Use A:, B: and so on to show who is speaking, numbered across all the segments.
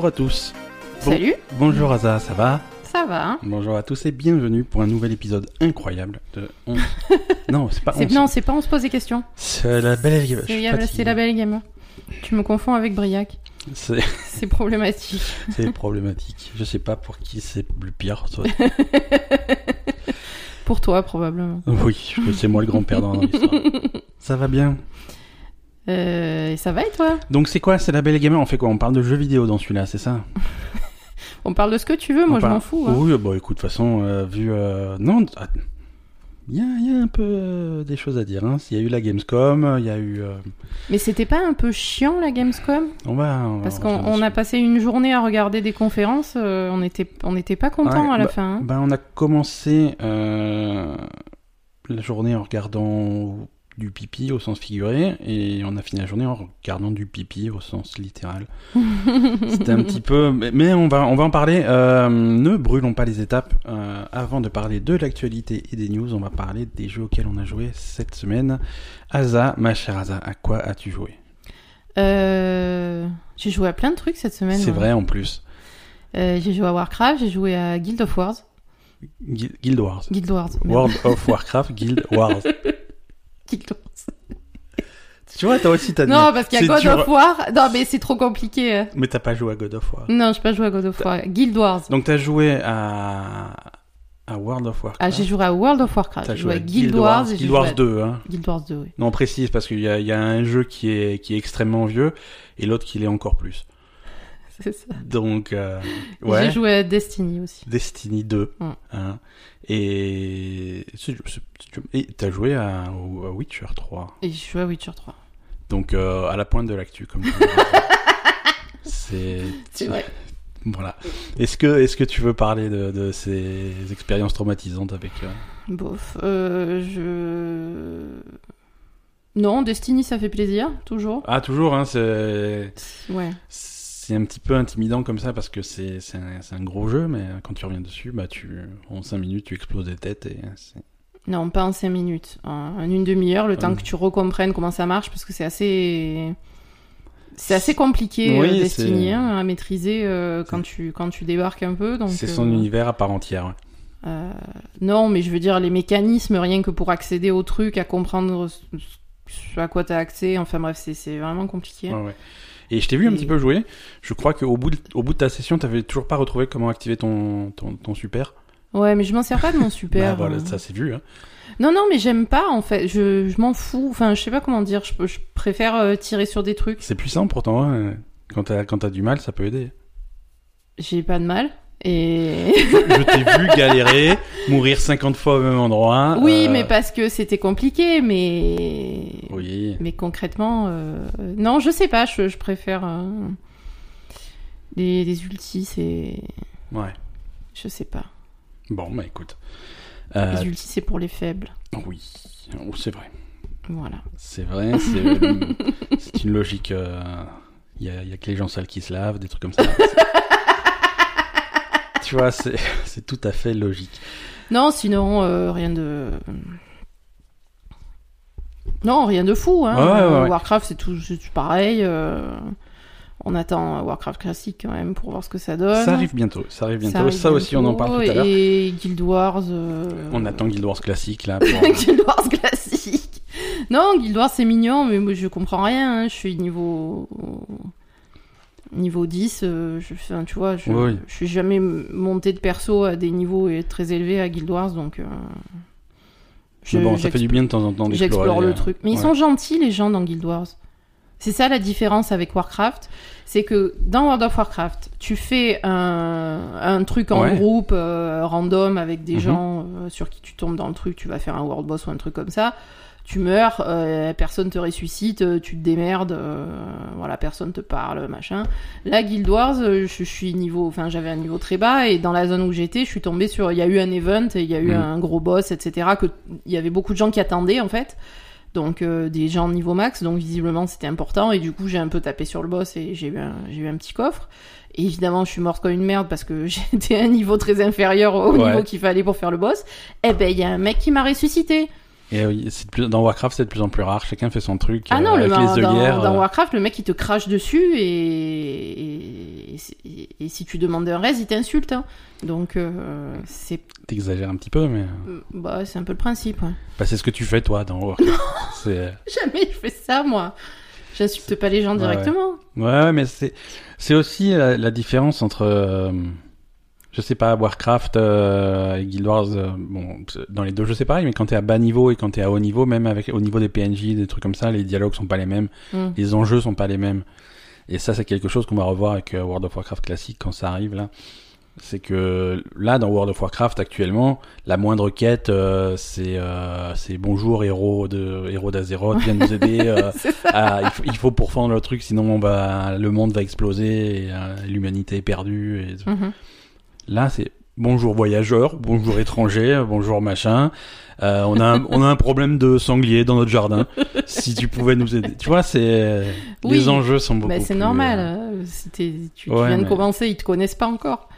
A: Bonjour à tous. Bon-
B: Salut,
A: Bonjour Aza, ça va
B: ça va hein
A: Bonjour à tous et bienvenue pour un nouvel épisode incroyable de On... non, c'est pas
B: C'est-
A: On-
B: Non, c'est pas on se pose des questions.
A: C'est la belle suis
B: C'est la belle gamer. Tu me confonds avec Briac.
A: C'est
B: problématique.
A: c'est problématique. Je sais pas pour qui c'est le pire. toi.
B: Pour toi, probablement.
A: oui, je- c'est moi le grand perdant dans l'histoire. Ça va bien?
B: Euh, et ça va et toi?
A: Donc c'est quoi? C'est la belle gamer? On fait quoi? On parle de jeux vidéo dans celui-là, c'est ça?
B: On parle de ce que tu veux, moi
A: On
B: je
A: parle-
B: m'en fous. hein.
A: Oui, bon écoute, de toute façon, euh, vu... euh, Non, il y a, il y a un peu euh, des choses à dire. Hein. Il y a eu la Gamescom, il y a eu...
B: Mais c'était pas un peu chiant la Gamescom?
A: On va... on va
B: Parce qu'on a passé une journée à regarder des conférences, on était on n'était pas content
A: Ouais,
B: à la
A: bah-
B: fin. hein.
A: Ben, on a commencé la journée en regardant du pipi au sens figuré et on a fini la journée en regardant du pipi au sens littéral. C'était un petit peu, mais- on va on va en parler. Euh, ne brûlons pas les étapes. Euh, avant de parler de l'actualité et des news, on va parler des jeux auxquels on a joué cette semaine. Asa, ma chère Asa, à quoi as-tu joué?
B: Euh, J'ai joué à plein de trucs cette semaine.
A: C'est vrai en plus.
B: J'ai joué à Warcraft, j'ai joué à Guild of Wars.
A: Guild Wars.
B: Guild Wars.
A: World of Warcraft, Guild Wars. Tu vois, toi aussi t'as dit.
B: Non, parce qu'il y a God of War. Non, mais c'est trop compliqué. euh.
A: Mais t'as pas joué à God of War.
B: Non, j'ai pas joué à God of War. Guild Wars.
A: Donc t'as joué à... à World of Warcraft.
B: Ah, j'ai joué à World of Warcraft.
A: T'as joué
B: à Guild Wars.
A: Guild Wars
B: à
A: 2, hein.
B: Guild Wars 2, oui.
A: Non, on précise parce qu'il y a, y a un jeu qui est, qui est extrêmement vieux et l'autre qui l'est encore plus.
B: C'est ça.
A: Donc, euh, ouais.
B: J'ai joué à Destiny aussi.
A: Destiny 2.
B: Mm.
A: hein. Et t'as joué à, Witcher 3.
B: Et j'ai joué à Witcher 3.
A: Donc euh, à la pointe de l'actu, comme. C'est
B: C'est vrai.
A: Voilà. Est-ce que, est-ce que tu veux parler de, de ces expériences traumatisantes avec euh,
B: Bof. Je. Non, Destiny, ça fait plaisir, toujours.
A: Ah, toujours, hein, c'est,
B: Ouais.
A: C'est un petit peu intimidant comme ça parce que c'est, un, gros jeu, mais quand tu reviens dessus, bah, tu, en 5 minutes, tu exploses des têtes et c'est...
B: Non, pas en 5 minutes. En, une demi-heure, le temps
A: Hum.
B: que tu recomprennes comment ça marche, parce que c'est assez. C'est assez compliqué,
A: Oui,
B: euh, Destiny, hein, à maîtriser euh, quand, tu, quand tu débarques un peu. Donc,
A: c'est
B: euh,
A: son univers à part entière.
B: Euh, non, mais je veux dire, les mécanismes, rien que pour accéder au truc, à comprendre ce à quoi t'as accès, enfin bref, c'est- c'est vraiment compliqué.
A: Ouais, ouais. Et je t'ai vu un
B: Et-
A: petit peu jouer. Je crois qu'au bout de, au bout de ta session, t'avais toujours pas retrouvé comment activer ton, ton, ton super.
B: Ouais, mais je m'en sers pas de mon super.
A: Bah, voilà,
B: euh.
A: ça s'est vu. Hein.
B: Non, non, mais j'aime pas en fait. Je, je m'en fous. Enfin, je sais pas comment dire. Je, je préfère euh, tirer sur des trucs.
A: C'est puissant pourtant. hein. Quand t'as, quand t'as du mal, ça peut aider.
B: J'ai pas de mal. Et
A: je t'ai vu galérer, mourir 50 fois au même endroit.
B: oui,
A: euh,
B: mais parce que c'était compliqué. Mais
A: Oui.
B: mais concrètement, euh, non, je sais pas. Je, je préfère euh, les, les ultis. C'est
A: Ouais.
B: je sais pas.
A: Bon, bah écoute.
B: Les ultis, c'est pour les faibles.
A: oui, Oh, c'est vrai.
B: Voilà.
A: C'est vrai, c'est, c'est une logique. Il y, y a que les gens sales qui se lavent, des trucs comme ça. tu vois, c'est, tout à fait logique.
B: Non, sinon, euh, rien de. Non, rien de fou. Hein.
A: Ouais, ouais,
B: Euh,
A: ouais.
B: Warcraft, c'est tout, pareil. euh, On attend Warcraft classique quand même pour voir ce que ça donne.
A: Ça arrive bientôt, ça arrive bientôt. Ça,
B: arrive
A: aussi, on en parle tout à l'heure.
B: Et Guild Wars. euh,
A: On attend Guild Wars classique là. Pour...
B: Guild Wars classique. Non, Guild Wars c'est mignon, mais moi je comprends rien. hein. Je suis niveau. Niveau 10, euh, je, enfin, tu vois, je,
A: Oui.
B: je suis jamais monté de perso à des niveaux euh, très élevés à Guild Wars, donc. euh, je-
A: Mais bon, ça fait du bien de temps en temps.
B: J'explore le
A: euh,
B: truc. Mais ils sont gentils, les gens, dans Guild Wars. C'est ça la différence avec Warcraft. C'est que dans World of Warcraft, tu fais un, un truc en
A: Ouais.
B: groupe euh, random avec des
A: Mhm.
B: gens sur qui tu tombes dans le truc, tu vas faire un world boss ou un truc comme ça. Tu meurs, euh, personne te ressuscite, euh, tu te démerdes, euh, voilà, personne te parle, machin. Là, Guild Wars, euh, je, je suis niveau, enfin, j'avais un niveau très bas et dans la zone où j'étais, je suis tombée sur, il y a eu un event il y a eu
A: Mhm.
B: un gros boss, etc. Que il y avait beaucoup de gens qui attendaient en fait. Donc euh, des gens niveau max, donc visiblement c'était important et du coup j'ai un peu tapé sur le boss et j'ai eu un, j'ai eu un petit coffre. Et évidemment je suis morte comme une merde parce que j'étais à un niveau très inférieur au
A: Ouais.
B: niveau qu'il fallait pour faire le boss. Eh ben il y a un mec qui m'a ressuscité.
A: Et euh, plus- dans Warcraft, c'est de plus en plus rare. Chacun fait son truc.
B: Ah
A: euh,
B: non, le,
A: avec
B: dans,
A: les œillères.
B: dans
A: euh,
B: Warcraft, le mec il te crache dessus et, et, et- et si tu demandes un raise, il t'insulte. hein. Donc euh, c'est
A: T'exagères un petit peu, mais euh,
B: bah, c'est un peu le principe. ouais.
A: bah, c'est ce que tu fais toi dans Warcraft. euh,
B: Jamais je fais ça, moi. J'insulte pas les gens directement.
A: ouais, ouais, mais c'est c'est aussi la, la différence entre euh, je sais pas Warcraft euh, et Guild Wars. euh, bon, dans les deux jeux c'est pareil, mais quand t'es à bas niveau et quand t'es à haut niveau, même avec au niveau des PNJ, des trucs comme ça, les dialogues sont pas les mêmes,
B: Mm.
A: les enjeux sont pas les mêmes. Et ça, c'est quelque chose qu'on va revoir avec euh, World of Warcraft classique quand ça arrive là. C'est que là, dans World of Warcraft actuellement, la moindre quête, euh, c'est euh, c'est bonjour héros de héros d'Azeroth, viens nous aider. euh, à- il, faut, il faut pourfendre le truc, sinon on va, le monde va exploser et l'humanité est perdue. Et...
B: Mhm.
A: Là, c'est bonjour voyageur, bonjour étranger, bonjour machin. Euh, on, a un, on a un problème de sanglier dans notre jardin. si tu pouvais nous aider. Tu vois, c'est
B: Oui.
A: les enjeux sont beaucoup.
B: Bah, c'est
A: plus,
B: normal.
A: euh,
B: euh, si tu, tu
A: Ouais,
B: viens de commencer, ils te connaissent pas encore.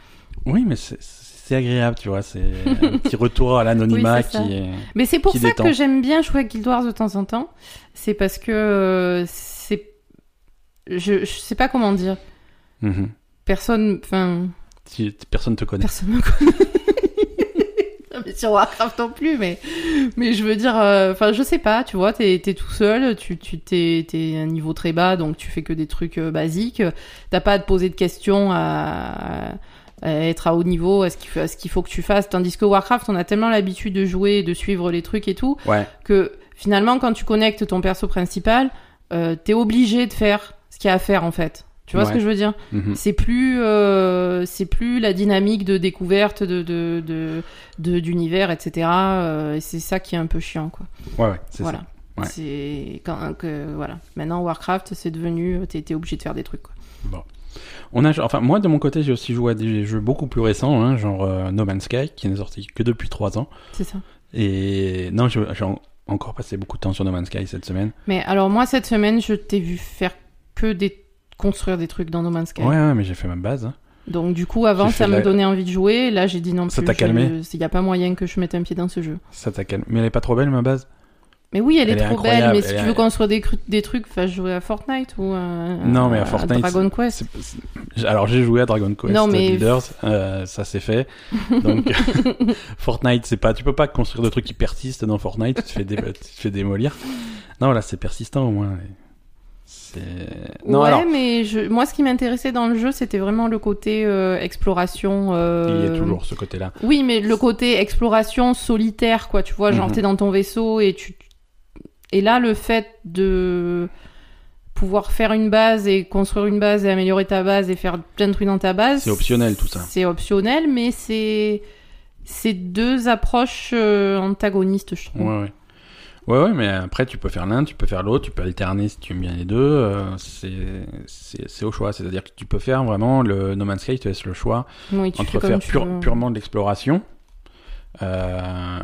A: Oui, mais c'est- c'est agréable, tu vois. C'est un petit retour à l'anonymat
B: Oui,
A: qui est.
B: Mais c'est pour ça
A: détend.
B: que j'aime bien jouer à Guild Wars de temps en temps. C'est parce que euh, c'est. Je, je sais pas comment dire.
A: Mhm.
B: Personne. Enfin.
A: Personne te connaît.
B: Personne me connaît. Non, mais sur Warcraft non plus, mais, mais je veux dire, euh, enfin, je sais pas, tu vois, t'es, t'es tout seul, tu, tu, t'es, à un niveau très bas, donc tu fais que des trucs euh, basiques, t'as pas à te poser de questions à, à être à haut niveau, à ce qu'il faut, faut que tu fasses, tandis que Warcraft, on a tellement l'habitude de jouer, et de suivre les trucs et tout,
A: Ouais.
B: que finalement, quand tu connectes ton perso principal, euh, t'es obligé de faire ce qu'il y a à faire, en fait. Tu vois ce que je veux dire
A: Mhm.
B: c'est plus euh, c'est plus la dynamique de découverte de d'univers etc euh, et c'est ça qui est un peu chiant quoi
A: Ouais, ouais, c'est
B: voilà
A: ça. Ouais.
B: c'est quand que voilà maintenant Warcraft c'est devenu t'es t'es obligé de faire des trucs quoi
A: On a, enfin, moi de mon côté, j'ai aussi joué à des jeux beaucoup plus récents, hein, genre euh, No Man's Sky, qui n'est sorti que depuis 3 ans.
B: c'est ça
A: Et non, j'ai en- encore passé beaucoup de temps sur No Man's Sky cette semaine.
B: mais alors moi cette semaine je t'ai vu faire que des construire des trucs dans No Man's Sky
A: Ouais, ouais, mais j'ai fait ma base. hein.
B: donc du coup avant ça me donnait envie de jouer là j'ai dit non
A: Ça
B: plus
A: t'a
B: je-
A: calmé?
B: il y a pas moyen que je mette un pied dans ce jeu
A: Ça t'a calmé. Mais elle est pas trop belle, ma base?
B: Mais oui elle,
A: Elle est
B: est trop belle mais si
A: elle
B: tu veux construire des, des trucs va jouer à Fortnite ou à,
A: Non, mais à Fortnite,
B: Dragon Quest
A: Alors, j'ai joué à Dragon Quest
B: Non, mais-
A: Builders, euh, ça c'est fait. Donc, Fortnite, c'est pas, tu peux pas construire de trucs qui persistent dans Fortnite, tu te fais, dé- tu te fais démolir. Non, là, c'est persistant au moins. Non,
B: ouais,
A: alors,
B: mais je... moi, ce qui m'intéressait dans le jeu, c'était vraiment le côté euh, exploration. euh,
A: il y a toujours ce côté-là.
B: Oui, mais le côté exploration solitaire, quoi. Tu vois, genre
A: Mhm.
B: t'es dans ton vaisseau et tu. Et là, le fait de pouvoir faire une base et construire une base et améliorer ta base et faire plein de trucs dans ta base.
A: C'est optionnel, tout ça.
B: C'est optionnel, mais c'est c'est deux approches euh, antagonistes, je trouve.
A: Ouais, ouais. Ouais, ouais, mais après, tu peux faire l'un, tu peux faire l'autre, tu peux alterner si tu aimes bien les deux. euh, c'est au choix. C'est-à-dire que tu peux faire vraiment le No Man's Sky, te laisse le choix
B: Oui,
A: entre faire pure- purement de l'exploration euh,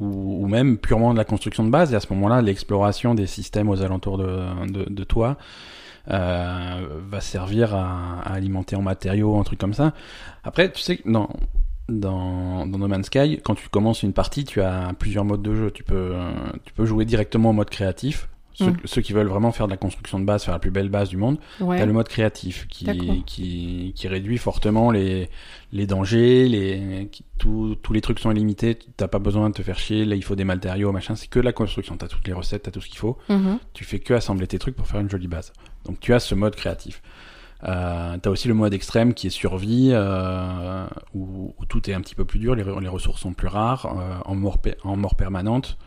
A: ou, ou même purement de la construction de base. Et à ce moment-là, l'exploration des systèmes aux alentours de, de, de toi euh, va servir à, à alimenter en matériaux, un truc comme ça. Après, tu sais que dans, No Man's Sky, quand tu commences une partie, tu as plusieurs modes de jeu. Tu peux, euh, tu peux jouer directement en mode créatif. Ceux,
B: Mm.
A: ceux qui veulent vraiment faire de la construction de base, faire la plus belle base du monde,
B: Ouais.
A: T'as le mode créatif qui, qui, qui réduit fortement les, les dangers, les, qui- tout- tous les trucs sont illimités, t'as pas besoin de te faire chier, là il faut des matériaux, machin, c'est que de la construction, t'as toutes les recettes, t'as tout ce qu'il faut,
B: Mhm.
A: tu fais que assembler tes trucs pour faire une jolie base. Donc tu as ce mode créatif. Euh, t'as aussi le mode extrême qui est survie, euh, où, où tout est un petit peu plus dur, les, re- les ressources sont plus rares, euh, en, mort, pe- en mort permanente.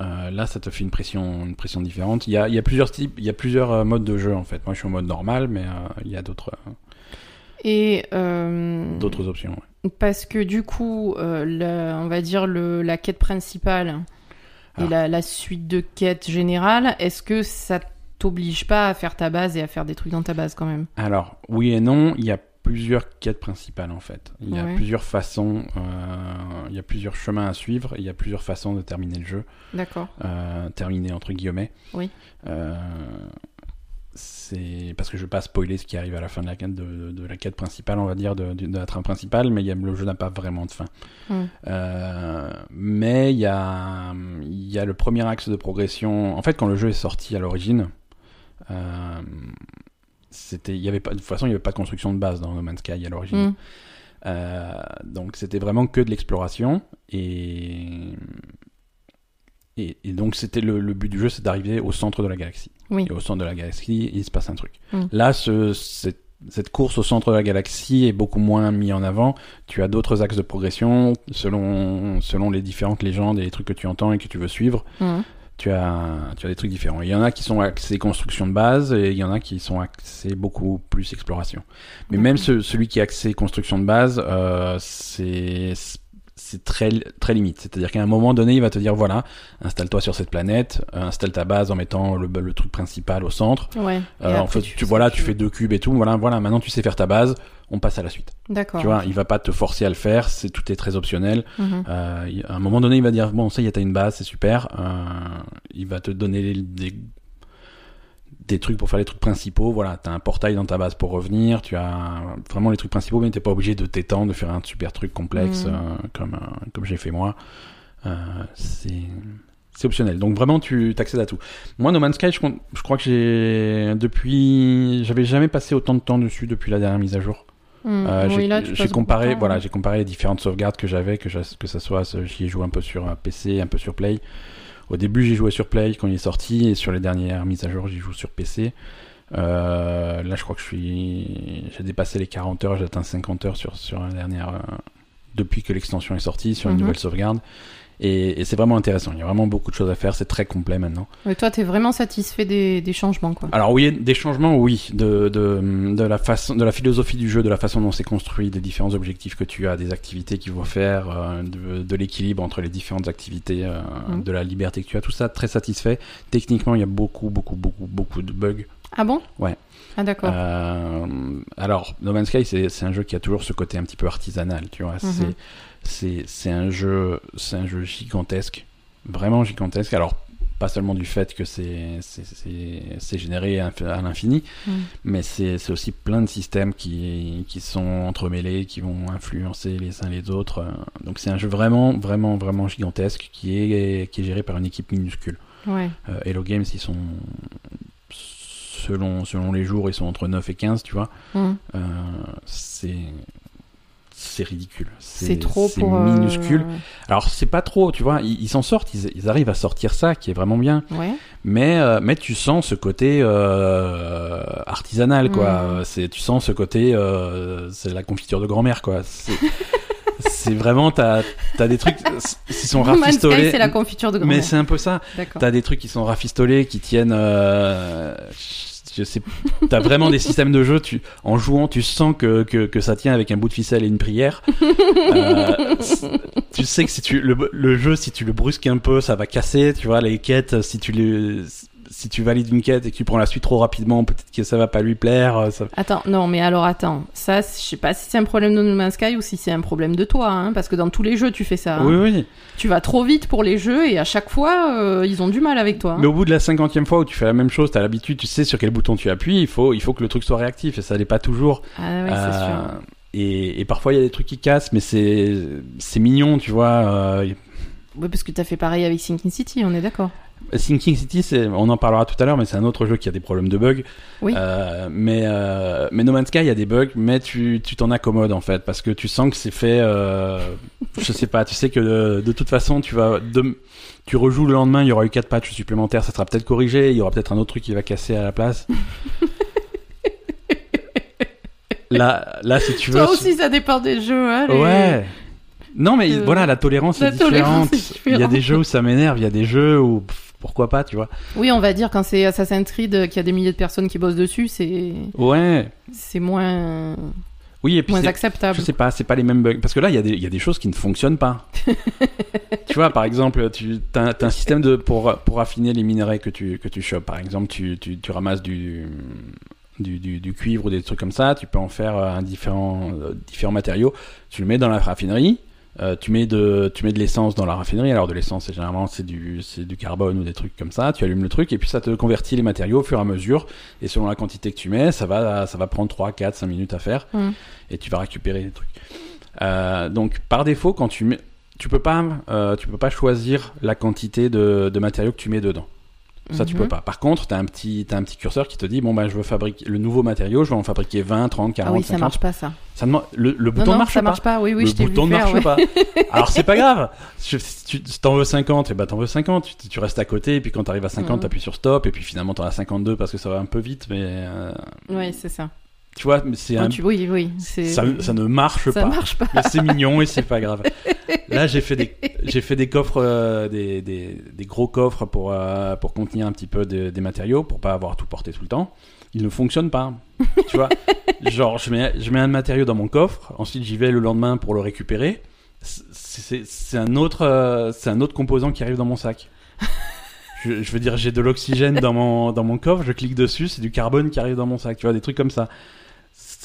A: Euh, là, ça te fait une pression, une pression différente. Il y a, il y a plusieurs types, il y a plusieurs euh, modes de jeu en fait. Moi, je suis en mode normal, mais euh, il y a d'autres,
B: Et euh,
A: d'autres options. ouais.
B: Parce que du coup, la- on va dire le, la quête principale et
A: Ah.
B: la, la suite de quêtes générales, est-ce que ça t'oblige pas à faire ta base et à faire des trucs dans ta base quand même?
A: Alors, oui et non, il y a plusieurs quêtes principales en fait. Il y a
B: Ouais.
A: plusieurs façons, euh, il y a plusieurs chemins à suivre, il y a plusieurs façons de terminer le jeu.
B: D'accord.
A: euh, terminé entre guillemets.
B: Oui.
A: Euh, c'est parce que je vais pas spoiler ce qui arrive à la fin de la quête, de, de la quête principale, on va dire, de, de- la trame principale, mais il y a, le jeu n'a pas vraiment de fin.
B: Mm.
A: Euh, mais il y a, il y a le premier axe de progression. En fait, quand le jeu est sorti à l'origine, c'était, il y avait pas, de toute façon, il y avait pas de construction de base dans No Man's Sky à l'origine.
B: Mm.
A: Euh, donc c'était vraiment que de l'exploration et et, et donc c'était le, le but du jeu, c'est d'arriver au centre de la galaxie.
B: Oui.
A: Et au centre de la galaxie, il se passe un truc.
B: Mm.
A: Là, ce, cette, cette course au centre de la galaxie est beaucoup moins mise en avant. Tu as d'autres axes de progression selon selon les différentes légendes et les trucs que tu entends et que tu veux suivre.
B: Mhm.
A: Tu as tu as des trucs différents. Il y en a qui sont axés construction de base et il y en a qui sont axés beaucoup plus exploration. Mais même ce- celui qui est axé construction de base, euh, c'est c'est très très limite. C'est-à-dire qu'à un moment donné, il va te dire voilà, installe-toi sur cette planète, euh, installe ta base en mettant le, le truc principal au centre.
B: Ouais.
A: Euh, en fait, tu, voilà, tu fais deux cubes et tout. Voilà, voilà. Maintenant, tu sais faire ta base. On passe à la suite.
B: D'accord.
A: Tu vois, il va pas te forcer à le faire. C'est tout est très optionnel.
B: Mhm.
A: Euh, à un moment donné, il va dire bon, ça y est, t'as une base, c'est super. Euh, il va te donner des des trucs pour faire les trucs principaux. Voilà, t'as un portail dans ta base pour revenir. Tu as vraiment les trucs principaux, mais t'es pas obligé de t'étendre, de faire un super truc complexe
B: Mhm.
A: euh, comme comme j'ai fait moi. C'est c'est optionnel. Donc vraiment, tu accèdes à tout. Moi, No Man's Sky, je, je crois que j'ai depuis, j'avais jamais passé autant de temps dessus depuis la dernière mise à jour. Euh,
B: Oui,
A: j'ai comparé, voilà,
B: hein.
A: j'ai comparé les différentes sauvegardes que j'avais, que, que ça soit, ce- j'y ai joué un peu sur euh, PC, un peu sur Play. Au début, j'ai joué sur Play quand il est sorti, et sur les dernières mises à jour, j'y joue sur PC. Euh, là, je crois que je suis, j'ai dépassé les 40 heures, j'ai atteint 50 heures sur sur la dernière, euh, depuis que l'extension est sortie, sur une
B: Mhm.
A: nouvelle sauvegarde. Et, et c'est vraiment intéressant. Il y a vraiment beaucoup de choses à faire. C'est très complet maintenant.
B: Mais toi, t'es vraiment satisfait des, des changements, quoi.
A: Alors oui, des changements, oui, de, de, de la façon, de la philosophie du jeu, de la façon dont c'est construit, des différents objectifs que tu as, des activités qu'il faut faire, euh, de, de l'équilibre entre les différentes activités, euh,
B: Mhm.
A: de la liberté que tu as, tout ça, très satisfait. Techniquement, il y a beaucoup, beaucoup, beaucoup, beaucoup de bugs.
B: Ah bon?
A: Ouais.
B: Ah d'accord.
A: Euh, alors, No Man's Sky, c'est un jeu qui a toujours ce côté un petit peu artisanal, tu vois.
B: Mhm.
A: C'est c'est un jeu, c'est un jeu gigantesque, vraiment gigantesque. Alors, pas seulement du fait que c'est généré à à l'infini,
B: Mhm.
A: mais c'est aussi plein de systèmes qui qui sont entremêlés, qui vont influencer les uns les autres. Donc, c'est un jeu vraiment, vraiment, vraiment gigantesque qui est qui est géré par une équipe minuscule.
B: Ouais.
A: Euh, Hello Games, ils sont selon selon les jours, ils sont entre 9 et 15, tu vois.
B: Mhm.
A: Euh, c'est c'est ridicule.
B: C'est trop pour. euh,
A: minuscule. Alors c'est pas trop, tu vois. Ils s'en sortent, ils, ils arrivent à sortir ça, qui est vraiment bien.
B: Ouais.
A: Mais euh, mais tu sens ce côté euh, artisanal, quoi.
B: Mm.
A: C'est tu sens ce côté, euh, c'est la confiture de grand-mère, quoi. C'est vraiment t'as t'as des trucs qui sont rafistolés.
B: c'est la confiture de
A: mais
B: grand-mère.
A: c'est un peu ça. T'as des trucs qui sont rafistolés, qui tiennent. T'as vraiment des systèmes de jeu. En jouant, tu sens que, que, ça tient avec un bout de ficelle et une prière. Euh, tu sais que si tu le, le jeu, si tu le brusques un peu, ça va casser. Tu vois les quêtes. Si tu les, si tu valides une quête et que tu prends la suite trop rapidement, peut-être que ça va pas lui plaire. euh, Ça...
B: Attends, non, mais alors attends. Ça, je sais pas si c'est un problème de No Man's Sky ou si c'est un problème de toi, hein, parce que dans tous les jeux, tu fais ça. hein.
A: Oui, oui.
B: Tu vas trop vite pour les jeux et à chaque fois, euh, ils ont du mal avec toi. hein.
A: Mais au bout de la cinquantième fois où tu fais la même chose, t'as l'habitude, tu sais sur quel bouton tu appuies. Il faut, il faut que le truc soit réactif et ça l'est pas toujours.
B: Ah ouais, c'est
A: Euh,
B: sûr.
A: Et, et parfois il y a des trucs qui cassent, mais c'est c'est mignon, tu vois. euh,
B: Oui, parce que t'as fait pareil avec Sinking City, on est d'accord.
A: Sinking City, c'est- on en parlera tout à l'heure, mais c'est un autre jeu qui a des problèmes de bugs.
B: Oui.
A: Euh, mais euh, mais No Man's Sky, il y a des bugs, mais tu tu t'en accommodes en fait, parce que tu sens que c'est fait. Euh, je sais pas, tu sais que de, de toute façon, tu vas de, tu rejoues le lendemain, il y aura eu quatre patchs supplémentaires, ça sera peut-être corrigé, il y aura peut-être un autre truc qui va casser à la place. là, là, si tu veux.
B: Toi aussi, ça dépend des jeux. Hein, les-
A: Ouais. Non, mais
B: Euh,
A: voilà, la tolérance
B: la
A: est
B: tolérance
A: différente.
B: est
A: Il y a des jeux où ça m'énerve, il y a des jeux où pff, pourquoi pas, tu vois.
B: Oui, on va dire quand c'est Assassin's Creed, euh, qu'il y a des milliers de personnes qui bossent dessus, c'est
A: Ouais.
B: c'est moins
A: Oui, et puis
B: moins acceptable.
A: je sais pas, c'est pas les mêmes bugs. Parce que là, il y, a des- il y a des choses qui ne fonctionnent pas. tu vois, par exemple, tu as, un système de, pour, pour affiner les minerais que tu, que tu chopes. Par exemple, tu, tu, tu ramasses du, du, du, du cuivre ou des trucs comme ça. Tu peux en faire euh, un différent, euh, différents matériaux. Tu le mets dans la raffinerie. Euh, tu mets de tu mets de l'essence dans la raffinerie. Alors de l'essence c'est généralement c'est du c'est du carbone ou des trucs comme ça. Tu allumes le truc et puis ça te convertit les matériaux au fur et à mesure. Et selon la quantité que tu mets ça va ça va prendre 3 4 5 minutes à faire.
B: Mm.
A: et tu vas récupérer des trucs. Euh, donc par défaut quand tu mets tu peux pas, euh, tu peux pas choisir la quantité de, de matériaux que tu mets dedans. Ça, tu
B: Mhm.
A: peux pas. Par contre, tu as un petit, t'as un petit curseur qui te dit, bon, bah, je veux fabriquer le nouveau matériau, je vais en fabriquer 20, 30, 40,
B: Ah oui, ça
A: 50.
B: marche pas ça.
A: Le, le
B: Non,
A: bouton
B: non,
A: marche
B: ça
A: pas.
B: marche pas. Oui, oui,
A: le
B: je t'ai vu
A: bouton ne
B: faire.
A: marche
B: ouais.
A: pas. Alors c'est pas grave. Si tu t'en veux 50, et bah t'en veux 50. Tu, tu restes à côté, et puis quand t'arrives à 50,
B: Mhm.
A: t'appuies sur stop, et puis finalement t'en as 52 parce que ça va un peu vite, mais euh,
B: Ouais, c'est ça.
A: Tu vois, mais c'est
B: Quand
A: un.
B: Oui, oui.
A: ça, ça ne marche
B: ça
A: pas.
B: marche pas.
A: Mais c'est mignon et c'est pas grave. Là, j'ai fait des, j'ai fait des coffres, euh, des, des, des gros coffres pour, euh, pour contenir un petit peu de- des matériaux, pour pas avoir tout porté tout le temps. Ils ne fonctionnent pas. Tu vois, genre, je mets, je mets un matériau dans mon coffre, ensuite j'y vais le lendemain pour le récupérer. C'est un autre, euh, c'est un autre composant qui arrive dans mon sac. Je, je veux dire, j'ai de l'oxygène dans mon, dans mon coffre, je clique dessus, c'est du carbone qui arrive dans mon sac. Tu vois, des trucs comme ça.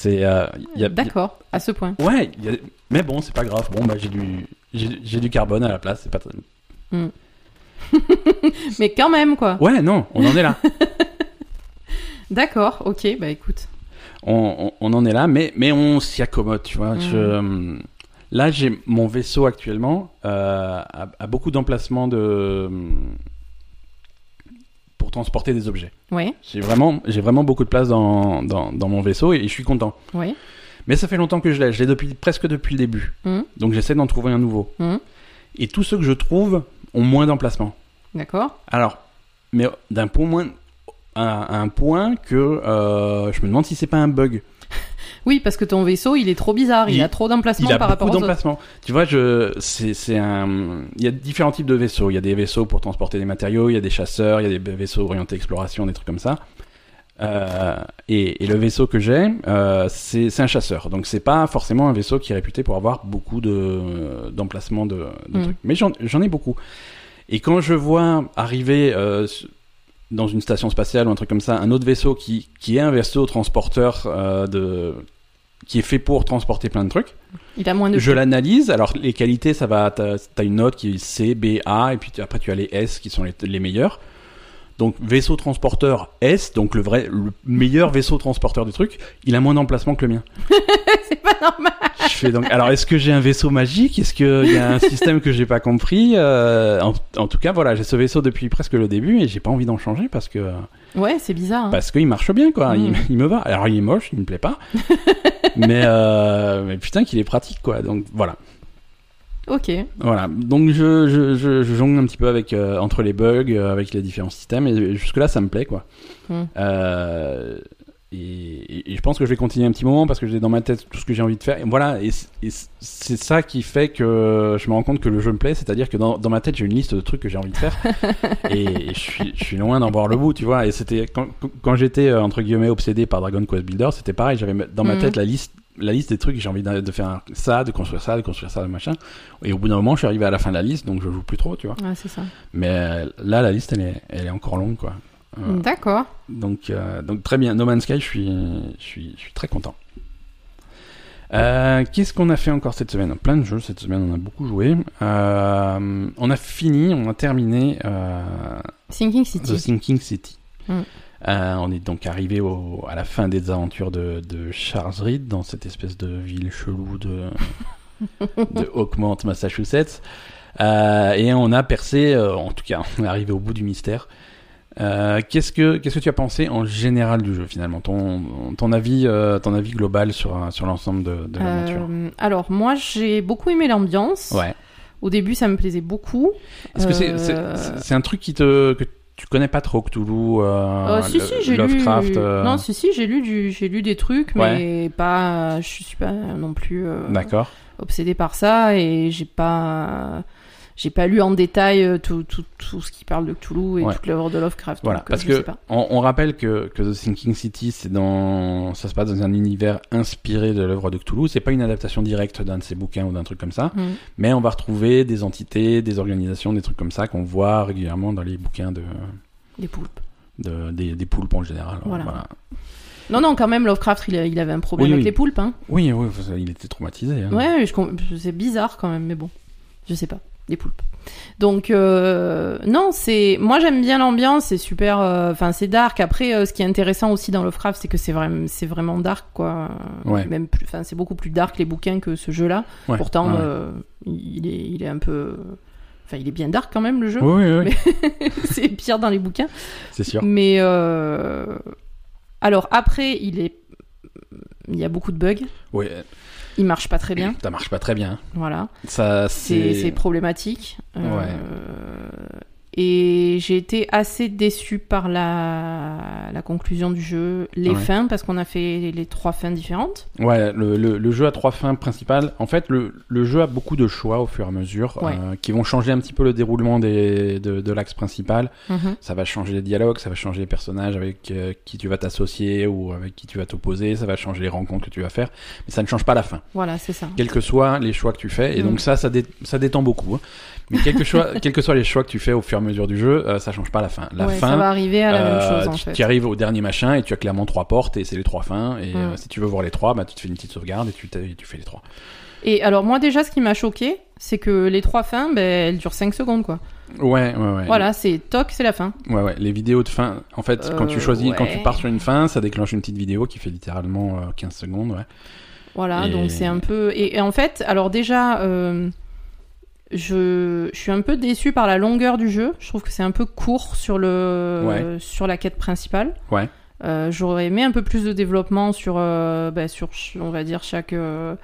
A: C'est, euh,
B: D'accord, à ce point.
A: Ouais, a- mais bon, c'est pas grave. Bon, bah, j'ai du, j'ai du carbone à la place. C'est pas. très-
B: Mais quand même, quoi.
A: Ouais, non, on en est là.
B: D'accord, ok, bah écoute.
A: on, on- on en est là, mais, mais on s'y accommode, tu vois.
B: Mm.
A: Je, euh, là, j'ai mon vaisseau actuellement euh, a beaucoup d'emplacements de pour transporter des objets. J'ai vraiment, j'ai vraiment beaucoup de place dans, dans, dans mon vaisseau et je suis content. Mais ça fait longtemps que je l'ai. Je l'ai depuis presque depuis le début.
B: Mhm.
A: Donc j'essaie d'en trouver un nouveau.
B: Mhm.
A: Et tous ceux que je trouve ont moins d'emplacement.
B: D'accord.
A: Alors, mais d'un point moins à, à un point que euh, je me demande si c'est pas un bug.
B: Oui, parce que ton vaisseau, il est trop bizarre. Il,
A: Il-
B: a trop d'emplacements par rapport aux
A: d'emplacements. Tu vois, je, c'est, c'est un, il y a différents types de vaisseaux. Il y a des vaisseaux pour transporter des matériaux, il y a des chasseurs, il y a des vaisseaux orientés exploration, des trucs comme ça. Euh, et, et le vaisseau que j'ai, euh, c'est, un chasseur. Donc c'est pas forcément un vaisseau qui est réputé pour avoir beaucoup de, d'emplacements de, de
B: Mm.
A: trucs. Mais j'en, j'en ai beaucoup. Et quand je vois arriver euh, dans une station spatiale ou un truc comme ça, un autre vaisseau qui, qui est un vaisseau transporteur de, qui est fait pour transporter plein de trucs.
B: Il a moins de.
A: Je l'analyse. Alors les qualités, ça va. T'as as une note qui est C, B, A, et puis après tu as les S qui sont les, les meilleurs. Donc vaisseau transporteur S, donc le vrai, le meilleur vaisseau transporteur du truc, il a moins d'emplacement que le mien.
B: c'est pas normal.
A: Je fais donc. Alors est-ce que j'ai un vaisseau magique? Est-ce qu'il y a un système que j'ai pas compris? Euh, en, en tout cas, voilà, j'ai ce vaisseau depuis presque le début et j'ai pas envie d'en changer parce que
B: Ouais, c'est bizarre. hein.
A: parce qu'il marche bien quoi. Il,
B: Mm.
A: il me va. Alors il est moche, il me plaît pas. mais euh, mais putain qu'il est pratique quoi. Donc voilà.
B: Ok.
A: Voilà, donc je, je, je, je jongle un petit peu avec euh, entre les bugs, euh, avec les différents systèmes, et jusque là ça me plaît quoi.
B: Hmm.
A: Euh, et, je pense que je vais continuer un petit moment parce que j'ai dans ma tête tout ce que j'ai envie de faire. Et voilà, et, c'est ça qui fait que je me rends compte que le jeu me plaît, c'est-à-dire que dans, dans ma tête j'ai une liste de trucs que j'ai envie de faire, et, je suis je suis loin d'en voir le bout, tu vois. Et c'était quand, quand j'étais entre guillemets obsédé par Dragon Quest Builder, c'était pareil, j'avais dans ma
B: Mhm.
A: tête la liste la liste des trucs j'ai envie de, faire ça, de construire ça, de construire ça, machin. Et au bout d'un moment, je suis arrivé à la fin de la liste, donc je joue plus trop, tu vois.
B: Ouais, c'est ça.
A: Mais euh, là, la liste, elle est, elle est encore longue, quoi. Euh,
B: D'accord.
A: donc, euh, donc très bien. No Man's Sky, je suis, je suis, je suis très content. Euh, Qu'est-ce qu'on a fait encore cette semaine? Plein de jeux cette semaine, on a beaucoup joué. On a fini, on a terminé
B: Thinking
A: The
B: City.
A: Thinking City.
B: Mm.
A: Euh, on est donc arrivé au, à la fin des aventures de, de Charles Reed dans cette espèce de ville chelou de, de Oakmont, Massachusetts. Euh, et on a percé, euh, en tout cas, on est arrivé au bout du mystère. Qu'est-ce que qu'est-ce que tu as pensé en général du jeu finalement? Ton, ton avis ton avis global sur sur l'ensemble de, de l'aventure
B: alors, moi, j'ai beaucoup aimé l'ambiance.
A: ouais
B: Au début, ça me plaisait beaucoup.
A: est-ce que c'est c'est c'est- c'est un truc qui te que tu connais pas trop Cthulhu euh,
B: Euh, si,
A: le-
B: si, j'ai
A: Lovecraft
B: lu.
A: euh,
B: Non, si, si, j'ai lu, du... j'ai lu des trucs, mais pas. Je suis pas non plus euh,
A: d'accord
B: obsédée par ça et j'ai pas. J'ai pas lu en détail euh, tout, tout, tout ce qui parle de Cthulhu et
A: Ouais.
B: toute l'œuvre de Lovecraft.
A: Voilà,
B: donc, euh,
A: parce que on, on rappelle que, que The Thinking City, c'est dans, ça se passe dans un univers inspiré de l'œuvre de Cthulhu. C'est pas une adaptation directe d'un de ses bouquins ou d'un truc comme ça,
B: Mm.
A: mais on va retrouver des entités, des organisations, des trucs comme ça qu'on voit régulièrement dans les bouquins de,
B: Des poulpes.
A: de des, des poulpes en général.
B: Voilà. Non, non, quand même, Lovecraft, il, a- il avait un problème
A: Oui,
B: avec
A: oui.
B: les poulpes. Hein.
A: Oui, oui, il était traumatisé. hein.
B: Ouais, c'est bizarre quand même, mais bon. Je sais pas. Des poulpes. Donc euh, non, c'est moi j'aime bien l'ambiance, c'est super. euh, Enfin, c'est dark. Après, euh, ce qui est intéressant aussi dans Lovecraft, c'est que c'est vraiment, c'est vraiment dark, quoi.
A: Ouais.
B: Même plus. Enfin, c'est beaucoup plus dark les bouquins que ce jeu-là.
A: Ouais.
B: Pourtant,
A: Ouais.
B: il est, il est un peu. Enfin, il est bien dark quand même le jeu.
A: Oui, oui, oui,
B: c'est pire dans les bouquins.
A: c'est sûr.
B: Mais alors après, il est, il y a beaucoup de bugs.
A: Oui,
B: Il marche pas très bien.
A: ça marche pas très bien.
B: Voilà.
A: Ça,
B: C'est problématique. Euh,
A: Ouais.
B: Et j'ai été assez déçue par la, la conclusion du jeu, les
A: Ouais.
B: fins, parce qu'on a fait les trois fins différentes.
A: Ouais, le, le, le jeu a trois fins principales. En fait, le, le jeu a beaucoup de choix au fur et à mesure
B: Ouais.
A: euh, qui vont changer un petit peu le déroulement des, de, de l'axe principal. Ça va changer les dialogues, ça va changer les personnages avec euh, qui tu vas t'associer ou avec qui tu vas t'opposer, ça va changer les rencontres que tu vas faire, mais ça ne change pas la fin.
B: Voilà, c'est ça.
A: Quels que soient les choix que tu fais, et
B: Mm.
A: donc ça, ça, dé- ça détend beaucoup. hein. Mais quel que, choix, quels que soient les choix que tu fais au fur et à mesure du jeu, euh, ça change pas la fin. La
B: Ouais,
A: fin,
B: ça va arriver à la même
A: euh,
B: chose en
A: tu,
B: fait.
A: tu arrives au dernier machin et tu as clairement trois portes et c'est les trois fins. Et
B: Mm.
A: euh, si tu veux voir les trois, bah, tu te fais une petite sauvegarde et tu, t'as- et tu fais les trois.
B: Et alors moi déjà, ce qui m'a choqué, c'est que les trois fins, ben, elles durent 5 secondes quoi.
A: Ouais, ouais, ouais.
B: Voilà, c'est toc, c'est la fin.
A: Ouais, ouais. Les vidéos de fin, en fait, quand tu
B: Euh,
A: choisis, quand tu pars sur une fin, ça déclenche une petite vidéo qui fait littéralement euh, 15 secondes, ouais.
B: Voilà,
A: Et-
B: donc c'est un peu. Et, et en fait, alors déjà, euh, je, je suis un peu déçue par la longueur du jeu. Je trouve que c'est un peu court sur le
A: Ouais.
B: sur la quête principale.
A: Ouais.
B: Euh, J'aurais aimé un peu plus de développement sur, euh, bah, sur on va dire chaque euh,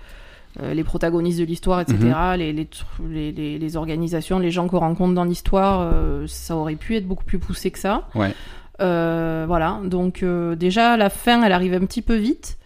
B: les protagonistes de l'histoire, etc.
A: Mhm.
B: les, les, les, organisations, les gens qu'on rencontre dans l'histoire, ça aurait pu être beaucoup plus poussé que ça.
A: Ouais.
B: Voilà, donc déjà la fin, elle arrive un petit peu vite.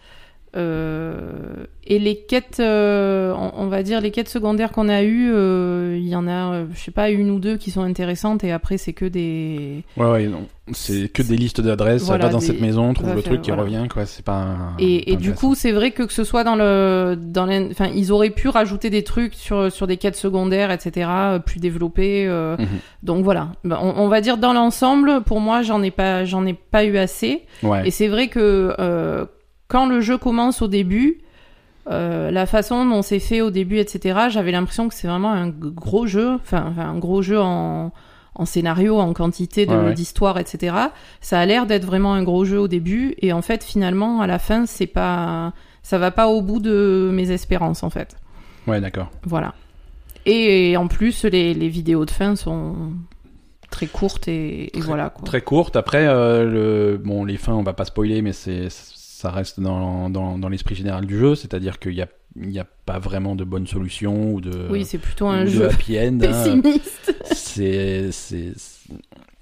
B: Euh, et les quêtes, euh, on, on va dire les quêtes secondaires qu'on a eues, euh, il y en a, euh, je sais pas, une ou deux qui sont intéressantes et après c'est que des.
A: Ouais, ouais, non. C'est que des listes d'adresses,
B: Voilà,
A: va dans
B: des-
A: cette maison, trouve le truc qui
B: voilà.
A: revient, quoi. C'est pas.
B: Et, et du coup, c'est vrai que que ce soit dans le, dans l'in- enfin, ils auraient pu rajouter des trucs sur sur des quêtes secondaires, etc., euh, plus développés. euh,
A: Mhm.
B: Donc voilà, Ben, on, on va dire dans l'ensemble, pour moi, j'en ai pas, j'en ai pas eu assez.
A: Ouais.
B: Et c'est vrai que euh, quand le jeu commence au début, euh, la façon dont c'est fait au début, etc., j'avais l'impression que c'est vraiment un gros jeu, enfin un gros jeu en, en scénario, en quantité de-
A: Ouais, ouais.
B: d'histoire, etc. Ça a l'air d'être vraiment un gros jeu au début, et en fait, finalement, à la fin, c'est pas, ça va pas au bout de mes espérances, en fait.
A: Ouais, d'accord.
B: Voilà. Et en plus, les, les vidéos de fin sont très courtes et, et voilà quoi.
A: Très courte. Après, euh, le... bon, les fins, on va pas spoiler, mais c'est ça reste dans, dans, dans l'esprit général du jeu, c'est-à-dire qu'il y a n'y a pas vraiment de bonne solution ou de,
B: Oui, c'est plutôt un jeu
A: happy end. hein.
B: pessimiste.
A: c'est c'est c'est-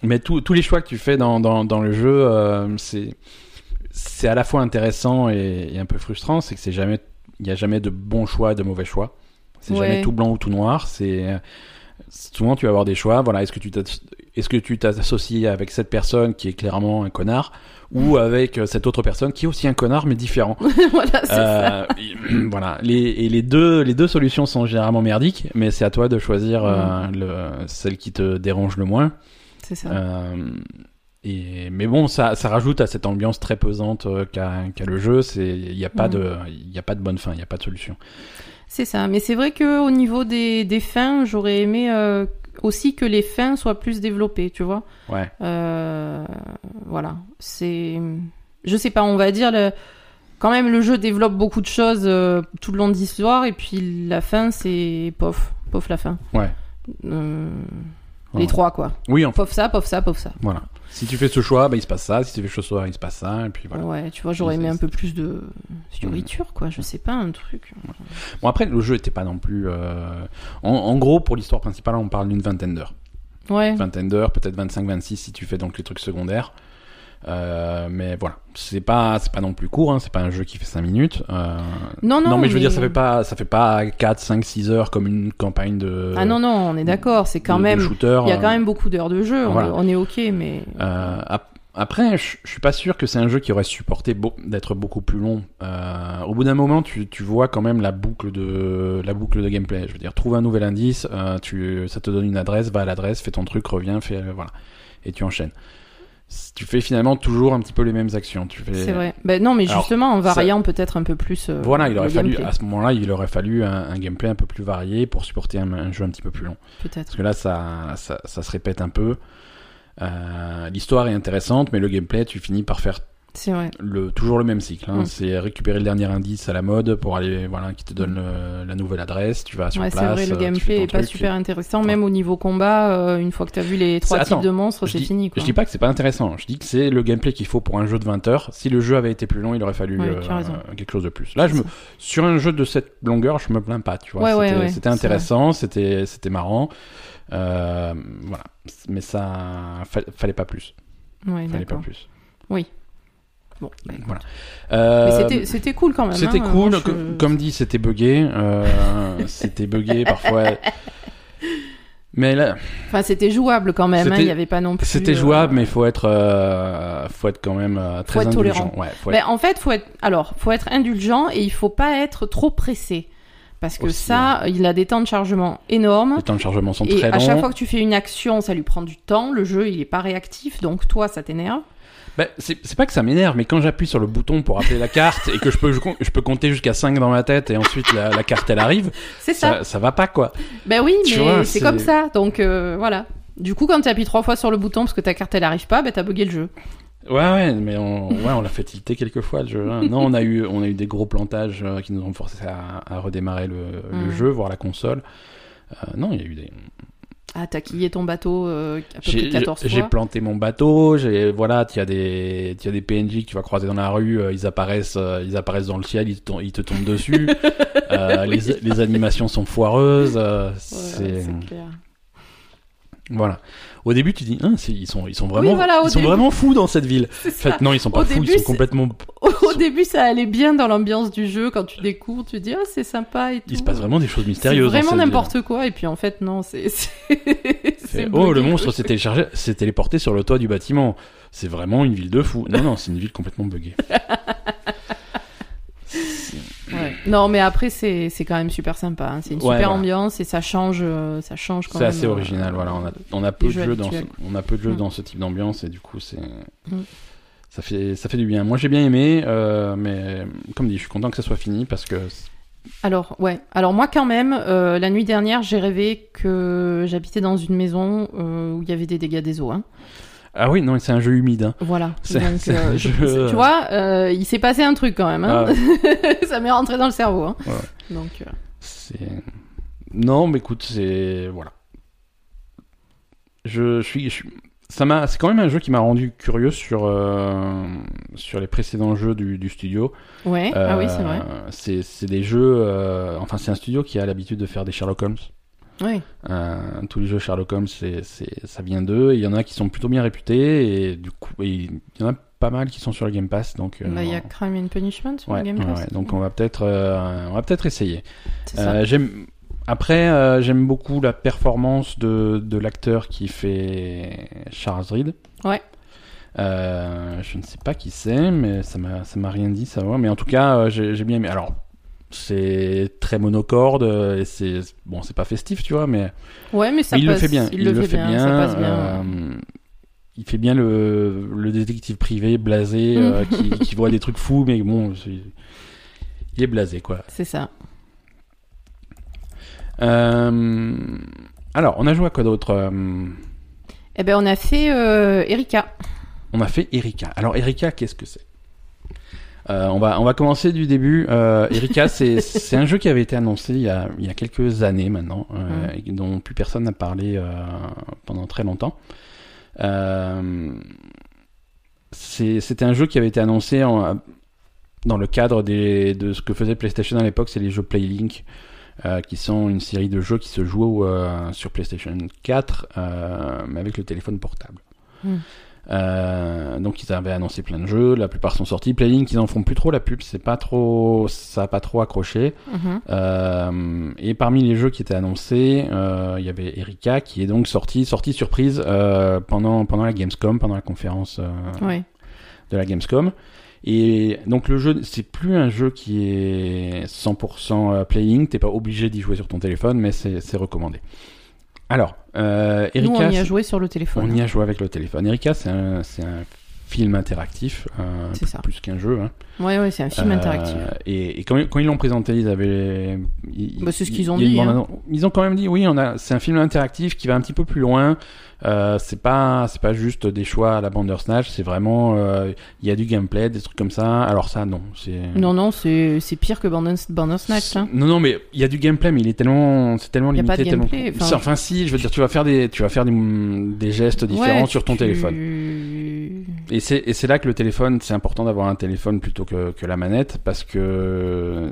A: mais tous tous les choix que tu fais dans dans, dans le jeu euh, c'est c'est à la fois intéressant et, et un peu frustrant c'est que c'est jamais il y a jamais de bons choix et de mauvais choix c'est
B: Ouais.
A: jamais tout blanc ou tout noir c'est souvent tu vas avoir des choix voilà est-ce que tu t'as- est-ce que tu t'associes avec cette personne qui est clairement un connard ou avec euh, cette autre personne qui est aussi un connard mais différent
B: voilà, c'est ça.
A: euh, voilà. Les, et les deux, les deux solutions sont généralement merdiques, mais c'est à toi de choisir euh, le, celle qui te dérange le moins.
B: C'est ça.
A: Euh, et, mais bon, ça, ça rajoute à cette ambiance très pesante qu'a le jeu. Il n'y a pas de, il y a pas de bonne fin, il n'y a pas de solution.
B: C'est ça. Mais c'est vrai que au niveau des, des fins, j'aurais aimé euh, aussi que les fins soient plus développées, tu vois.
A: Ouais.
B: Euh, voilà. C'est, je sais pas, on va dire le... quand même le jeu développe beaucoup de choses euh, tout le long de l'histoire et puis la fin c'est pof, pof la fin.
A: Ouais.
B: Euh, Les trois quoi.
A: Oui, enfin,
B: Pof ça, pof ça, pof ça.
A: voilà. Si tu fais ce choix, bah, il se passe ça. Si tu fais ce choix, il se passe ça. Et puis voilà.
B: Ouais, tu vois, j'aurais aimé un peu plus de fioriture quoi. Je sais pas un truc.
A: Bon après, le jeu était pas non plus. euh, En, en gros, pour l'histoire principale, on parle d'une vingtaine d'heures.
B: Ouais.
A: vingtaine d'heures, peut-être 25-26 si tu fais donc les trucs secondaires. Euh, mais voilà, c'est pas c'est pas non plus court, hein, c'est pas un jeu qui fait 5 minutes. Euh,
B: Non, non.
A: mais je veux dire, ça fait pas ça fait pas 4, 5, 6 heures comme une campagne de.
B: Ah non, non, on est d'accord. C'est quand
A: de-
B: même. Il y a
A: euh,
B: quand même beaucoup d'heures de jeu. on-
A: Voilà.
B: On, est ok, mais.
A: euh, ap- après, je je suis pas sûr que c'est un jeu qui aurait supporté beau- d'être beaucoup plus long. Au bout d'un moment, tu, tu vois quand même la boucle de la boucle de gameplay. Je veux dire, trouve un nouvel indice, tu, ça te donne une adresse, va à l'adresse, fais ton truc, reviens, fais voilà, et tu enchaînes. Tu fais finalement toujours un petit peu les mêmes actions. Tu fais.
B: C'est vrai. Ben non, mais
A: Alors,
B: justement, en variant peut-être un peu plus. euh,
A: Voilà, il aurait fallu
B: gameplay,
A: à ce moment-là, il aurait fallu un, un gameplay un peu plus varié pour supporter un, un jeu un petit peu plus long.
B: Peut-être.
A: Parce que là, ça, ça, ça se répète un peu. Euh, L'histoire est intéressante, mais le gameplay, tu finis par faire
B: C'est vrai.
A: le, toujours le même cycle. Hein.
B: Mm.
A: C'est récupérer le dernier indice à la mode pour aller, voilà, qui te donne le- la nouvelle adresse. Tu vas sur
B: Ouais, c'est
A: place.
B: vrai, le
A: euh, tu
B: gameplay est pas
A: truc,
B: super intéressant. Même au niveau combat, euh, une fois que t'as vu les trois
A: C'est-
B: types
A: attends,
B: de monstres, c'est fini. Quoi.
A: Je dis pas que c'est pas intéressant. Je dis que c'est le gameplay qu'il faut pour un jeu de 20 heures. Si le jeu avait été plus long, il aurait fallu
B: Ouais,
A: euh,
B: tu as
A: quelque chose de plus. Là, je me, sur un jeu de cette longueur, je me plains pas. Tu vois, c'était
B: c'est
A: intéressant, c'était c'était marrant. Euh, voilà, mais ça fa- fallait pas plus.
B: Ouais,
A: Fallait pas plus.
B: Bon. bah,
A: Voilà.
B: Mais
A: Euh,
B: c'était- cool quand même.
A: C'était
B: hein.
A: cool,
B: je-
A: co- comme dit, c'était buggé. euh, c'était buggé parfois. Mais là,
B: Enfin, c'était jouable quand même. hein, Il n'y avait pas non plus.
A: c'était
B: euh,
A: jouable, mais faut être, euh, faut être quand même euh, très
B: être
A: indulgent.
B: tolérant.
A: Ouais, faut être-
B: Ben, en fait, faut être. Alors, faut être indulgent et il faut pas être trop pressé. Parce que
A: Aussi,
B: ça, il a des temps de chargement énormes.
A: Les temps de chargement sont
B: Et
A: très
B: à chaque
A: longs.
B: fois que tu fais une action, ça lui prend du temps. Le jeu, il est pas réactif, donc toi, ça t'énerve.
A: Bah, c'est pas que ça m'énerve, mais quand j'appuie sur le bouton pour appeler la carte et que je peux, je, je peux compter jusqu'à 5 dans ma tête et ensuite la, la carte elle arrive,
B: ça.
A: ça, ça va pas quoi.
B: Ben oui,
A: Tu
B: mais c'est comme ça. Donc euh, voilà. Du coup, quand tu appuies trois fois sur le bouton parce que ta carte elle arrive pas, ben t'as bugué le jeu.
A: Ouais, ouais, mais on, ouais, on l'a fait tilter quelques fois le jeu. hein. Non, on a eu, on a eu des gros plantages euh, qui nous ont forcé à, à redémarrer le, le
B: Mm.
A: jeu, voir la console. Euh, non, il y a eu des.
B: Ah, t'as quillé ton bateau euh, à peu près
A: J'ai
B: 14
A: j'ai
B: fois.
A: planté mon bateau. J'ai voilà, il y a des, y a des PNJ que tu vas croiser dans la rue. euh, ils apparaissent, euh, ils apparaissent dans le ciel, ils te, ils te tombent dessus. Euh,
B: Oui.
A: les, les animations sont foireuses. euh,
B: ouais,
A: c'est
B: clair.
A: voilà. Au début, tu dis, hein, ils sont, ils sont vraiment,
B: Oui, voilà, au
A: ils sont
B: début.
A: vraiment fous dans cette ville. En fait, non, ils sont pas
B: Au
A: fous,
B: début,
A: ils sont complètement.
B: Au début, ça allait bien dans l'ambiance du jeu. Quand tu découvres, tu dis ah c'est sympa et tout.
A: Il se passe vraiment des choses mystérieuses.
B: vraiment n'importe quoi. Et puis en fait, non, c'est.
A: oh, le monstre
B: quoi.
A: s'est téléchargé, s'est téléporté sur le toit du bâtiment. C'est vraiment une ville de fous. Non, non, c'est une ville complètement buggée.
B: Non, mais après, c'est c'est quand même super sympa. hein. C'est une
A: Ouais,
B: super
A: voilà.
B: ambiance et ça change, euh, ça change quand
A: C'est
B: même.
A: assez
B: euh,
A: original. Voilà, on a, on a peu de
B: jeux
A: jeux dans, ce, on a peu de jeux dans ce type d'ambiance et du coup, c'est,
B: Mm.
A: ça fait, ça fait du bien. Moi, j'ai bien aimé, euh, mais comme dit, je suis content que ça soit fini parce que
B: Alors, ouais. Alors, moi, quand même, euh, la nuit dernière, j'ai rêvé que j'habitais dans une maison euh, où il y avait des dégâts des eaux. Hein.
A: Ah oui, non, c'est un jeu humide. Hein.
B: Voilà.
A: C'est-
B: Donc, euh,
A: jeu-
B: Tu vois, euh, il s'est passé un truc quand même. Hein.
A: Ah,
B: ça m'est rentré dans le cerveau. Hein. Donc, euh,
A: c'est, non, mais écoute, c'est voilà. Je, je suis, je ça m'a, c'est quand même un jeu qui m'a rendu curieux sur euh, sur les précédents jeux du, du studio.
B: ouais. ah oui, c'est vrai.
A: Euh, C'est, c'est des jeux, euh, enfin, c'est un studio qui a l'habitude de faire des Sherlock Holmes.
B: Oui.
A: Euh, tous les jeux Sherlock Holmes, c'est, ça vient d'eux. Il y en a qui sont plutôt bien réputés et du coup, il y en a pas mal qui sont sur le Game Pass. Donc, euh,
B: Bah, il y a Crime and Punishment sur
A: ouais,
B: le Game Pass.
A: ouais. donc on va peut-être, euh, on va peut-être essayer. J'aime. Après, j'aime beaucoup la performance de, de l'acteur qui fait Charles Reed.
B: Ouais.
A: Je ne sais pas qui c'est, mais ça m'a ça m'a rien dit, ça va. Mais en tout cas, j'ai j'ai bien aimé. Alors, c'est très monocorde euh, et c'est bon, c'est pas festif, tu vois, mais,
B: Ouais, mais ça
A: mais il
B: passe.
A: le fait bien.
B: Il, le fait bien. Ça passe bien.
A: euh, il fait bien le, le détective privé blasé euh, qui, qui voit des trucs fous, mais bon, il est blasé quoi.
B: C'est ça.
A: Euh, alors, on a joué à quoi d'autre
B: Eh ben, on a fait Erika.
A: On a fait Erika. Alors, Erika, qu'est-ce que c'est? Euh, on, va, on va commencer du début. Euh, Erika, c'est un jeu qui avait été annoncé il y a, il y a quelques années maintenant, euh, et dont plus personne n'a parlé pendant très longtemps. C'est- C'était un jeu qui avait été annoncé en- dans le cadre des, de ce que faisait PlayStation à l'époque, c'est les jeux Playlink. qui sont une série de jeux qui se jouent sur PlayStation 4, euh, mais avec le téléphone portable.
B: Hmm.
A: Euh, donc ils avaient annoncé plein de jeux, la plupart sont sortis. Playlink, ils en font plus trop la pub, c'est pas trop, ça a pas trop accroché.
B: Mhm.
A: Euh, et parmi les jeux qui étaient annoncés, euh, il y avait Erika qui est donc sorti, sorti surprise euh, pendant pendant la Gamescom, pendant la conférence
B: Ouais.
A: de la Gamescom. Et donc le jeu, c'est plus un jeu qui est 100% playing, t'es pas obligé d'y jouer sur ton téléphone, mais c'est c'est recommandé. Alors, euh,
B: Nous,
A: Erika,
B: on y a joué sur le téléphone.
A: on y a joué avec le téléphone. Erika, c'est un, c'est un film interactif, euh,
B: C'est ça.
A: plus qu'un jeu. hein.
B: Ouais, ouais, c'est un film
A: Euh,
B: interactif.
A: Et, et quand, quand ils l'ont présenté, ils avaient.
B: Bah, c'est ce
A: ils-
B: qu'ils ont dit, hein.
A: Ils ont quand même dit, oui, on a. C'est un film interactif qui va un petit peu plus loin. Euh, c'est pas, c'est pas juste des choix à la Bandersnatch. C'est vraiment, euh, il y a du gameplay, des trucs comme ça. Alors ça, non, c'est.
B: Non, non, c'est pire que Bandersnatch. Hein.
A: Non, non, mais il y a du gameplay, mais il est tellement, c'est tellement
B: Il y a
A: limité,
B: pas de
A: tellement.
B: gameplay, enfin-
A: si, je veux dire, tu vas faire des, tu vas faire des, des gestes différents
B: Ouais,
A: sur ton
B: tu-
A: téléphone. Et c'est, et c'est là que le téléphone, c'est important d'avoir un téléphone plutôt que, que la manette, parce que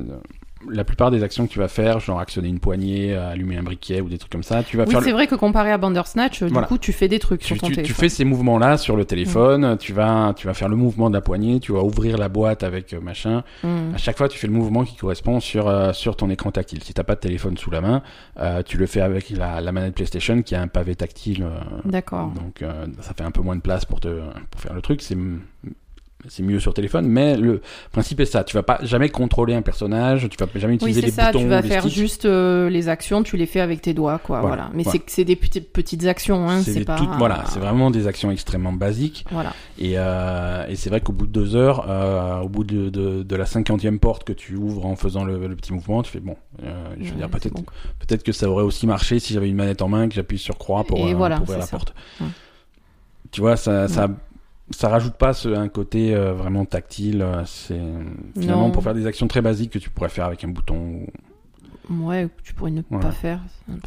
A: la plupart des actions que tu vas faire, genre actionner une poignée, allumer un briquet ou des trucs comme ça, tu vas
B: Oui,
A: faire.
B: c'est
A: le-
B: vrai que comparé à Bandersnatch, du
A: Voilà.
B: coup, tu fais des trucs
A: Tu,
B: sur ton
A: tu- tu
B: téléphone.
A: fais ces mouvements-là sur le téléphone, tu vas, tu vas faire le mouvement de la poignée, tu vas ouvrir la boîte avec euh, machin.
B: Mm.
A: À chaque fois, tu fais le mouvement qui correspond sur, euh, sur ton écran tactile. Si t'as pas de téléphone sous la main, euh, tu le fais avec la, la manette PlayStation qui a un pavé tactile. euh,
B: D'accord.
A: donc euh, ça fait un peu moins de place pour, te, pour faire le truc. C'est c'est mieux sur téléphone, mais le principe est ça. Tu vas pas jamais contrôler un personnage, tu vas jamais
B: Oui,
A: utiliser
B: c'est
A: les
B: ça,
A: boutons,
B: tu vas
A: les
B: faire
A: sticks.
B: juste euh, les actions, tu les fais avec tes doigts, quoi.
A: Voilà,
B: Voilà. Mais
A: voilà.
B: c'est des petites, actions, hein,
A: C'est
B: pas.
A: toutes- voilà, c'est vraiment des actions extrêmement basiques.
B: Voilà.
A: Et, euh, et c'est vrai qu'au bout de deux heures, euh, au bout de, de, de la cinquantième porte que tu ouvres en faisant le, le petit mouvement, tu fais bon. je veux
B: Ouais,
A: dire peut-être
B: bon.
A: peut-être que ça aurait aussi marché si j'avais une manette en main que j'appuie sur croix pour, ouvrir la
B: ça.
A: porte.
B: Ouais.
A: Tu vois, ça, ça ça rajoute pas ce, un côté euh, vraiment tactile. euh, C'est finalement
B: Non.
A: pour faire des actions très basiques que tu pourrais faire avec un bouton. ou-
B: Ouais, que tu pourrais ne
A: Voilà.
B: pas faire.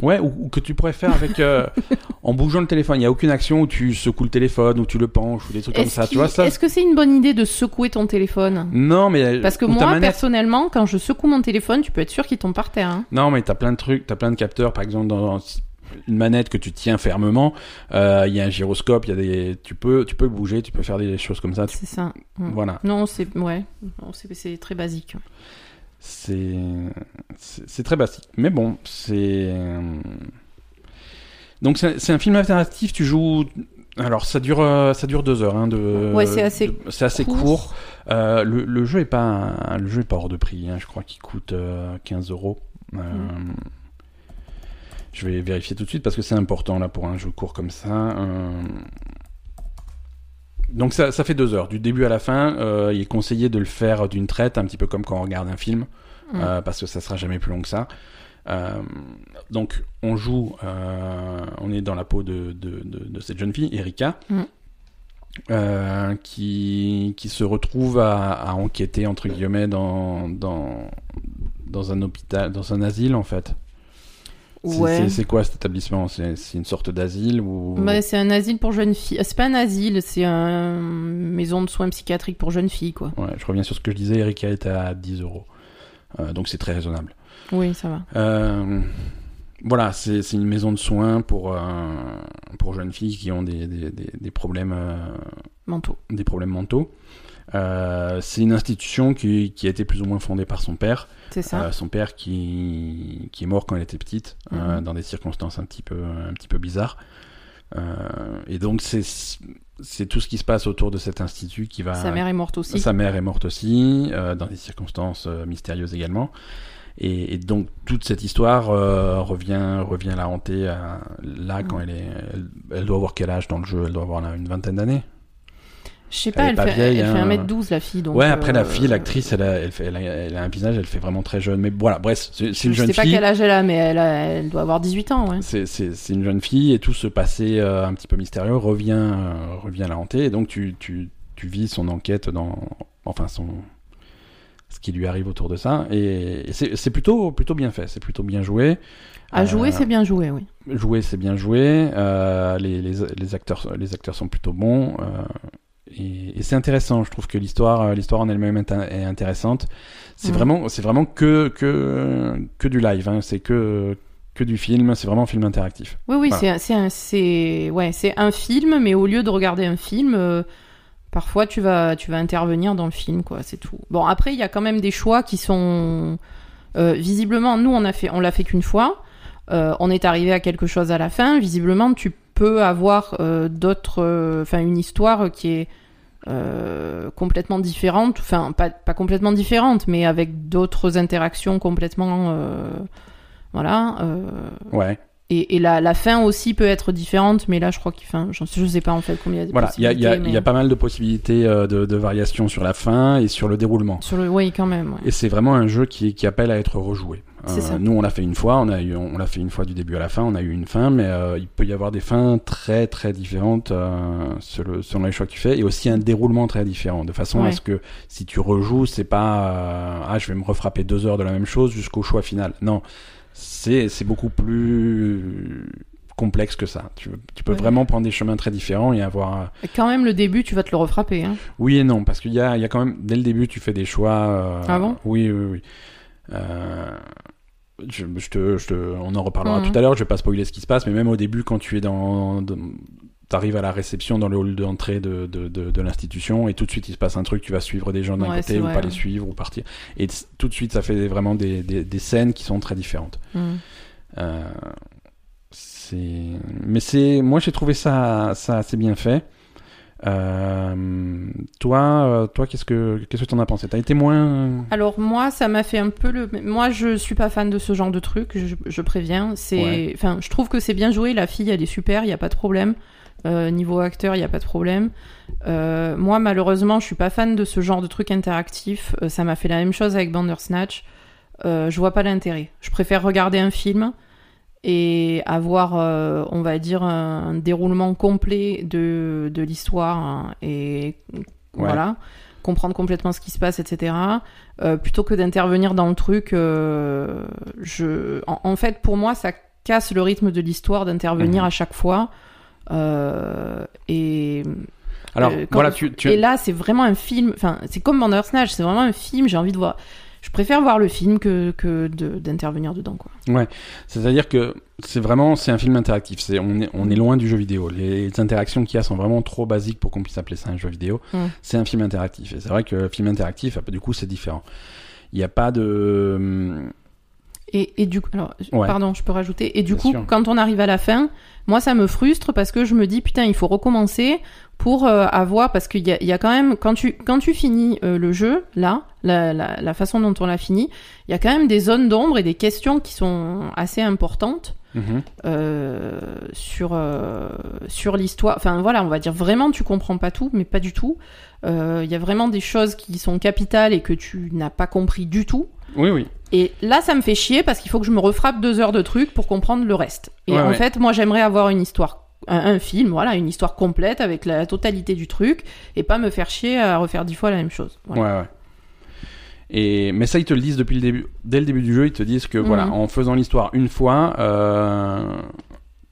A: Ouais, ou, ou que tu pourrais faire avec euh, en bougeant le téléphone. Il y a aucune action où tu secoues le téléphone ou tu le penches ou des trucs comme ça. Tu vois ça
B: Est-ce que c'est une bonne idée de secouer ton téléphone?
A: Non, mais
B: Parce que moi,
A: manette.
B: personnellement, quand je secoue mon téléphone, tu peux être sûr qu'il tombe par terre. hein.
A: Non, mais t'as plein de trucs, t'as plein de capteurs, par exemple dans une manette que tu tiens fermement, euh, il y a un gyroscope, il y a des, tu peux, tu peux bouger, tu peux faire des choses comme ça.
B: C'est ça.
A: Voilà,
B: Non, c'est ouais, c'est très basique.
A: c'est, très basique, mais bon, c'est. Donc c'est un film interactif, tu joues. Alors ça dure, euh, ça dure deux heures. Hein, de,
B: Ouais, c'est assez
A: c'est assez
B: court.
A: court. Euh, le, le jeu est pas, le jeu est pas hors de prix. hein, je crois qu'il coûte euh, 15 euros. Euh,
B: Mm.
A: Je vais vérifier tout de suite parce que c'est important là pour un jeu court comme ça. Euh, Donc ça, ça fait deux heures. Du début à la fin, euh, il est conseillé de le faire d'une traite, un petit peu comme quand on regarde un film,
B: Mm.
A: euh, parce que ça sera jamais plus long que ça. Euh, donc on joue, on est dans la peau de, de, de, de cette jeune fille, Erika,
B: Mm.
A: qui, qui se retrouve à, à enquêter entre guillemets dans, dans, dans un hôpital, dans un asile en fait. C'est-
B: Ouais.
A: c'est- C'est quoi cet établissement? C'est une sorte d'asile ou?
B: Bah, c'est un asile pour jeunes filles. C'est pas un asile, c'est une maison de soins psychiatriques pour jeunes filles, quoi.
A: Ouais, je reviens sur ce que je disais, Erika est à 10 euros. Euh, donc c'est très raisonnable.
B: Oui, ça va.
A: Euh, voilà, c'est une maison de soins pour, euh, pour jeunes filles qui ont des, des, des, des problèmes,
B: Manteau.
A: des problèmes mentaux. Euh, c'est une institution qui, qui a été plus ou moins fondée par son père.
B: C'est ça.
A: Euh, son père qui, qui est mort quand elle était petite, euh,
B: Mhm.
A: dans des circonstances un petit peu, un petit peu bizarres. Et donc c'est tout ce qui se passe autour de cet institut qui va...
B: Sa mère est morte aussi.
A: Sa mère est morte aussi, dans des circonstances mystérieuses également. Et, et donc toute cette histoire euh, revient, revient la hanter là quand
B: Mm.
A: elle est... Elle, elle doit avoir quel âge dans le jeu? Elle doit avoir là, une vingtaine d'années
B: Je sais
A: Elle
B: pas, elle,
A: pas
B: fait,
A: vieille,
B: elle fait
A: hein.
B: 1m12 la fille. Donc,
A: Ouais, après la
B: euh,
A: fille, l'actrice, elle a, elle, elle, a, elle a un visage, elle fait vraiment très jeune. Mais voilà, bref, c'est une
B: Je
A: jeune
B: sais pas
A: fille.
B: quel âge elle a, mais elle, a- elle doit avoir 18 ans, ouais.
A: C'est- une jeune fille et tout ce passé euh, un petit peu mystérieux revient, euh, revient la hanter. Et donc tu, tu, tu vis son enquête dans. Enfin, son. Ce qui lui arrive autour de ça. Et, et c'est plutôt, plutôt bien fait, c'est plutôt bien joué.
B: À jouer, c'est bien joué, oui.
A: Jouer, c'est bien joué. les, les, les, acteurs, les acteurs sont plutôt bons. Et, et c'est intéressant. Je trouve que l'histoire, euh, l'histoire en elle-même est, in- est intéressante. C'est
B: Mhm.
A: vraiment, c'est vraiment que, que, que du live. hein. C'est que, que du film. C'est vraiment un film interactif.
B: Oui, oui,
A: Voilà.
B: c'est un- c'est ouais, c'est un film, mais au lieu de regarder un film, euh, parfois tu vas, tu vas intervenir dans le film, quoi. C'est tout. Bon, après, il y a quand même des choix qui sont euh, visiblement. Nous, on a fait, on l'a fait qu'une fois. Euh, on est arrivé à quelque chose à la fin. Visiblement, tu peux avoir euh, d'autres, euh, enfin, une histoire qui est euh, complètement différente. Enfin, pas, pas complètement différente, mais avec d'autres interactions complètement, euh, voilà. euh,
A: Ouais.
B: Et, et la, la fin aussi peut être différente, mais là, je crois qu'il, enfin, je, sais pas en fait combien il y a de
A: Voilà, il y a, il
B: possibilités,
A: il y a
B: mais-
A: pas mal de possibilités euh, de, de variations sur la fin et sur le déroulement.
B: Sur le, oui, quand même. ouais.
A: Et c'est vraiment un jeu qui, qui appelle à être rejoué.
B: C'est ça.
A: nous, on l'a fait une fois, on a eu, on l'a fait une fois du début à la fin, on a eu une fin, mais euh, il peut y avoir des fins très très différentes euh, selon, selon les choix que tu fais, et aussi un déroulement très différent, de façon à ce que si tu rejoues, c'est pas euh, ah je vais me refrapper deux heures de la même chose jusqu'au choix final. Non, c'est beaucoup plus complexe que ça. Tu, tu peux
B: Ouais.
A: vraiment prendre des chemins très différents et avoir
B: Et Quand même, le début, tu vas te le refrapper. Hein.
A: oui et non, parce qu'il y a, y a quand même, dès le début, tu fais des choix. euh,
B: Ah bon?
A: Oui, oui, oui. Euh, je, je te, je te- on en reparlera
B: Mhm.
A: tout à l'heure, je vais pas spoiler ce qui se passe, mais même au début, quand tu es dans. dans- T'arrives à la réception dans le hall d'entrée de, de, de, de l'institution et tout de suite il se passe un truc, tu vas suivre des gens d'un
B: Ouais,
A: côté ou
B: vrai,
A: pas
B: ouais.
A: les suivre ou partir. Et tout de suite ça fait vraiment des, des, des scènes qui sont très différentes.
B: Mm.
A: Euh, mais c'est moi j'ai trouvé ça ça assez bien fait euh, toi euh, toi qu'est-ce que qu'est-ce que t'en as pensé? T'as été moins
B: Alors moi, ça m'a fait un peu le. Moi, je suis pas fan de ce genre de truc. Je, je préviens. C'est.
A: Ouais.
B: Enfin, je trouve que c'est bien joué. La fille, elle est super. Il y a pas de problème. Euh, niveau acteur, il y a pas de problème. Euh, moi, malheureusement, je suis pas fan de ce genre de truc interactif. Euh, ça m'a fait la même chose avec Bandersnatch. Je vois pas l'intérêt. Je préfère regarder un film et avoir, on va dire, un, déroulement complet de, de l'histoire hein, et voilà, comprendre complètement ce qui se passe, etc. Plutôt que d'intervenir dans le truc. je, en, en fait, pour moi, ça casse le rythme de l'histoire d'intervenir
A: Mhm.
B: à chaque fois. Euh, et
A: alors
B: euh, quand-
A: voilà tu, tu
B: et là, c'est vraiment un film. Enfin, c'est comme Bandersnatch, c'est vraiment un film. J'ai envie de voir. Je préfère voir le film que, que de- d'intervenir dedans, quoi.
A: c'est à dire que c'est vraiment c'est un film interactif c'est on est on est loin du jeu vidéo les interactions qu'il y a sont vraiment trop basiques pour qu'on puisse appeler ça un jeu vidéo
B: Mm.
A: c'est un film interactif et c'est vrai que le film interactif du coup c'est différent il n'y a pas de hum,
B: Et, et du coup, alors,
A: Ouais.
B: pardon, je peux rajouter. Et du
A: Bien
B: coup,
A: sûr.
B: quand on arrive à la fin, moi, ça me frustre parce que je me dis, putain, il faut recommencer pour euh, avoir, parce qu'il y a, quand même, quand tu, quand tu finis euh, le jeu, là, la, la façon dont on l'a fini, il y a quand même des zones d'ombre et des questions qui sont assez importantes.
A: Mhm.
B: euh, sur euh, sur l'histoire. Enfin voilà, on va dire vraiment tu comprends pas tout, mais pas du tout. Euh, Il y a vraiment des choses qui sont capitales et que tu n'as pas compris du tout.
A: oui oui
B: Et là, ça me fait chier parce qu'il faut que je me refrappe deux heures de trucs pour comprendre le reste. Et
A: Ouais,
B: en
A: ouais.
B: fait, moi, j'aimerais avoir une histoire, un, un film, voilà, une histoire complète avec la totalité du truc et pas me faire chier à refaire dix fois la même chose. Voilà.
A: Ouais, ouais. Et, mais ça, ils te le disent depuis le début. Dès le début du jeu, ils te disent que
B: Mhm.
A: voilà, en faisant l'histoire une fois, euh,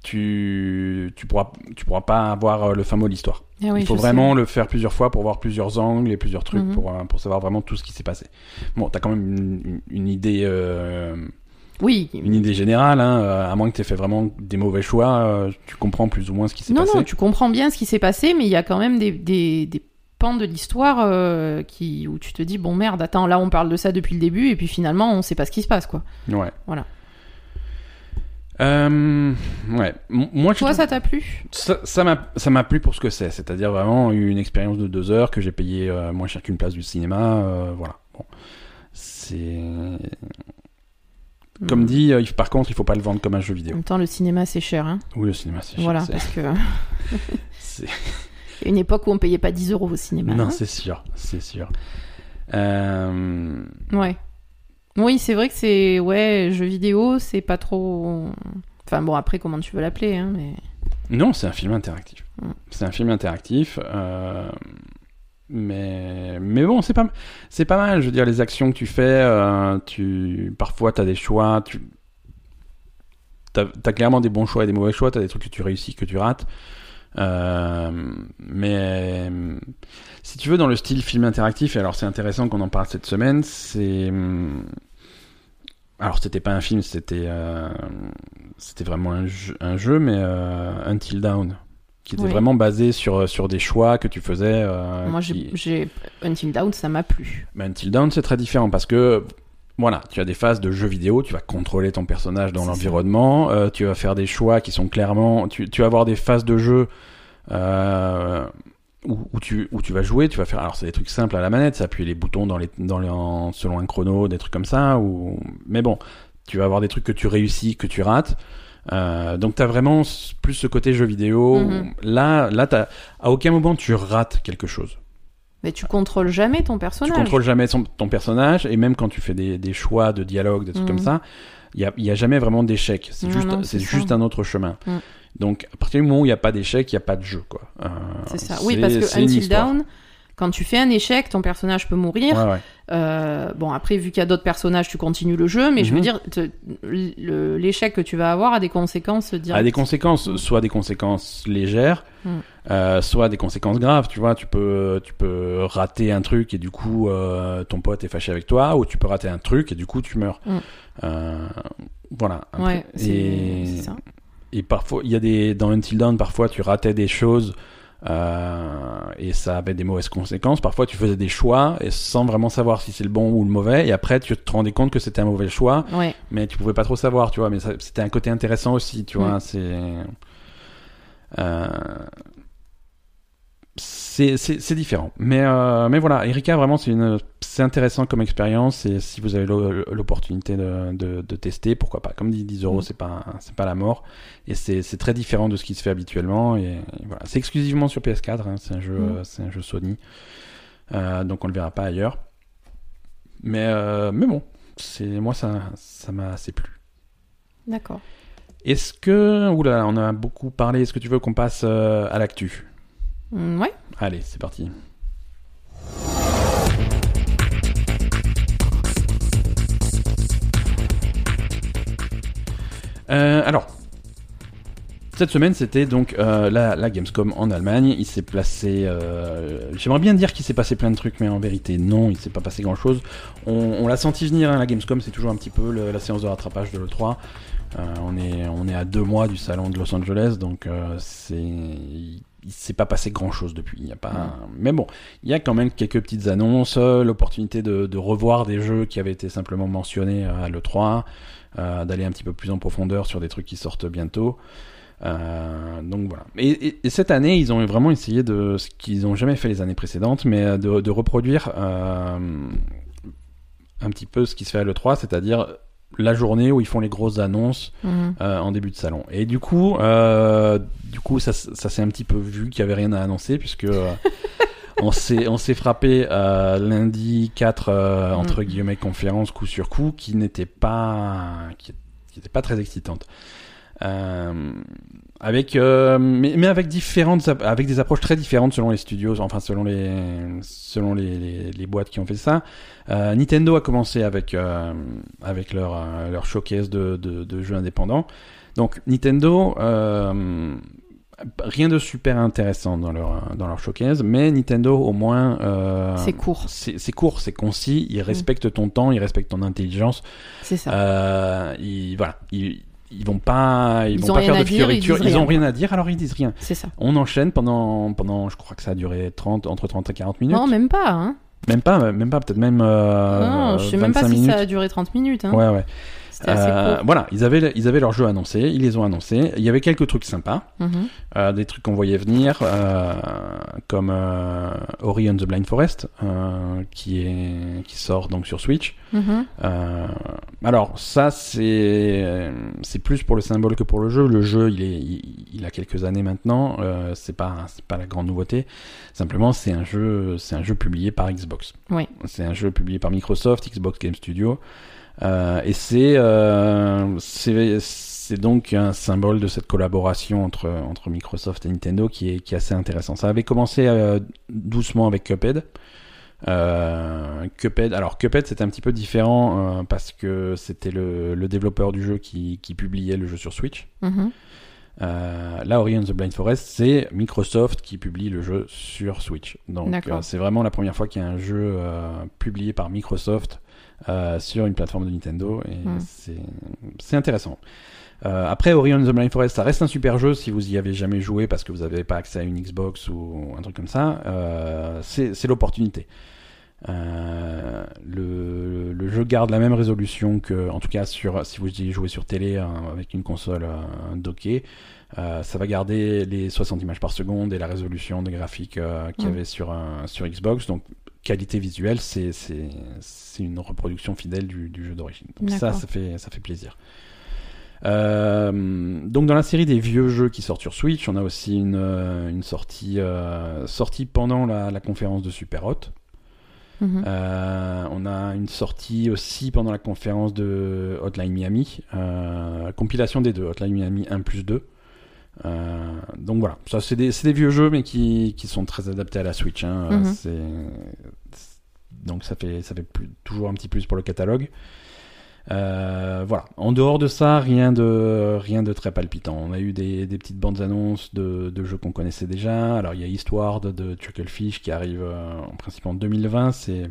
A: tu, tu, pourras, tu pourras pas avoir euh, le fin mot de l'histoire.
B: Ah oui,
A: Il faut vraiment
B: sais.
A: le faire plusieurs fois pour voir plusieurs angles et plusieurs trucs
B: Mhm.
A: pour, euh, pour savoir vraiment tout ce qui s'est passé. Bon, t'as quand même une, idée. euh,
B: Oui.
A: une idée générale, hein, à moins que tu aies fait vraiment des mauvais choix, tu comprends plus ou moins ce qui s'est
B: Non,
A: passé.
B: non, tu comprends bien ce qui s'est passé, mais il y a quand même des, des, des pans de l'histoire euh, qui où tu te dis bon merde, attends, là on parle de ça depuis le début et puis finalement on sait pas ce qui se passe quoi.
A: Ouais.
B: Voilà.
A: Euh, ouais. Moi,
B: Toi, ça t'a plu?
A: Ça m'a ça m'a plu pour ce que c'est, c'est-à-dire vraiment une expérience de deux heures que j'ai payé euh, moins cher qu'une place du cinéma, euh, voilà. Bon, c'est comme
B: Hmm.
A: dit. euh, il- par contre, il faut pas le vendre comme un jeu
B: En
A: vidéo.
B: même temps, le cinéma c'est cher, hein.
A: Oui, le cinéma, c'est cher,
B: Voilà, parce que
A: c'est-
B: une époque où on payait pas 10 euros au cinéma.
A: Non,
B: hein.
A: c'est sûr, c'est sûr. Euh,
B: Ouais. Oui, c'est vrai que c'est ouais, jeu vidéo, c'est pas trop. Enfin bon, après comment tu veux l'appeler, hein, mais.
A: Non, c'est un film interactif.
B: Mm.
A: C'est un film interactif. euh, Mais, mais bon, c'est pas, c'est pas mal. Je veux dire, les actions que tu fais, euh, tu, parfois, tu as des choix. Tu as, clairement des bons choix et des mauvais choix. Tu as des trucs que tu réussis, que tu rates. Euh, mais si tu veux, dans le style film interactif, et alors c'est intéressant qu'on en parle cette semaine, c'est. hum, Alors, c'était pas un film, c'était euh, c'était vraiment un jeu, un jeu mais euh, Until Dawn, qui était
B: Oui.
A: vraiment basé sur, sur des choix que tu faisais. euh,
B: Moi, j'ai,
A: qui-
B: j'ai Until Dawn, ça m'a plu.
A: mais Until Dawn, c'est très différent parce que voilà, tu as des phases de jeu vidéo, tu vas contrôler ton personnage dans l'environnement, euh, tu vas faire des choix qui sont clairement, tu, tu vas avoir des phases de jeu euh, où, où tu où tu vas jouer, tu vas faire, alors c'est des trucs simples à la manette, c'est appuyer les boutons dans les dans les en- selon un chrono, des trucs comme ça, ou mais bon, tu vas avoir des trucs que tu réussis, que tu rates. Euh, donc t'as vraiment plus ce côté jeu vidéo.
B: Mhm.
A: Là, là, à aucun moment tu rates quelque chose.
B: Mais tu contrôles jamais ton personnage.
A: Tu contrôles jamais son- ton personnage et même quand tu fais des, des choix de dialogue, des trucs comme ça, il y a, a jamais vraiment d'échec. C'est juste, c'est juste un autre chemin.
B: Mhm.
A: Donc à partir du moment où il n'y a pas d'échec, il n'y a pas de jeu, quoi. Euh,
B: C'est ça. Oui, parce que Until
A: histoire.
B: Quand tu fais un échec, ton personnage peut mourir.
A: Ouais, ouais.
B: Euh, bon, après, vu qu'il y a d'autres personnages, tu continues le jeu, mais je veux
A: Mhm.
B: dire, l'échec que tu vas avoir a des conséquences directes.
A: a des conséquences, soit des conséquences légères,
B: Mm.
A: euh, soit des conséquences graves. Tu vois, tu peux, tu peux rater un truc et du coup euh, ton pote est fâché avec toi, ou tu peux rater un truc et du coup tu meurs.
B: Mm.
A: Voilà.
B: Ouais, c'est ça.
A: et parfois, il y a des dans Until Dawn, parfois tu ratais des choses. Euh, et ça avait des mauvaises conséquences. Parfois, tu faisais des choix et sans vraiment savoir si c'est le bon ou le mauvais. Et après, tu te rendais compte que c'était un mauvais choix
B: Ouais.
A: mais tu pouvais pas trop savoir, tu vois. Mais c'était un côté intéressant aussi, tu vois.
B: Mm.
A: C'est euh, c'est différent. Mais euh, mais voilà, Erika vraiment c'est intéressant comme expérience et si vous avez l'o- l'opportunité de, de, de tester, pourquoi pas. Comme dit 10 euros,
B: Mm.
A: c'est pas la mort et c'est très différent de ce qui se fait habituellement et, et voilà. C'est exclusivement sur PS4, hein, c'est un jeu
B: Mm.
A: c'est un jeu Sony, Euh, donc on le verra pas ailleurs. Mais euh, mais bon, c'est moi ça ça m'a assez plu.
B: D'accord.
A: Est-ce que. Oula, on a beaucoup parlé. Est-ce que tu veux qu'on passe à l'actu?
B: Ouais.
A: Allez, c'est parti. Euh, alors, cette semaine, c'était donc euh, la, Gamescom en Allemagne. Il s'est placé. euh, J'aimerais bien dire qu'il s'est passé plein de trucs, mais en vérité, non, il s'est pas passé grand-chose. On, on l'a senti venir. hein, la Gamescom, c'est toujours un petit peu la séance de rattrapage de l'E3. Euh, on, est, à deux mois du salon de Los Angeles, donc c'est. Il s'est pas passé grand chose depuis. Il y a pas. Mais bon, il y a quand même quelques petites annonces, euh, l'opportunité de, de revoir des jeux qui avaient été simplement mentionnés à l'E3, euh, d'aller un petit peu plus en profondeur sur des trucs qui sortent bientôt. Euh, donc voilà. Et, et- et cette année, ils ont vraiment essayé de ce qu'ils n'ont jamais fait les années précédentes, mais euh, de, de reproduire euh, un petit peu ce qui se fait à l'E3, c'est-à-dire la journée où ils font les grosses annonces
B: Mhm.
A: euh, en début de salon. Et du coup, euh, du coup, ça, ça s'est un petit peu vu qu'il y avait rien à annoncer puisque euh, on s'est on s'est frappé lundi 4 euh, entre guillemets conférence coup sur coup qui n'était pas qui, qui était pas très excitante. Avec euh, mais, mais avec différentes avec des approches très différentes selon les studios enfin selon les selon les, les, les boîtes qui ont fait ça euh, Nintendo a commencé avec euh, avec leur leur showcase de, de, de jeux indépendants donc Nintendo rien de super intéressant dans leur dans leur showcase mais Nintendo au moins
B: C'est court.
A: c'est court c'est concis ils respectent ton temps ils respectent ton intelligence
B: C'est ça.
A: ils, voilà, ils, ils vont pas, ils,
B: Ils
A: vont
B: ont
A: pas faire de
B: dire, ils
A: Ils, ont
B: rien.
A: à dire, alors ils disent rien.
B: C'est ça.
A: On enchaîne pendant, pendant, je crois que ça a duré 30, entre 30 et 40 minutes.
B: Non, même pas. Hein.
A: Même pas, même pas, peut-être même. Euh,
B: non, je sais même pas
A: 25
B: si
A: minutes.
B: ça a duré 30 minutes. Hein.
A: Ouais, ouais. Euh, voilà, ils avaient, ils avaient leur jeu annoncé, ils les ont annoncés. Il y avait quelques trucs sympas,
B: Mhm.
A: euh, des trucs qu'on voyait venir, euh, comme euh, Ori and the Blind Forest, euh, qui est, qui sort donc sur Switch.
B: Mhm.
A: Euh, alors ça c'est c'est plus pour le symbole que pour le jeu. Le jeu il est il, il a quelques années maintenant. Euh, c'est pas c'est pas la grande nouveauté. Simplement c'est un jeu c'est un jeu publié par Xbox.
B: Oui.
A: C'est un jeu publié par Microsoft, Xbox Game Studio. Euh, et c'est euh, c'est c'est donc un symbole de cette collaboration entre entre Microsoft et Nintendo qui est qui est assez intéressant. Ça avait commencé euh, doucement avec Cuphead. Euh, Cuphead, alors Cuphead c'était un petit peu différent euh, parce que c'était le, le développeur du jeu qui, qui publiait le jeu sur Switch. Euh, là, Ori and the Blind Forest, c'est Microsoft qui publie le jeu sur Switch. Donc euh, c'est vraiment la première fois qu'il y a un jeu euh, publié par Microsoft sur une plateforme de Nintendo et
B: Mm.
A: c'est intéressant. Euh, après, Ori and the Blind Forest, ça reste un super jeu si vous y avez jamais joué parce que vous n'avez pas accès à une Xbox ou un truc comme ça. Euh, c'est l'opportunité. Euh, le, le jeu garde la même résolution que, en tout cas, sur, si vous y jouez sur télé euh, avec une console euh, dockée, euh, ça va garder les 60 images par seconde et la résolution de graphique euh, qu'il y
B: Mm.
A: avait sur, un- sur Xbox. Donc, qualité visuelle, c'est une reproduction fidèle du, du jeu d'origine. Donc ça, ça fait, ça fait plaisir. Euh, donc dans la série des vieux jeux qui sortent sur Switch, on a aussi une, euh, une sortie, euh, sortie pendant la, la conférence de Super Hot.
B: Mhm.
A: Euh, on a une sortie aussi pendant la conférence de Hotline Miami, compilation des deux, Hotline Miami 1 plus 2. Euh, donc voilà, ça c'est des, des vieux jeux mais qui, qui sont très adaptés à la Switch. hein.
B: Mhm.
A: Donc ça fait, ça fait plus- toujours un petit plus pour le catalogue. Euh, voilà. En dehors de ça, rien de, rien de très palpitant. On a eu des, des petites bandes annonces de, de jeux qu'on connaissait déjà. Alors il y a Eastward de Chucklefish qui arrive euh, en principe en 2020. C'est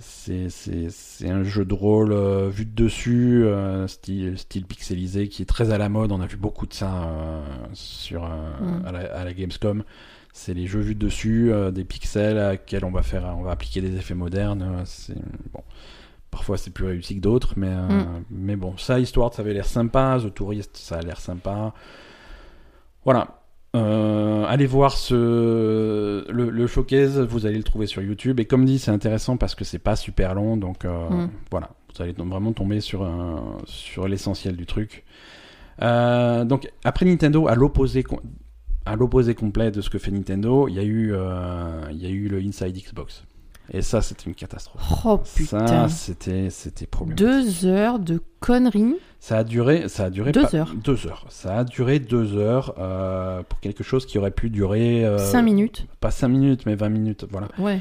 A: c'est, c'est, c'est un jeu de rôle euh, vu de dessus, style, style pixelisé, qui est très à la mode. On a vu beaucoup de ça sur,
B: Mm.
A: à, la, à la Gamescom. C'est les jeux vus de dessus, euh, des pixels à lesquels on va faire, on va appliquer des effets modernes. euh, C'est bon. Parfois c'est plus réussi que d'autres, mais euh,
B: Mm.
A: mais bon, ça, histoire, ça avait l'air sympa. The Tourist, ça a l'air sympa. Voilà. Euh, allez voir ce le, le showcase, vous allez le trouver sur YouTube. Et comme dit, c'est intéressant parce que c'est pas super long, donc
B: Mm.
A: voilà, vous allez vraiment tomber sur sur l'essentiel du truc. Donc après Nintendo, à l'opposé à l'opposé complet de ce que fait Nintendo, il y a eu euh, il y a eu le Inside Xbox. Et ça, c'était une catastrophe.
B: Oh putain.
A: Ça, c'était c'était problématique.
B: Deux heures de conneries.
A: Ça a duré, ça a duré
B: Deux
A: pas-
B: heures.
A: Deux heures. Ça a duré deux heures euh, pour quelque chose qui aurait pu durer. euh,
B: Cinq minutes.
A: Pas cinq minutes, mais 20 minutes, voilà.
B: Ouais.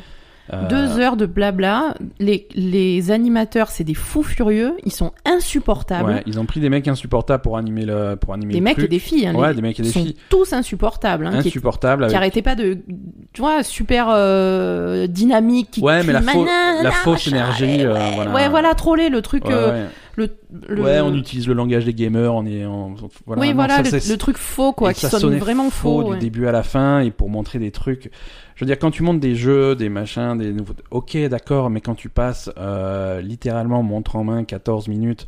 A: Euh,
B: Deux heures de blabla. Les, les animateurs, c'est des fous furieux. Ils sont insupportables.
A: Ouais, ils ont pris des mecs insupportables pour animer le, pour animer
B: des
A: le
B: mecs
A: truc.
B: et des filles. Hein,
A: Ouais,
B: les-
A: des mecs et des
B: sont
A: filles.
B: tous insupportables. Hein,
A: Insupportables.
B: qui
A: Avec...
B: arrêtaient pas de. Tu vois, super euh, dynamique. Qui
A: Ouais, mais la, fausse énergie. euh,
B: ouais,
A: voilà.
B: ouais, voilà, troller le truc.
A: Ouais, ouais.
B: Le, le-
A: Ouais, on utilise le langage des gamers, on est en... voilà,
B: oui,
A: non,
B: voilà,
A: ça,
B: le, truc faux, quoi,
A: et
B: qui
A: ça
B: sonne vraiment faux.
A: du
B: ouais.
A: début à la fin et pour montrer des trucs. Je veux dire, quand tu montes des jeux, des machins, des nouveaux. Ok, d'accord, mais quand tu passes euh, littéralement montre en main 14 minutes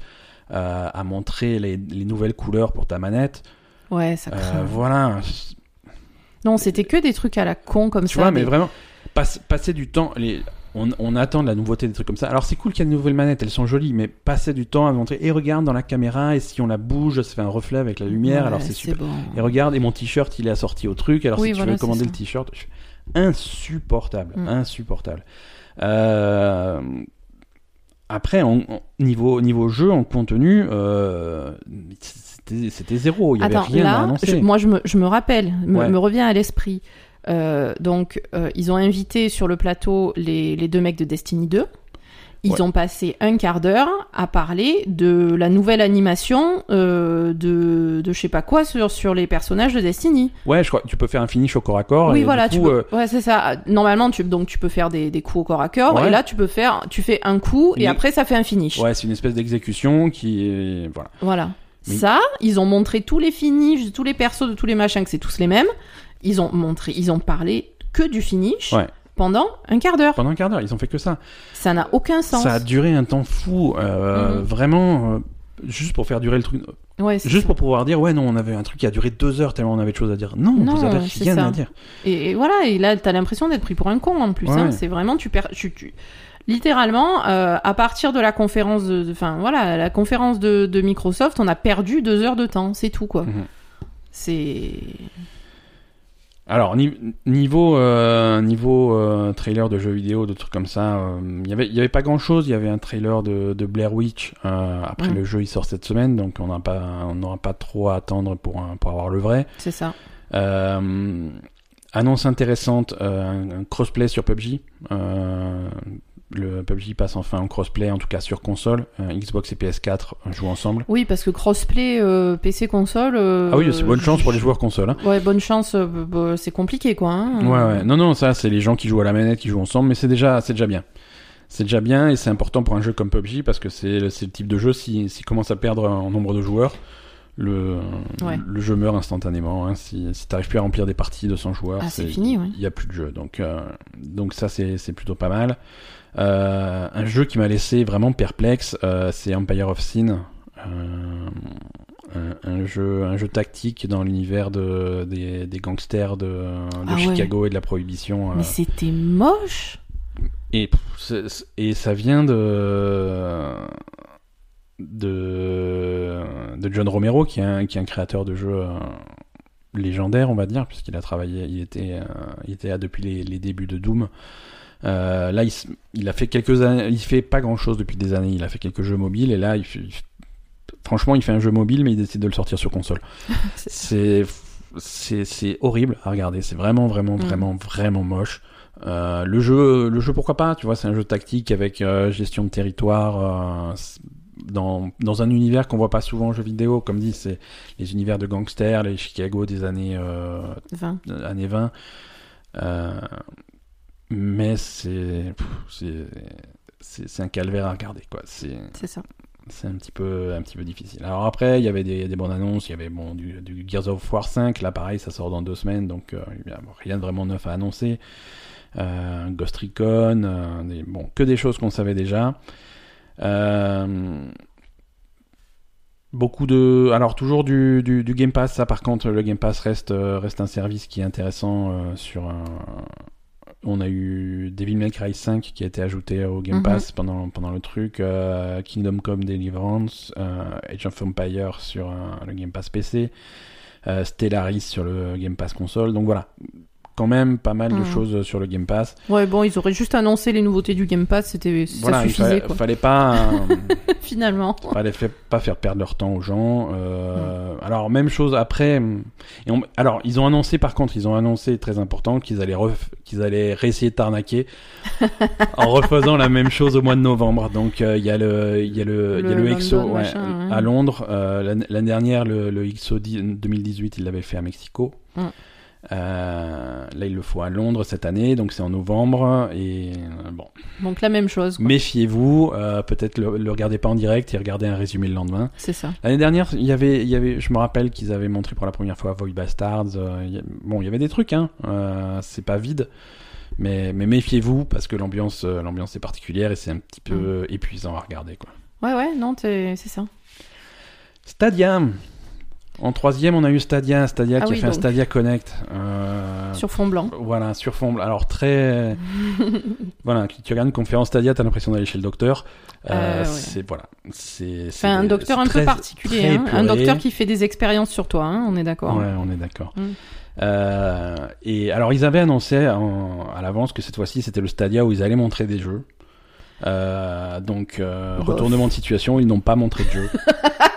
A: euh, à montrer les, les nouvelles couleurs pour ta manette,
B: Ouais, ça
A: euh,
B: craint.
A: voilà.
B: Non, c'était que des trucs à la con comme
A: Tu
B: ça.
A: vois, mais vraiment, passe- passer du temps. Les... On, on attend de la nouveauté, des trucs comme ça. Alors c'est cool qu'il y ait de nouvelles manettes, elles sont jolies, mais passer du temps à montrer. Et regarde dans la caméra, et si on la bouge, ça fait un reflet avec la lumière,
B: Ouais,
A: alors c'est super.
B: bon.
A: Et regarde, et mon t-shirt, il est assorti au truc. Alors
B: Oui,
A: si tu veux commander le t-shirt, je- insupportable,
B: Mm.
A: insupportable. Euh, Après, en- niveau niveau jeu, en contenu, euh, c'était zéro. Il y avait rien à
B: là,
A: annoncer.
B: je- moi je me, je me rappelle, me,
A: Ouais.
B: me revient à l'esprit. Euh, donc, euh, ils ont invité sur le plateau les, les deux mecs de Destiny 2. Ils
A: Ouais.
B: ont passé un quart d'heure à parler de la nouvelle animation euh, de, de je sais pas quoi sur, sur les personnages de Destiny.
A: Ouais, je crois tu peux faire un finish au corps à corps.
B: oui,
A: et
B: voilà, tu peux, ouais, c'est ça. Normalement, tu, donc tu peux faire des, des coups au corps à corps,
A: Ouais.
B: et là tu peux faire, tu fais un coup, et après ça fait un finish.
A: ouais, c'est une espèce d'exécution qui est voilà.
B: Voilà.
A: Oui.
B: Ça, ils ont montré tous les finishes, tous les persos, de tous les machins, que c'est tous les mêmes. Ils ont montré, ils ont parlé que du finish
A: Ouais.
B: pendant un quart d'heure.
A: Pendant un quart d'heure, ils ont fait que ça.
B: Ça n'a aucun sens.
A: Ça a duré un temps fou, euh,
B: Mhm.
A: vraiment, euh, juste pour faire durer le truc.
B: Ouais,
A: Juste
B: ça.
A: pour pouvoir dire, ouais, non, on avait un truc qui a duré deux heures tellement on avait de choses à dire. Non,
B: Non,
A: vous avez rien
B: ça.
A: à dire.
B: Et, et voilà, et là, t'as l'impression d'être pris pour un con en plus.
A: Ouais.
B: hein. C'est vraiment, tu perds. Tu, tu- Littéralement, euh, à partir de la conférence de. Enfin, voilà, la conférence de, de Microsoft, on a perdu deux heures de temps. C'est tout, quoi.
A: Mhm.
B: C'est.
A: Alors, ni- niveau, euh, niveau euh, trailer de jeux vidéo, de trucs comme ça, euh, il y avait- il y avait pas grand chose. Il y avait un trailer de, de Blair Witch. après,
B: Mhm.
A: le jeu il sort cette semaine, donc on n'a pas, on n'aura pas trop à attendre pour, pour avoir le vrai.
B: C'est ça.
A: Annonce intéressante, un, un crossplay sur PUBG. Euh, le PUBG passe enfin en crossplay, en tout cas sur console. Euh, Xbox et PS4 jouent ensemble.
B: Oui, parce que crossplay euh, PC console. euh,
A: ah oui, c'est bonne chance pour les joueurs console. hein.
B: Ouais, bonne chance. euh, bah, c'est compliqué, quoi. hein.
A: Ouais, ouais. Non, non, ça, c'est les gens qui jouent à la manette, qui jouent ensemble, mais c'est déjà, c'est déjà bien. C'est déjà bien et c'est important pour un jeu comme PUBG parce que c'est le, c'est le type de jeu, s'il si commence à perdre en nombre de joueurs, le,
B: Ouais.
A: le jeu meurt instantanément. hein. Si, si t'arrives plus à remplir des parties de 100 joueurs,
B: Ah, c'est fini, ouais.
A: Il n'y a plus de jeu. Donc, euh, donc ça, c'est plutôt pas mal. Euh, un jeu qui m'a laissé vraiment perplexe, euh, c'est Empire of Sin. Un, un jeu, un jeu tactique dans l'univers de, des, des gangsters de, de
B: Ah ouais.
A: Chicago et de la prohibition.
B: Mais c'était moche.
A: et ça vient de de de John Romero, qui est un, qui est un créateur de jeux euh, légendaire, on va dire, puisqu'il a travaillé, il était, euh, il était là depuis les, les débuts de Doom. Euh, là, il, il a fait quelques années, il fait pas grand chose depuis des années. Il a fait quelques jeux mobiles et là, il il franchement, il fait un jeu mobile, mais il décide de le sortir sur console.
B: C'est-
A: C'est, horrible à regarder. C'est vraiment, vraiment,
B: Mm.
A: vraiment, vraiment moche. Euh, le jeu, le jeu, pourquoi pas Tu vois, c'est un jeu tactique avec euh, gestion de territoire. Euh, dans, dans un univers qu'on voit pas souvent en jeu vidéo, comme dit, c'est les univers de gangsters, les Chicago des années euh,
B: 20.
A: années 20. Euh, mais c'est, un calvaire à regarder, quoi. C'est,
B: ça.
A: c'est un petit peu, un petit peu difficile. Alors après, il y avait des, des bonnes annonces, il y avait bon du, du Gears of War 5. Là, pareil, ça sort dans deux semaines, donc euh, rien de vraiment neuf à annoncer. Euh, Ghost Recon, euh, des- bon, que des choses qu'on savait déjà. Euh, beaucoup de, alors toujours du, du, du Game Pass. Ça, par contre, le Game Pass reste, euh, reste un service qui est intéressant euh, sur un. On a eu Devil May Cry 5 qui a été ajouté au Game
B: Mhm.
A: Pass pendant, pendant le truc, euh, Kingdom Come Deliverance, euh, Age of Empire sur euh, le Game Pass PC, Stellaris sur le Game Pass console. Donc voilà, quand même pas mal de
B: Mhm.
A: choses sur le Game Pass.
B: Ouais, bon, ils auraient juste annoncé les nouveautés du Game Pass, c'était ça
A: voilà, il
B: suffisait
A: fallait,
B: quoi.
A: fallait pas. euh,
B: Finalement.
A: fallait pas faire perdre leur temps aux gens. Euh, Alors même chose après. Et on- Alors ils ont annoncé par contre, ils ont annoncé très important qu'ils allaient qu'ils allaient réessayer de t'arnaquer en refaisant la même chose au mois de novembre. Donc euh, il y a le il y a le, il y a
B: Le
A: le XO
B: London,
A: ouais,
B: machin, ouais.
A: à Londres. Euh, l'année dernière le, le XO 10 2018 il l'avait fait à Mexico.
B: Mm.
A: Euh, là il le faut à Londres cette année, donc c'est en novembre et euh, bon.
B: Donc la même chose.
A: Méfiez-vous, euh, peut-être le, le regardez pas en direct et regardez un résumé le lendemain.
B: C'est ça.
A: L'année dernière, il y avait, il y avait, je me rappelle qu'ils avaient montré pour la première fois Void Bastards. y bon, il y avait des trucs, hein. c'est pas vide, mais, mais méfiez-vous parce que l'ambiance, l'ambiance est particulière et c'est un petit peu épuisant à regarder, quoi.
B: Ouais, ouais, non, t'es- c'est ça.
A: Stadia. En troisième, on a eu Stadia, Stadia
B: Ah
A: qui
B: oui,
A: a fait un. Stadia Connect. euh,
B: Sur fond blanc.
A: Voilà, sur fond. Alors très, voilà, tu regardes une conférence Stadia, t'as l'impression d'aller chez le docteur. Euh,
B: ouais.
A: C'est voilà, c'est.
B: Enfin, un docteur un peu particulier. hein. Un docteur qui fait des expériences sur toi, hein, on est d'accord.
A: Ouais, on est d'accord.
B: Mm.
A: Euh, et alors, ils avaient annoncé en- à l'avance que cette fois-ci, c'était le Stadia où ils allaient montrer des jeux. Euh, donc, euh, retournement de situation, ils n'ont pas montré de jeu.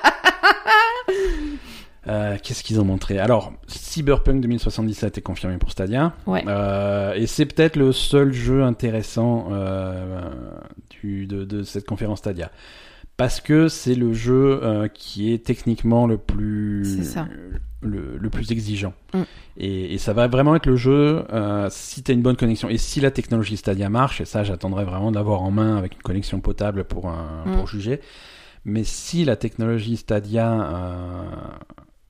A: Euh, Qu'est-ce qu'ils ont montré? Alors, Cyberpunk 2077 est confirmé pour Stadia.
B: Ouais.
A: Euh, et c'est peut-être le seul jeu intéressant euh, du, de, de cette conférence Stadia. Parce que c'est le jeu qui est techniquement le plus,
B: ça.
A: le, le plus exigeant.
B: Mm.
A: Et, et ça va vraiment être le jeu si tu as une bonne connexion. Et si la technologie Stadia marche, et ça j'attendrai vraiment d'avoir en main avec une connexion potable pour, un-
B: Mm.
A: pour juger. Mais si la technologie Stadia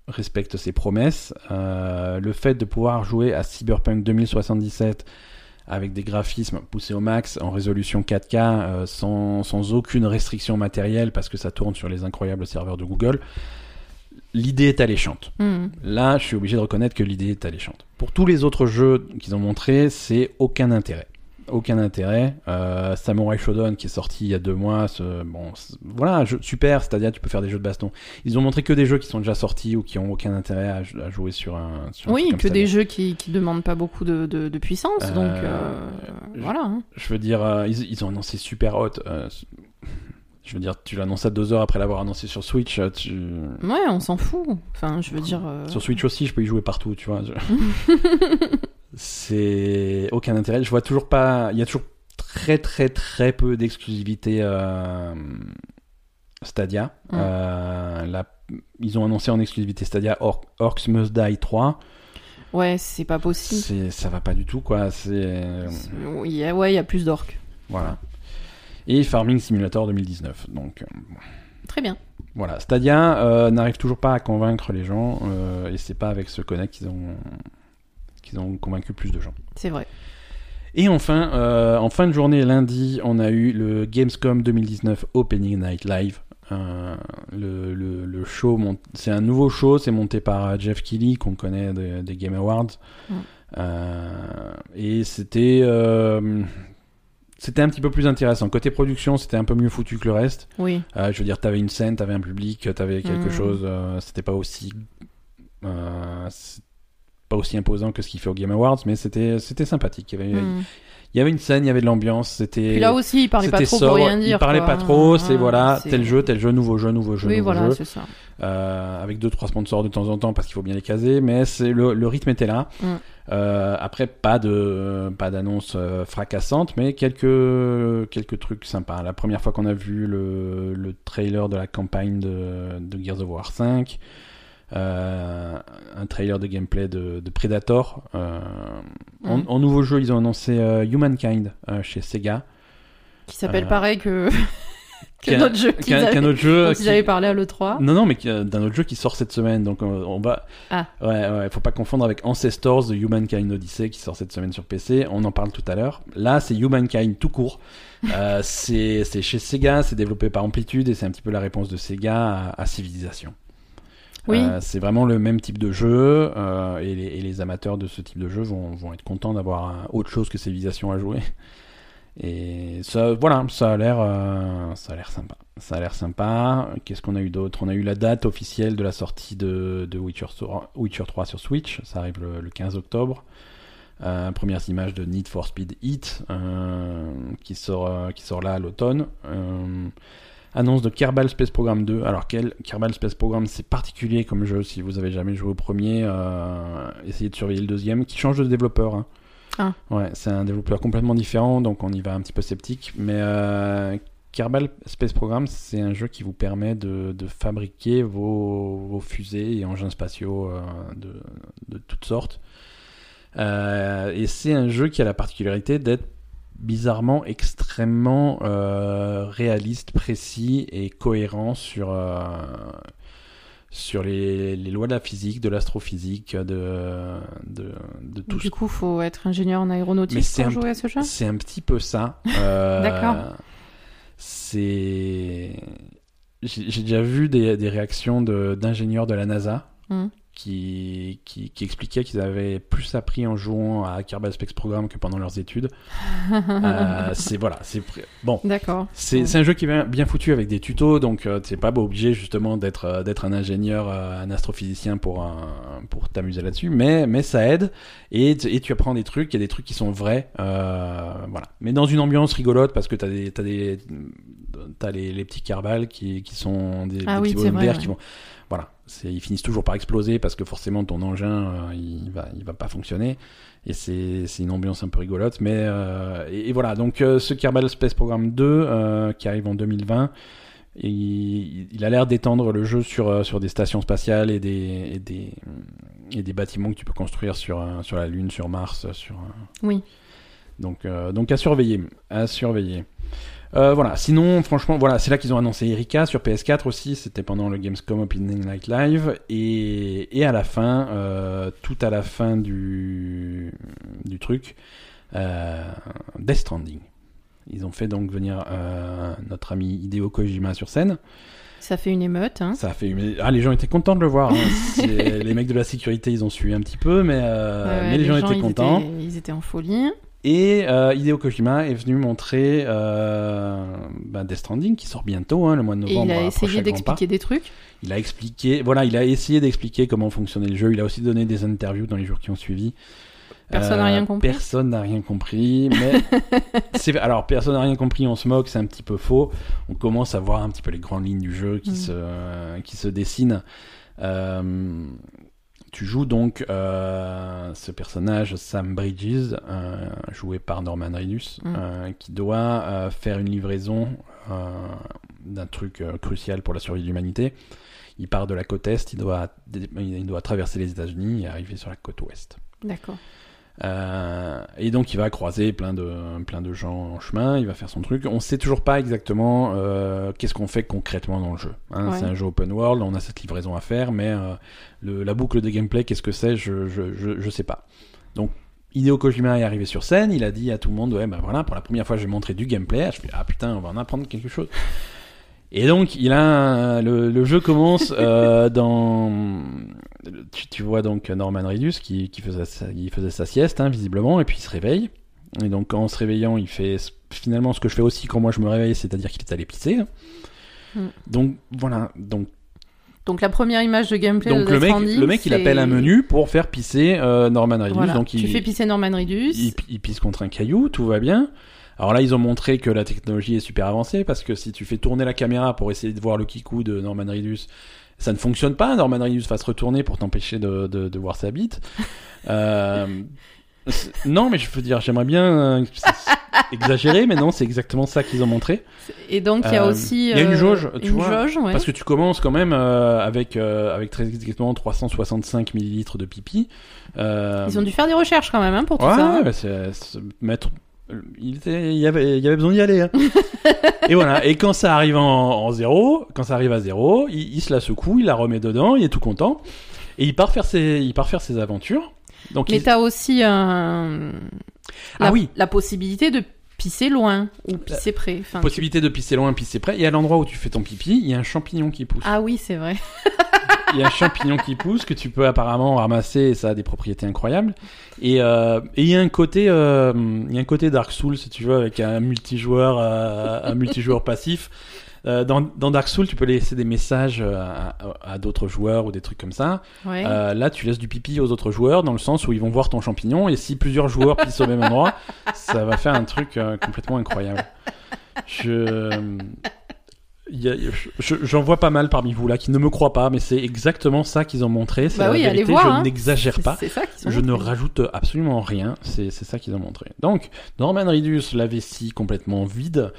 A: respecte ses promesses, euh, le fait de pouvoir jouer à Cyberpunk 2077 avec des graphismes poussés au max en résolution 4K euh, sans, sans aucune restriction matérielle parce que ça tourne sur les incroyables serveurs de Google, l'idée est alléchante.
B: Hmm.
A: Là, je suis obligé de reconnaître que l'idée est alléchante. Pour tous les autres jeux qu'ils ont montrés, c'est aucun intérêt. Aucun intérêt. Euh, Samurai Shodown qui est sorti il y a deux mois, ce- bon, voilà, un jeu super, c'est-à-dire tu peux faire des jeux de baston. Ils ont montré que des jeux qui sont déjà sortis ou qui ont aucun intérêt à, à jouer sur un. Sur un
B: Oui,
A: truc comme
B: que des jeux qui, qui demandent pas beaucoup de, de, de puissance,
A: Euh,
B: donc euh,
A: je-
B: voilà. hein.
A: Je veux dire, euh, ils, ils ont annoncé Super Hot. Je veux dire, tu l'annonces à deux heures après l'avoir annoncé sur Switch. euh, Tu...
B: Ouais, on s'en fout. Enfin, je veux dire. euh,
A: Sur Switch aussi, je peux y jouer partout, tu vois. je- C'est aucun intérêt. Je vois toujours pas. Il y a toujours très très très peu d'exclusivité euh, Stadia. Euh, ils ont annoncé en exclusivité Stadia Or- Orcs Must Die 3.
B: Ouais, c'est pas possible.
A: Ça va pas du tout quoi. C'est
B: il ouais, il y a plus d'orques.
A: voilà. Et Farming Simulator 2019. Donc euh,
B: Très bien.
A: Voilà, Stadia euh, n'arrive toujours pas à convaincre les gens euh, et c'est pas avec ce Connect qu'ils ont qu'ils ont convaincu plus de gens.
B: C'est vrai.
A: Et enfin, euh, en fin de journée lundi, on a eu le Gamescom 2019 Opening Night Live. Le, le, le show, mont- c'est un nouveau show, c'est monté par Jeff Keighley qu'on connaît des, des Game Awards.
B: Mm.
A: Euh, et c'était euh, c'était un petit peu plus intéressant. Côté production, c'était un peu mieux foutu que le reste.
B: Oui.
A: Euh, je veux dire, t'avais une scène, t'avais un public, t'avais quelque
B: Mhm.
A: chose. euh, c'était pas aussi, euh, pas aussi imposant que ce qu'il fait au Game Awards, mais c'était c'était sympathique. Il y avait,
B: Hmm.
A: Il y avait une scène, il y avait de l'ambiance. C'était.
B: Là aussi, il parlait pas trop
A: sobre,
B: pour rien dire.
A: Il parlait
B: quoi.
A: pas trop. C'est
B: Ah,
A: voilà,
B: c'est-
A: tel jeu, tel jeu, nouveau jeu, nouveau jeu,
B: Oui,
A: nouveau
B: voilà,
A: jeu.
B: c'est ça.
A: Euh, avec deux trois sponsors de temps en temps parce qu'il faut bien les caser mais c'est le, le rythme était là
B: Mm.
A: Euh, après pas de pas d'annonce euh, fracassante mais quelques quelques trucs sympas la première fois qu'on a vu le, le trailer de la campagne de, de Gears of War 5 euh, un trailer de gameplay de, de Predator euh, en, en nouveau jeu ils ont annoncé euh, Humankind euh, chez Sega
B: Qui s'appelle
A: Euh,
B: pareil que,
A: qu'un-
B: jeu qu'ils
A: autre jeu
B: dont
A: qui-
B: ils avaient parlé à l'E3.
A: Non, non, mais euh, d'un autre jeu qui sort cette semaine. Donc, on, va.
B: Ah.
A: Ouais, ouais, faut pas confondre avec Ancestors de Humankind Odyssey qui sort cette semaine sur PC. On en parle tout à l'heure. Là, c'est Humankind tout court. Euh, c'est c'est chez Sega, c'est développé par Amplitude et c'est un petit peu la réponse de Sega à, à Civilization. Euh, c'est vraiment le même type de jeu euh, et, les, amateurs de ce type de jeu vont, être contents d'avoir un- autre chose que Civilization à jouer. Et ça, voilà, ça a l'air, euh, ça a l'air sympa. Ça a l'air sympa. Qu'est-ce qu'on a eu d'autre? On a eu la date officielle de la sortie de, Witcher, 3 Witcher 3 sur Switch. Ça arrive le, le 15 octobre. Euh, premières images de Need for Speed Heat euh, qui sort, euh, qui sort là à l'automne. Annonce de Kerbal Space Program 2. Alors quel Kerbal Space Program c'est particulier comme jeu si vous avez jamais joué au premier, euh, essayez de surveiller le deuxième qui change de développeur. hein.
B: Ah.
A: Ouais, c'est un développeur complètement différent donc on y va un petit peu sceptique. Mais euh, Kerbal Space Program c'est un jeu qui vous permet de, de fabriquer vos, vos fusées et engins spatiaux euh, de, de toutes sortes. Et c'est un jeu qui a la particularité d'être bizarrement extrêmement euh, réaliste, précis et cohérent sur, euh, sur les, les lois de la physique, de l'astrophysique, de, de, de tout
B: Du coup, faut être ingénieur en aéronautique pour jouer à ce jeu?
A: c'est un petit peu ça. Euh,
B: D'accord.
A: C'est. J'ai déjà vu des, des réactions d'ingénieurs de, la NASA
B: Mhm.
A: Qui, qui, qui expliquaient qu'ils avaient plus appris en jouant à Kerbal Space Program que pendant leurs études. Euh, c'est voilà, c'est bon.
B: D'accord.
A: C'est
B: Ouais.
A: un jeu qui est bien, foutu avec des tutos, donc euh, t'es pas obligé justement d'être euh, d'être un ingénieur, euh, un astrophysicien pour pour t'amuser là-dessus, mais mais ça aide et, et tu apprends des trucs, il y a des trucs qui sont vrais, voilà. Mais dans une ambiance rigolote parce que t'as des t'as des t'as les, les petits carbales qui qui sont des,
B: Ah
A: des
B: oui,
A: petits
B: vrai, ouais.
A: qui vont ils finissent toujours par exploser parce que forcément ton engin euh, il va il va pas fonctionner. Et c'est c'est une ambiance un peu rigolote mais euh, et, et voilà. Donc euh, ce Kerbal Space Program 2 euh, qui arrive en 2020 et il, il a l'air d'étendre le jeu sur sur des stations spatiales et des et des et des bâtiments que tu peux construire sur sur la lune sur Mars sur
B: Oui.
A: donc donc à surveiller à surveiller euh, voilà, sinon, franchement, voilà, c'est là qu'ils ont annoncé Erika sur PS4 aussi, c'était pendant le Gamescom Opening Night Live, et, et à la fin, euh, tout à la fin du, du truc, euh, Death Stranding. Ils ont fait donc venir notre ami Hideo Kojima sur scène.
B: Ça fait une émeute. Hein.
A: Ça a fait, mais- ah, les gens étaient contents de le voir. hein. Les mecs de la sécurité, ils ont suivi un petit peu, mais, euh,
B: Ouais,
A: mais les, gens, étaient
B: ils
A: contents.
B: Étaient, ils étaient en folie.
A: Et euh, Hideo Kojima est venu montrer euh, bah, Death Stranding qui sort bientôt, hein, le mois de
B: Et
A: novembre.
B: il a essayé d'expliquer des trucs.
A: Il a expliqué, voilà, il a essayé d'expliquer comment fonctionnait le jeu. Il a aussi donné des interviews dans les jours qui ont suivi.
B: Personne n'a rien compris
A: Personne n'a rien compris. Mais alors personne n'a rien compris. On se moque, c'est un petit peu faux. On commence à voir un petit peu les grandes lignes du jeu qui
B: Mm.
A: se qui se dessinent. Euh, tu joues donc euh, ce personnage Sam Bridges, euh, joué par Norman Reedus,
B: Mm.
A: euh, qui doit faire une livraison d'un truc crucial pour la survie de l'humanité. Il part de la côte est, il doit, il doit traverser les États-Unis et arriver sur la côte ouest.
B: D'accord.
A: Euh, et donc il va croiser plein de, plein de gens en chemin, il va faire son truc. On sait toujours pas exactement euh, qu'est-ce qu'on fait concrètement dans le jeu. hein.
B: Ouais.
A: C'est un jeu open world, on a cette livraison à faire, mais euh, le, la boucle de gameplay, qu'est-ce que c'est, je, je, je, je sais pas. Donc Hideo Kojima est arrivé sur scène, il a dit à tout le monde, ouais ben voilà, pour la première fois je vais montrer du gameplay. Je fais, ah putain, on va en apprendre quelque chose. Et donc, il a un- le, le jeu commence euh, dans. Tu, tu vois donc Norman Reedus qui, qui faisait sa, il faisait sa sieste, hein, visiblement, et puis il se réveille. Et donc en se réveillant, il fait finalement ce que je fais aussi quand moi je me réveille, c'est-à-dire qu'il est allé pisser.
B: Mm.
A: Donc voilà, donc
B: Donc la première image de gameplay
A: donc
B: de
A: le mec,
B: Stranding,
A: le mec il appelle un menu pour faire pisser euh, Norman Reedus.
B: Voilà.
A: Donc
B: Tu
A: il,
B: fais pisser Norman Reedus.
A: il, il pisse contre un caillou, tout va bien. Alors là, ils ont montré que la technologie est super avancée parce que si tu fais tourner la caméra pour essayer de voir le kikou de Norman Reedus, ça ne fonctionne pas. Norman Reedus va se retourner pour t'empêcher de, de, de voir sa bite. Euh, non, mais je veux dire, j'aimerais bien euh, exagérer, mais non, c'est exactement ça qu'ils ont montré.
B: Et donc il y a
A: Euh,
B: aussi
A: il y a une jauge, tu
B: une
A: vois,
B: jauge, ouais.
A: Parce que tu commences quand même euh, avec, euh, avec très exactement 365 millilitres de pipi.
B: Ils ont dû faire des recherches quand même hein, pour tout
A: Ouais,
B: ça. hein.
A: ouais, bah, c'est mettre. Il, était, il, y avait, il y avait besoin d'y aller. hein. et voilà. Et quand ça arrive en, en zéro, quand ça arrive à zéro, il, il se la secoue, il la remet dedans, il est tout content. Et il part faire ses, il part faire ses aventures. Donc
B: Mais
A: il-
B: t'as aussi un...
A: Ah oui.
B: la possibilité de pisser loin ou pisser près. Enfin,
A: possibilité de pisser loin, pisser près. Et à l'endroit où tu fais ton pipi, il y a un champignon qui pousse.
B: Ah oui, c'est vrai.
A: Il y a un champignon qui pousse que tu peux apparemment ramasser et ça a des propriétés incroyables. Et, euh, et il y a un côté, euh, il y a un côté Dark Souls si tu veux avec un multijoueur, euh, un multijoueur passif. Euh, dans, dans Dark Souls, tu peux laisser des messages euh, à, à d'autres joueurs ou des trucs comme ça.
B: Ouais.
A: Euh, là, tu laisses du pipi aux autres joueurs dans le sens où ils vont voir ton champignon et si plusieurs joueurs pissent au même endroit, ça va faire un truc euh, complètement incroyable. Je- j'en vois pas mal parmi vous là qui ne me croient pas, mais c'est exactement ça qu'ils ont montré. C'est
B: Bah
A: la
B: oui,
A: vérité.
B: voir,
A: je
B: hein.
A: n'exagère pas. Je ne rajoute absolument rien, c'est ça qu'ils ont montré. Donc, Norman Reedus, la vessie complètement vide,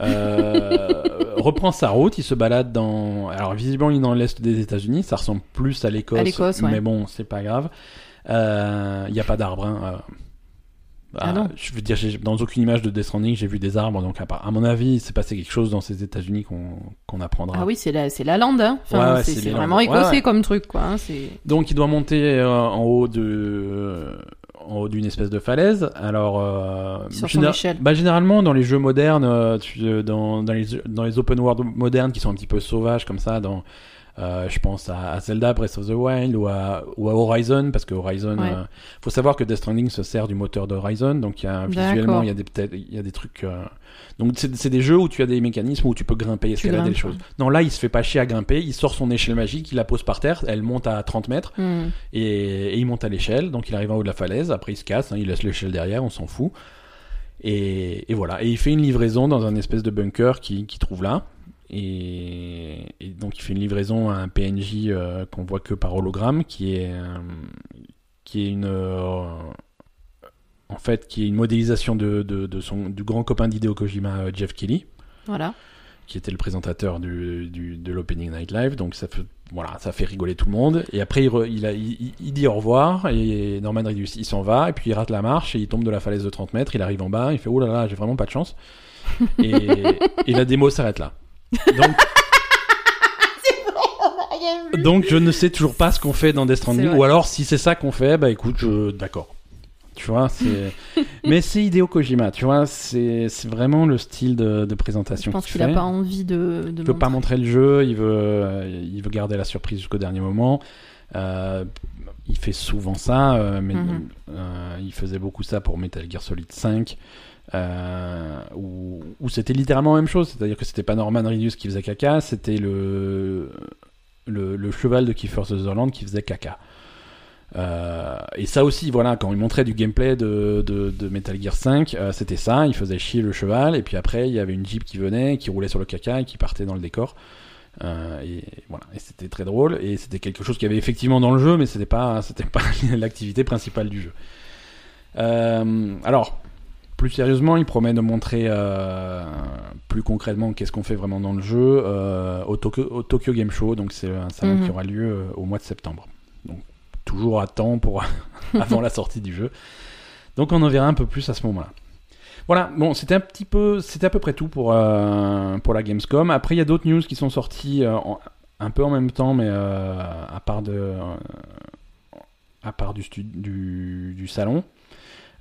A: euh, reprend sa route, il se balade dans... Alors, visiblement, il est dans l'est des États-Unis, ça ressemble plus à l'Écosse,
B: À l'Écosse, ouais.
A: mais bon, c'est pas grave. Euh, Il n'y a pas d'arbres. hein, euh.
B: Ah non.
A: Je veux dire, dans aucune image de Death Stranding, j'ai vu des arbres, donc à, part- à mon avis, il s'est passé quelque chose dans ces États-Unis qu'on qu'on apprendra.
B: Ah oui, c'est la, c'est la lande. Hein. Enfin,
A: Ouais, ouais,
B: c'est
A: c'est
B: c'est vraiment écossais
A: Ouais,
B: comme truc, quoi. hein, C'est...
A: Donc il doit monter euh, en haut de euh, en haut d'une espèce de falaise. Alors euh,
B: Sur son échelle.
A: bah, généralement dans les jeux modernes, tu- euh, dans, dans les dans les open world modernes qui sont un petit peu sauvages comme ça, dans euh, je pense à, à Zelda Breath of the Wild ou à, ou à Horizon parce que Horizon,
B: Ouais.
A: euh, faut savoir que Death Stranding se sert du moteur de Horizon, donc il y a visuellement il y a des peut-être il y a des trucs. euh, donc c'est des jeux où tu as des mécanismes où tu peux grimper, escalader
B: grimpes,
A: les choses. Non là il se fait pas chier à grimper, il sort son échelle magique, il la pose par terre, elle monte à 30 mètres
B: Hmm.
A: et, et il monte à l'échelle, donc il arrive en haut de la falaise, après il se casse, hein, il laisse l'échelle derrière, on s'en fout. Et, et voilà, et il fait une livraison dans un espèce de bunker qu'il qui trouve là. Et, et donc il fait une livraison à un PNJ euh, qu'on voit que par hologramme, qui est, euh, qui est une... euh, en fait, qui est une modélisation de, de, de son, du grand copain d'Hideo Kojima, euh, Jeff Kelly
B: Voilà.
A: qui était le présentateur du, du- de l'Opening Night Live. Donc ça fait, voilà, ça fait rigoler tout le monde. Et après, il, re- il, a- il- il- il dit au revoir et Norman Reedus, il s'en va. Et puis il rate la marche et il tombe de la falaise de 30 mètres. Il arrive en bas. Il fait, oh là là, j'ai vraiment pas de chance. Et, et la démo s'arrête là. Donc, donc je ne sais toujours pas ce qu'on fait dans Death Stranding. Ou alors, si c'est ça qu'on fait, bah écoute, je... d'accord. Tu vois, c'est. Mais c'est Hideo Kojima, tu vois, c'est c'est vraiment le style de, de présentation
B: Je pense
A: qu'il
B: qu'il a pas envie de. de
A: Il veut pas
B: montrer.
A: le jeu, il veut, euh, il veut garder la surprise jusqu'au dernier moment. Euh, il fait souvent ça, euh, mais
B: Mhm.
A: euh, il faisait beaucoup ça pour Metal Gear Solid 5, euh, où, c'était littéralement la même chose, c'est-à-dire que c'était pas Norman Reedus qui faisait caca, c'était le, le, le cheval de Kiefer Sutherland qui faisait caca. Euh, et ça aussi, voilà, quand il montrait du gameplay de, Metal Gear 5, euh, c'était ça, il faisait chier le cheval, et puis après, il y avait une Jeep qui venait, qui roulait sur le caca et qui partait dans le décor. Et voilà, et c'était très drôle, et c'était quelque chose qu'il y avait effectivement dans le jeu, mais c'était pas, c'était pas l'activité principale du jeu. Alors, plus sérieusement, il promet de montrer euh, plus concrètement qu'est-ce qu'on fait vraiment dans le jeu euh, au, Tokyo, au Tokyo Game Show, donc c'est un salon
B: Mhm.
A: qui aura lieu euh, au mois de septembre. Donc toujours à temps pour avant la sortie du jeu. Donc on en verra un peu plus à ce moment-là. Voilà, bon, c'était un petit peu, c'était à peu près tout pour euh, pour la Gamescom. Après, il y a d'autres news qui sont sorties euh, en- un peu en même temps, mais euh, à part de, à part du, du salon.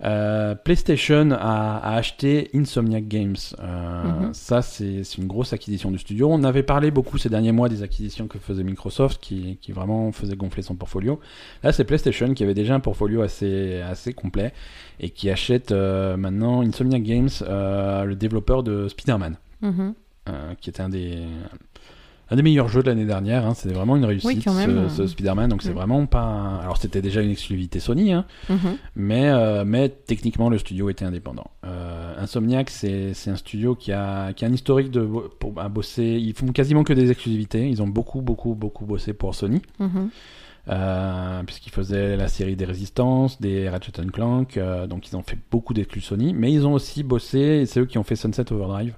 A: Euh, PlayStation a, a acheté Insomniac Games. Euh,
B: Mhm.
A: Ça, c'est une grosse acquisition du studio. On avait parlé beaucoup ces derniers mois des acquisitions que faisait Microsoft, qui, qui vraiment faisait gonfler son portfolio. Là, c'est PlayStation qui avait déjà un portfolio assez, assez complet et qui achète euh, maintenant Insomniac Games, le développeur de Spider-Man,
B: Mhm.
A: qui était un des, un des meilleurs jeux de l'année dernière. Hein. C'était vraiment une réussite,
B: quand même.
A: ce, ce Spider-Man. Donc, c'est
B: Mhm.
A: vraiment pas. un- Alors, c'était déjà une exclusivité Sony, hein,
B: Mhm.
A: mais, euh, mais techniquement, le studio était indépendant. Euh, Insomniac, c'est un studio qui a, qui a un historique de pour, à bosser. Ils font quasiment que des exclusivités. Ils ont beaucoup, beaucoup, beaucoup bossé pour Sony,
B: Mhm.
A: euh, puisqu'ils faisaient la série des Résistances, des Ratchet Clank. euh, donc, ils ont fait beaucoup d'exclus Sony. Mais ils ont aussi bossé, et c'est eux qui ont fait Sunset Overdrive.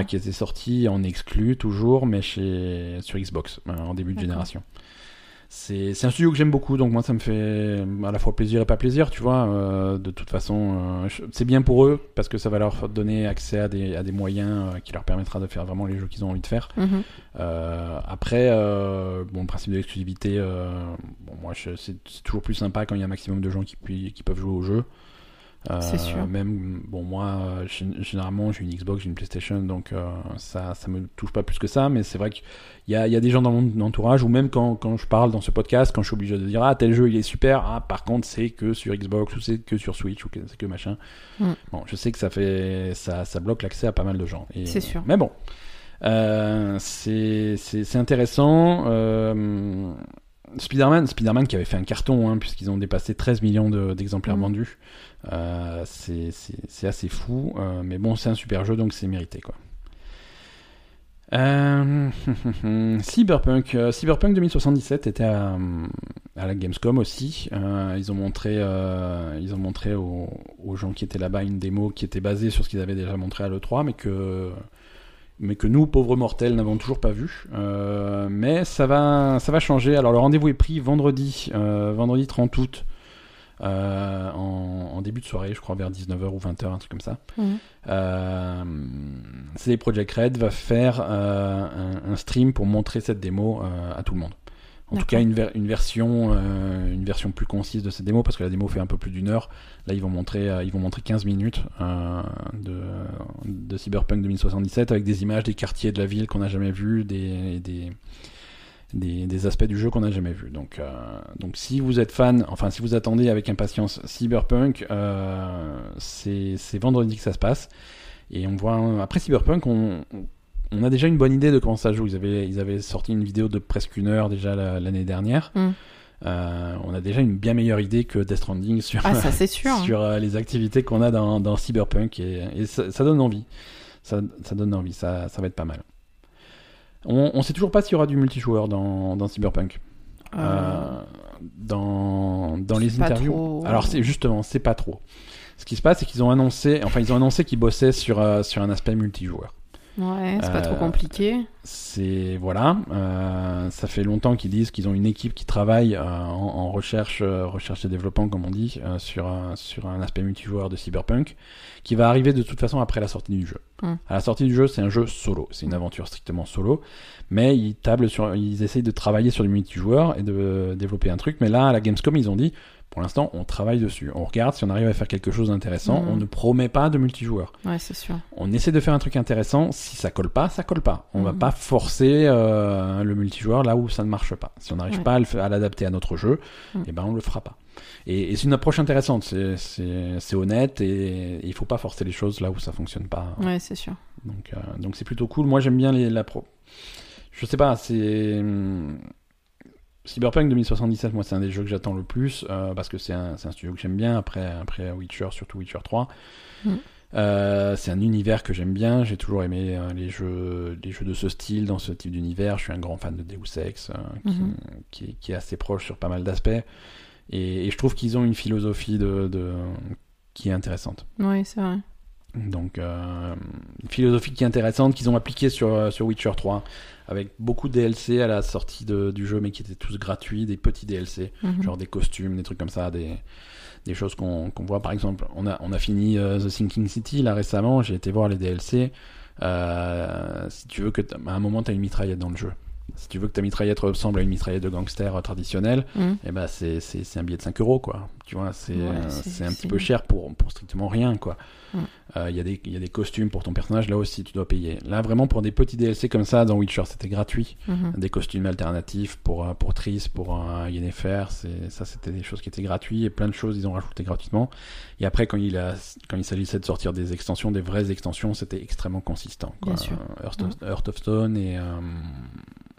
A: Euh, qui était sorti en exclu toujours, mais chez, sur Xbox, euh, en début de génération. C'est un studio que j'aime beaucoup, donc moi ça me fait à la fois plaisir et pas plaisir, tu vois. euh, de toute façon, euh, c'est bien pour eux parce que ça va leur donner accès à des, à des moyens euh, qui leur permettra de faire vraiment les jeux qu'ils ont envie de faire. Euh, après, euh, bon, le principe de l'exclusivité, euh, bon, moi c'est toujours plus sympa quand il y a un maximum de gens qui, qui peuvent jouer au jeu. Euh,
B: C'est sûr.
A: Même, bon, moi, euh, gé- généralement, j'ai une Xbox, j'ai une PlayStation, donc euh, ça, ça me touche pas plus que ça, mais c'est vrai qu'il y a, il y a des gens dans mon entourage, ou même quand, quand je parle dans ce podcast, quand je suis obligé de dire, ah, tel jeu, il est super, ah, par contre, c'est que sur Xbox, ou c'est que sur Switch, ou que c'est que machin.
B: Mm.
A: Bon, je sais que ça fait, ça, ça bloque l'accès à pas mal de gens.
B: C'est sûr.
A: Mais bon. Euh, c'est intéressant. Euh, Spider-Man, Spider-Man qui avait fait un carton, hein, puisqu'ils ont dépassé 13 millions de- d'exemplaires
B: Mhm.
A: vendus. Euh, c'est assez fou. euh, mais bon, c'est un super jeu, donc c'est mérité. quoi. Euh, Cyberpunk, Cyberpunk 2077 était à, la Gamescom aussi. Ils ont montré, ils ont montré aux, gens qui étaient là-bas une démo qui était basée sur ce qu'ils avaient déjà montré à l'E3, mais que, mais que nous, pauvres mortels, n'avons toujours pas vu. Mais ça va, ça va changer. Alors le rendez-vous est pris vendredi, vendredi 30 août. Euh, en, en début de soirée, je crois vers 19h ou 20h, un truc comme ça.
B: Mhm.
A: Euh, CD Projekt Red va faire euh, un, un stream pour montrer cette démo euh, à tout le monde. En tout cas, une, ver- une version, une version plus concise de cette démo parce que la démo fait un peu plus d'une heure. Là, ils vont montrer, ils vont montrer 15 minutes de, de Cyberpunk 2077 avec des images des quartiers de la ville qu'on n'a jamais vus, des, des, des, des aspects du jeu qu'on n'a jamais vus. Donc, euh, donc, si vous êtes fan, enfin, si vous attendez avec impatience Cyberpunk, euh, c'est vendredi que ça se passe. Et on voit un- après Cyberpunk, on, on- on a déjà une bonne idée de comment ça joue. Ils avaient, ils avaient sorti une vidéo de presque une heure déjà la- l'année dernière.
B: Mm.
A: Euh, on a déjà une bien meilleure idée que Death Stranding sur,
B: Ah, ça sûr. hein.
A: sur euh, les activités qu'on a dans, dans Cyberpunk et, et ça, ça donne envie. Ça, ça donne envie, ça, ça va être pas mal. On, on sait toujours pas s'il y aura du multijoueur dans, dans Cyberpunk.
B: Euh,
A: Euh, dans, dans les interviews.
B: trop.
A: Alors c'est justement, c'est pas trop. Ce qui se passe, c'est qu'ils ont annoncé, enfin ils ont annoncé qu'ils bossaient sur euh, sur un aspect multijoueur.
B: Ouais, c'est pas
A: Euh,
B: trop compliqué.
A: C'est voilà, euh, ça fait longtemps qu'ils disent qu'ils ont une équipe qui travaille euh, en, en recherche, euh, recherche et développement comme on dit, euh, sur un, sur un aspect multijoueur de Cyberpunk, qui va arriver de toute façon après la sortie du jeu.
B: Hmm.
A: À la sortie du jeu, c'est un jeu solo, c'est une aventure strictement solo, mais ils tablent sur, ils essayent de travailler sur du multijoueur et de développer un truc. Mais là, à la Gamescom, ils ont dit, pour l'instant, on travaille dessus, on regarde si on arrive à faire quelque chose d'intéressant.
B: Hmm.
A: On ne promet pas de multijoueur
B: Ouais, c'est sûr.
A: on essaie de faire un truc intéressant. Si ça colle pas, ça colle pas. On va
B: Mhm.
A: pas forcer euh, le multijoueur là où ça ne marche pas. Si on n'arrive
B: Ouais.
A: pas à l'adapter à notre jeu,
B: Mhm.
A: eh ben on le fera pas. Et, et c'est une approche intéressante. C'est- honnête et il faut pas forcer les choses là où ça fonctionne pas.
B: Ouais, c'est sûr.
A: Donc euh, donc c'est plutôt cool. Moi j'aime bien les, la pro. Je sais pas, c'est hum, Cyberpunk 2077. Moi c'est un des jeux que j'attends le plus euh, parce que c'est un, un studio que j'aime bien. Après après Witcher, surtout Witcher 3.
B: Mm.
A: Euh, c'est un univers que j'aime bien. J'ai toujours aimé euh, les jeux les jeux de ce style dans ce type d'univers. Je suis un grand fan de Deus Ex euh, qui, qui, est- qui est assez proche sur pas mal d'aspects. Et, et je trouve qu'ils ont une philosophie de, de qui est intéressante.
B: Ouais, c'est vrai.
A: Donc, euh, une philosophie qui est intéressante qu'ils ont appliquée sur, euh, sur Witcher 3, avec beaucoup de DLC à la sortie de- du jeu, mais qui étaient tous gratuits, des petits DLC,
B: Mhm.
A: genre des costumes, des trucs comme ça, des, des choses qu'on voit. Par exemple, on a, on a fini euh, The Sinking City là récemment, j'ai été voir les DLC. Euh, si tu veux que à un moment tu as une mitraillette dans le jeu. Si tu veux que ta mitraillette ressemble à une mitraillette de gangster euh, traditionnelle,
B: Mhm.
A: eh ben c'est, c'est, c'est un billet de 5 euros, quoi. Tu vois, c'est,
B: Ouais,
A: euh,
B: c'est-
A: c'est un petit peu cher pour, pour strictement rien, quoi.
B: Mm.
A: Euh, Il y, a des- y a des costumes pour ton personnage, là aussi, tu dois payer. Là, vraiment, pour des petits DLC comme ça, dans Witcher, c'était gratuit.
B: Mhm.
A: Des costumes alternatifs pour, pour Triss, pour euh, Yennefer, c'est, ça, c'était des choses qui étaient gratuites, et plein de choses, ils ont rajouté gratuitement. Et après, quand il, a, quand il s'agissait de sortir des extensions, des vraies extensions, c'était extrêmement consistant. Quoi.
B: Bien sûr.
A: Heart, of, Heart of Stone et, euh,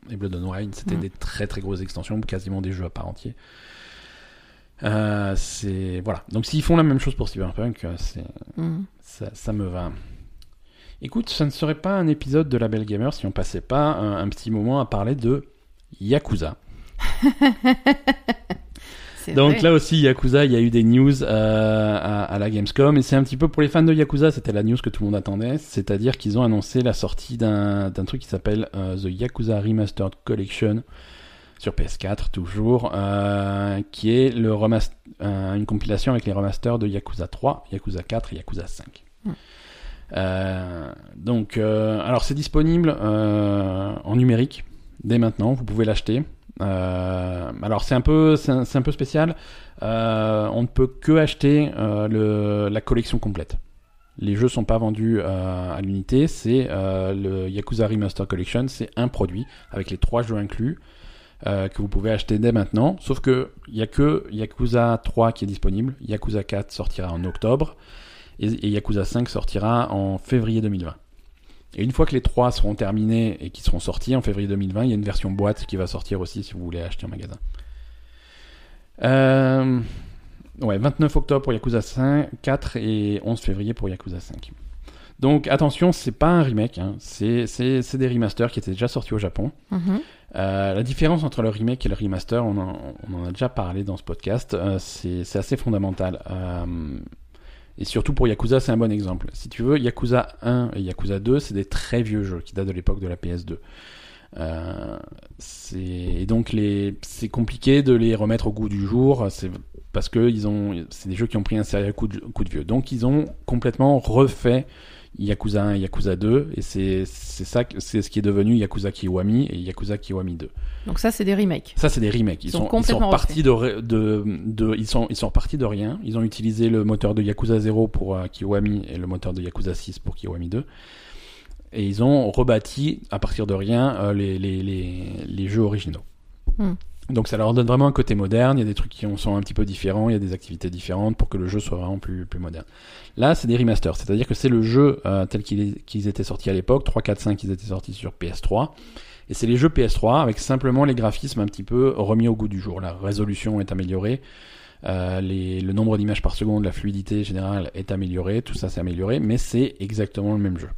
A: et Blood and Wine, c'était
B: Mm.
A: des très très grosses extensions, quasiment des jeux à part entier. Euh, c'est voilà. Donc s'ils font la même chose pour Cyberpunk, euh, c'est ça, ça me va. Écoute, ça ne serait pas un épisode de la Belle Gamer si on passait pas un, un petit moment à parler de Yakuza. Donc
B: vrai.
A: là aussi, Yakuza, il y a eu des news euh, à, à la Gamescom, et c'est un petit peu pour les fans de Yakuza, c'était la news que tout le monde attendait, c'est-à-dire qu'ils ont annoncé la sortie d'un truc qui s'appelle euh, The Yakuza Remastered Collection sur PS4 toujours, euh, qui est le une compilation avec les remasters de Yakuza 3, Yakuza 4 et Yakuza 5.
B: Mm.
A: Euh, donc, euh, alors c'est disponible euh, en numérique dès maintenant, vous pouvez l'acheter. Euh, alors c'est un peu, spécial. Euh, on ne peut que acheter euh, la collection complète. Les jeux sont pas vendus à l'unité. C'est le Yakuza Remaster Collection, c'est un produit avec les trois jeux inclus que vous pouvez acheter dès maintenant. Sauf que il y a que Yakuza 3 qui est disponible. Yakuza 4 sortira en octobre et, et Yakuza 5 sortira en février 2020. Et une fois que les trois seront terminés et qui seront sortis en février 2020, il y a une version boîte qui va sortir aussi si vous voulez acheter en magasin. Euh, ouais, 29 octobre pour Yakuza 5, 4 et 11 février pour Yakuza 5. Donc attention, c'est pas un remake, hein. c'est des remasters qui étaient déjà sortis au Japon.
B: Mhm.
A: Euh, la différence entre le remake et le remaster, on en, on en a déjà parlé dans ce podcast, euh, c'est c'est assez fondamental. Et surtout pour Yakuza, c'est un bon exemple. Si tu veux, Yakuza 1 et Yakuza 2, c'est des très vieux jeux qui datent de l'époque de la PS2. Euh, et donc c'est compliqué de les remettre au goût du jour, parce que c'est des jeux qui ont pris un sérieux coup de, coup de vieux. Donc ils ont complètement refait Yakuza 1 et Yakuza 2, et c'est c'est ça, c'est ce qui est devenu Yakuza Kiwami et Yakuza Kiwami 2.
B: Donc ça, c'est des remakes.
A: Ça, c'est des remakes. Ils,
B: Ils sont
A: sont, ils sont
B: complètement
A: partis de, ré- de, de- ils sont, ils sont repartis de rien. Ils ont utilisé le moteur de Yakuza 0 pour euh, Kiwami et le moteur de Yakuza 6 pour Kiwami 2. Et ils ont rebâti à partir de rien euh, les, les, les, les jeux originaux.
B: Hmm.
A: Donc ça leur donne vraiment un côté moderne. Il y a des trucs qui ont- sont un petit peu différents. Il y a des activités différentes pour que le jeu soit vraiment plus, plus moderne. Là, c'est des remasters. C'est-à-dire que c'est le jeu euh, tel qu'ils étaient sortis à l'époque. 3, 4, 5, ils étaient sortis sur PS3. Et c'est les jeux PS3 avec simplement les graphismes un petit peu remis au goût du jour. La résolution est améliorée, euh, les- le nombre d'images par seconde, la fluidité générale est améliorée, tout ça c'est amélioré, mais c'est exactement le même jeu.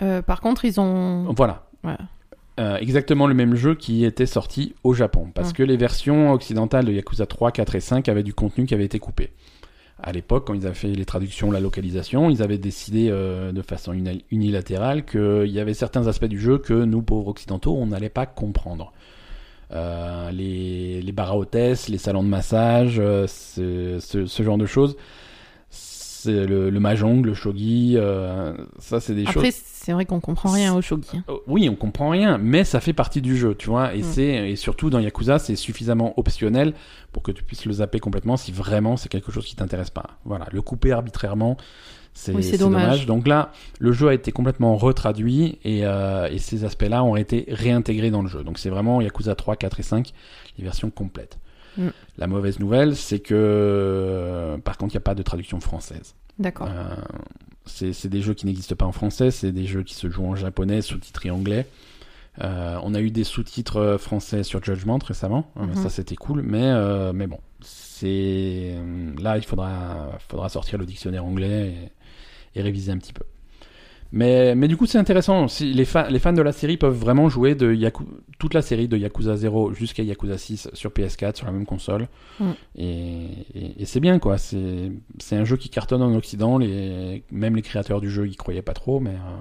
B: Euh, par contre, ils ont.
A: Voilà.
B: Ouais.
A: Euh, exactement le même jeu qui était sorti au Japon. Parce que les versions occidentales de Yakuza 3, 4 et 5 avaient du contenu qui avait été coupé. À l'époque, quand ils avaient fait les traductions, la localisation, ils avaient décidé euh, de façon uni- unilatérale qu'il y avait certains aspects du jeu que nous, pauvres occidentaux, on n'allait pas comprendre. Euh, les, les bars à hôtesses, les salons de massage, ce, ce- ce genre de choses. C'est le, le mahjong, le shogi, euh, ça c'est des choses.
B: Après, c'est vrai qu'on comprend rien au shogi. hein.
A: Euh, Oui, on comprend rien, mais ça fait partie du jeu, tu vois. Et
B: Mm.
A: c'est et surtout dans Yakuza, c'est suffisamment optionnel pour que tu puisses le zapper complètement si vraiment c'est quelque chose qui t'intéresse pas. Voilà, le couper arbitrairement, c'est
B: Oui, dommage.
A: Donc là, le jeu a été complètement retraduit et, euh, et ces aspects-là ont été réintégrés dans le jeu. Donc c'est vraiment Yakuza 3, 4 et 5, les versions complètes.
B: Mm.
A: La mauvaise nouvelle, c'est que euh, par contre, il n'y a pas de traduction française.
B: D'accord.
A: Euh, c'est des jeux qui n'existent pas en français, c'est des jeux qui se jouent en japonais, sous-titrés anglais. Euh, on a eu des sous-titres français sur Judgment récemment, Euh,
B: Mhm.
A: ça c'était cool, mais, euh, mais bon, c'est là il faudra, faudra sortir le dictionnaire anglais et, et réviser un petit peu. Mais, mais du coup c'est intéressant, si les, fa- les fans de la série peuvent vraiment jouer de Yaku- toute la série de Yakuza 0 jusqu'à Yakuza 6 sur PS4, sur la même console.
B: Mm.
A: Et, et- et c'est bien quoi, c'est c'est un jeu qui cartonne en Occident, les, même les créateurs du jeu y croyaient pas trop, mais, euh,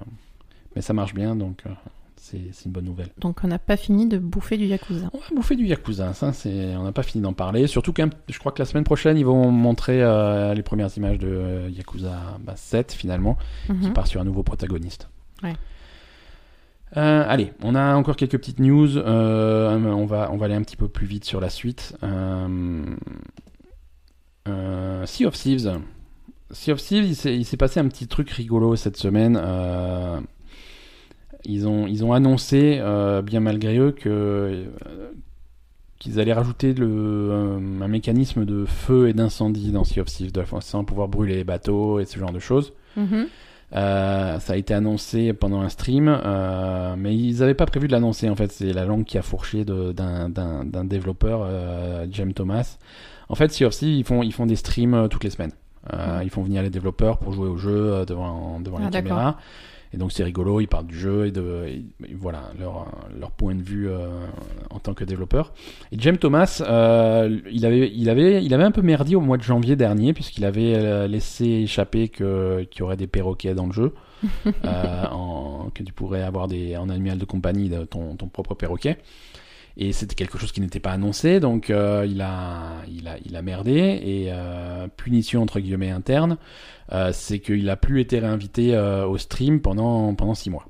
A: mais ça marche bien donc euh, c'est une bonne nouvelle.
B: Donc, on n'a pas fini de bouffer du yakuza.
A: On va bouffer du Yakuza, ça on n'a pas fini d'en parler. Surtout que je crois que la semaine prochaine ils vont montrer euh, les premières images de euh, Yakuza bah, 7 finalement, qui
B: Mhm.
A: part sur un nouveau protagoniste.
B: Ouais.
A: Euh, allez, on a encore quelques petites news. On, va, on va aller un petit peu plus vite sur la suite. Sea of Thieves. Sea of Thieves, il s'est passé un petit truc rigolo cette semaine. Ils, ont, ils ont annoncé, euh, bien malgré eux, que euh, qu'ils allaient rajouter le, euh, un mécanisme de feu et d'incendie dans Sea of Thieves, à pouvoir brûler les bateaux et ce genre de choses.
B: Mhm.
A: Euh, ça a été annoncé pendant un stream, euh, mais ils n'avaient pas prévu de l'annoncer. En fait, c'est la langue qui a fourché de- d'un d'un- d'un développeur, euh, James Thomas. En fait, Sea of Thieves, ils font, ils font des streams toutes les semaines.
B: Mhm.
A: Ils font venir les développeurs pour jouer au jeu devant, devant
B: Ah,
A: les
B: d'accord.
A: caméras. Et donc c'est rigolo, ils parlent du jeu et de et- voilà leur, leur point de vue euh, en tant que développeur. Et James Thomas, euh, il avait il avait il avait un peu merdi au mois de janvier dernier puisqu'il avait euh, laissé échapper que qu'il y aurait des perroquets dans le jeu, euh, en, que tu pourrais avoir des en animal de compagnie de ton, ton propre perroquet. Et c'était quelque chose qui n'était pas annoncé, donc euh, il a il a il a merdé et euh, punition entre guillemets interne euh, c'est qu'il a plus été réinvité au stream pendant, pendant six mois.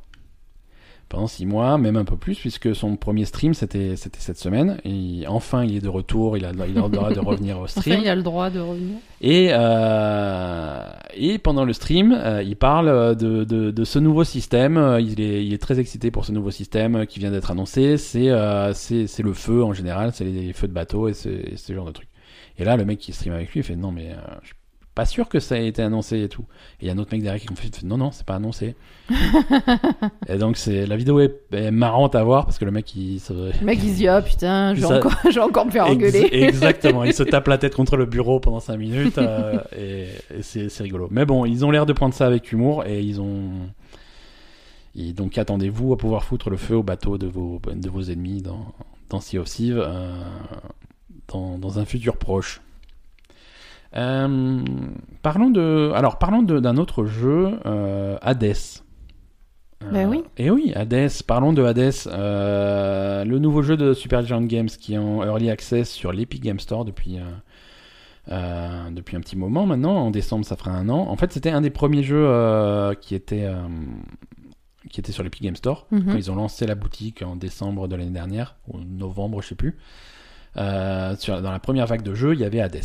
A: Pendant six mois, même un peu plus, puisque son premier stream c'était c'était cette semaine. Et enfin, il est de retour, il a, il a le droit de revenir au
B: Enfin,
A: stream.
B: il a le droit de revenir.
A: Et, euh, et pendant le stream, euh, il parle de, de, de ce nouveau système. Il est, il est très excité pour ce nouveau système qui vient d'être annoncé. C'est euh, c'est le feu en général, c'est les feux de bateau et ce, et ce genre de trucs. Et là, le mec qui stream avec lui, il fait non, mais euh, je pas sûr que ça ait été annoncé et tout. Et il y a un autre mec derrière qui me fait non, non, c'est pas annoncé. et donc, c'est la vidéo est, est marrante à voir parce que le mec, il se,
B: Le mec, il se dit, ah putain, je vais,
A: Ça-
B: encore, je vais encore me faire
A: Ex-
B: engueuler.
A: exactement, il se tape la tête contre le bureau pendant 5 minutes euh, et, et c'est c'est rigolo. Mais bon, ils ont l'air de prendre ça avec humour et ils ont. Et donc attendez-vous à pouvoir foutre le feu au bateau de vos, de vos ennemis dans, dans Sea of Thieves euh, dans, dans un futur proche. Euh, parlons de, alors parlons de- d'un autre jeu, euh, Hades.
B: Ben oui.
A: Et oui, Hades. Parlons de Hades, euh, le nouveau jeu de Supergiant Games qui est en early access sur l'Epic Game Store depuis euh, euh, depuis un petit moment maintenant. En décembre, ça fera un an. En fait, c'était un des premiers jeux euh, qui était euh, qui était sur l'Epic Game Store
B: Mhm.
A: quand ils ont lancé la boutique en décembre de l'année dernière ou novembre, je sais plus. Euh, sur, dans la première vague de jeux, il y avait Hades.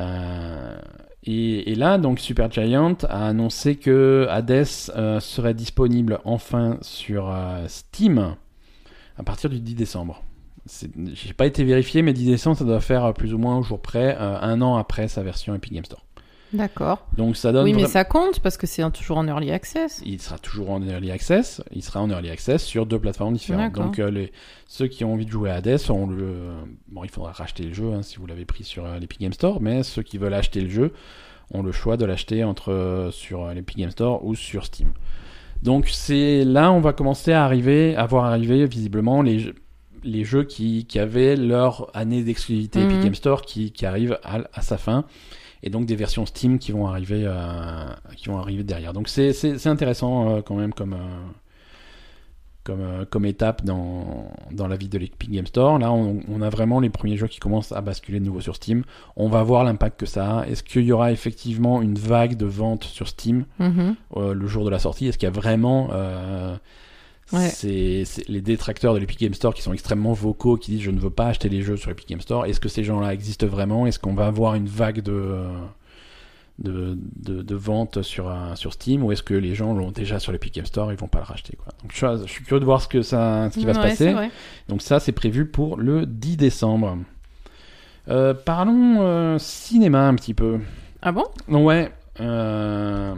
A: Euh, et, là, donc Supergiant a annoncé que Hades euh, serait disponible enfin sur euh, Steam à partir du 10 décembre. J'ai pas été vérifié, mais 10 décembre, ça doit faire plus ou moins au jour près, un an après sa version Epic Game Store.
B: D'accord.
A: Donc ça donne.
B: Oui, mais
A: vra-
B: ça compte parce que c'est toujours en early access.
A: il sera toujours en early access. Il sera en early access sur deux plateformes différentes. Donc euh, les, ceux qui ont envie de jouer à Hades, ont le, bon, il faudra racheter le jeu hein, si vous l'avez pris sur euh, l'Epic Game Store. Mais ceux qui veulent acheter le jeu ont le choix de l'acheter entre euh, sur euh, l'Epic Game Store ou sur Steam. Donc c'est là on va commencer à arriver, à voir arriver visiblement les jeux, les jeux qui, qui avaient leur année d'exclusivité Epic
B: Mhm.
A: Game Store qui, qui arrivent à, à sa fin et donc des versions Steam qui vont arriver euh, qui vont arriver derrière. Donc c'est intéressant euh, quand même comme euh, comme comme étape dans dans la vie de l'Epic Game Store. Là, on, on a vraiment les premiers jeux qui commencent à basculer de nouveau sur Steam. On va voir l'impact que ça a. Est-ce qu'il y aura effectivement une vague de ventes sur Steam
B: Mhm.
A: euh, le jour de la sortie? Est-ce qu'il y a vraiment euh,
B: Ouais.
A: c'est les détracteurs de l'Epic Game Store qui sont extrêmement vocaux, qui disent je ne veux pas acheter les jeux sur l'Epic Game Store. Est-ce que ces gens-là existent vraiment? Est-ce qu'on va avoir une vague de de, de, de ventes sur, euh, sur Steam? Ou est-ce que les gens l'ont déjà sur l'Epic Game Store ils vont pas le racheter quoi? Donc je, je suis curieux de voir ce que ça ce qui va se passer. Donc ça, c'est prévu pour le 10 décembre. Euh, parlons euh, cinéma un petit peu.
B: Ah bon?
A: Ouais. euh,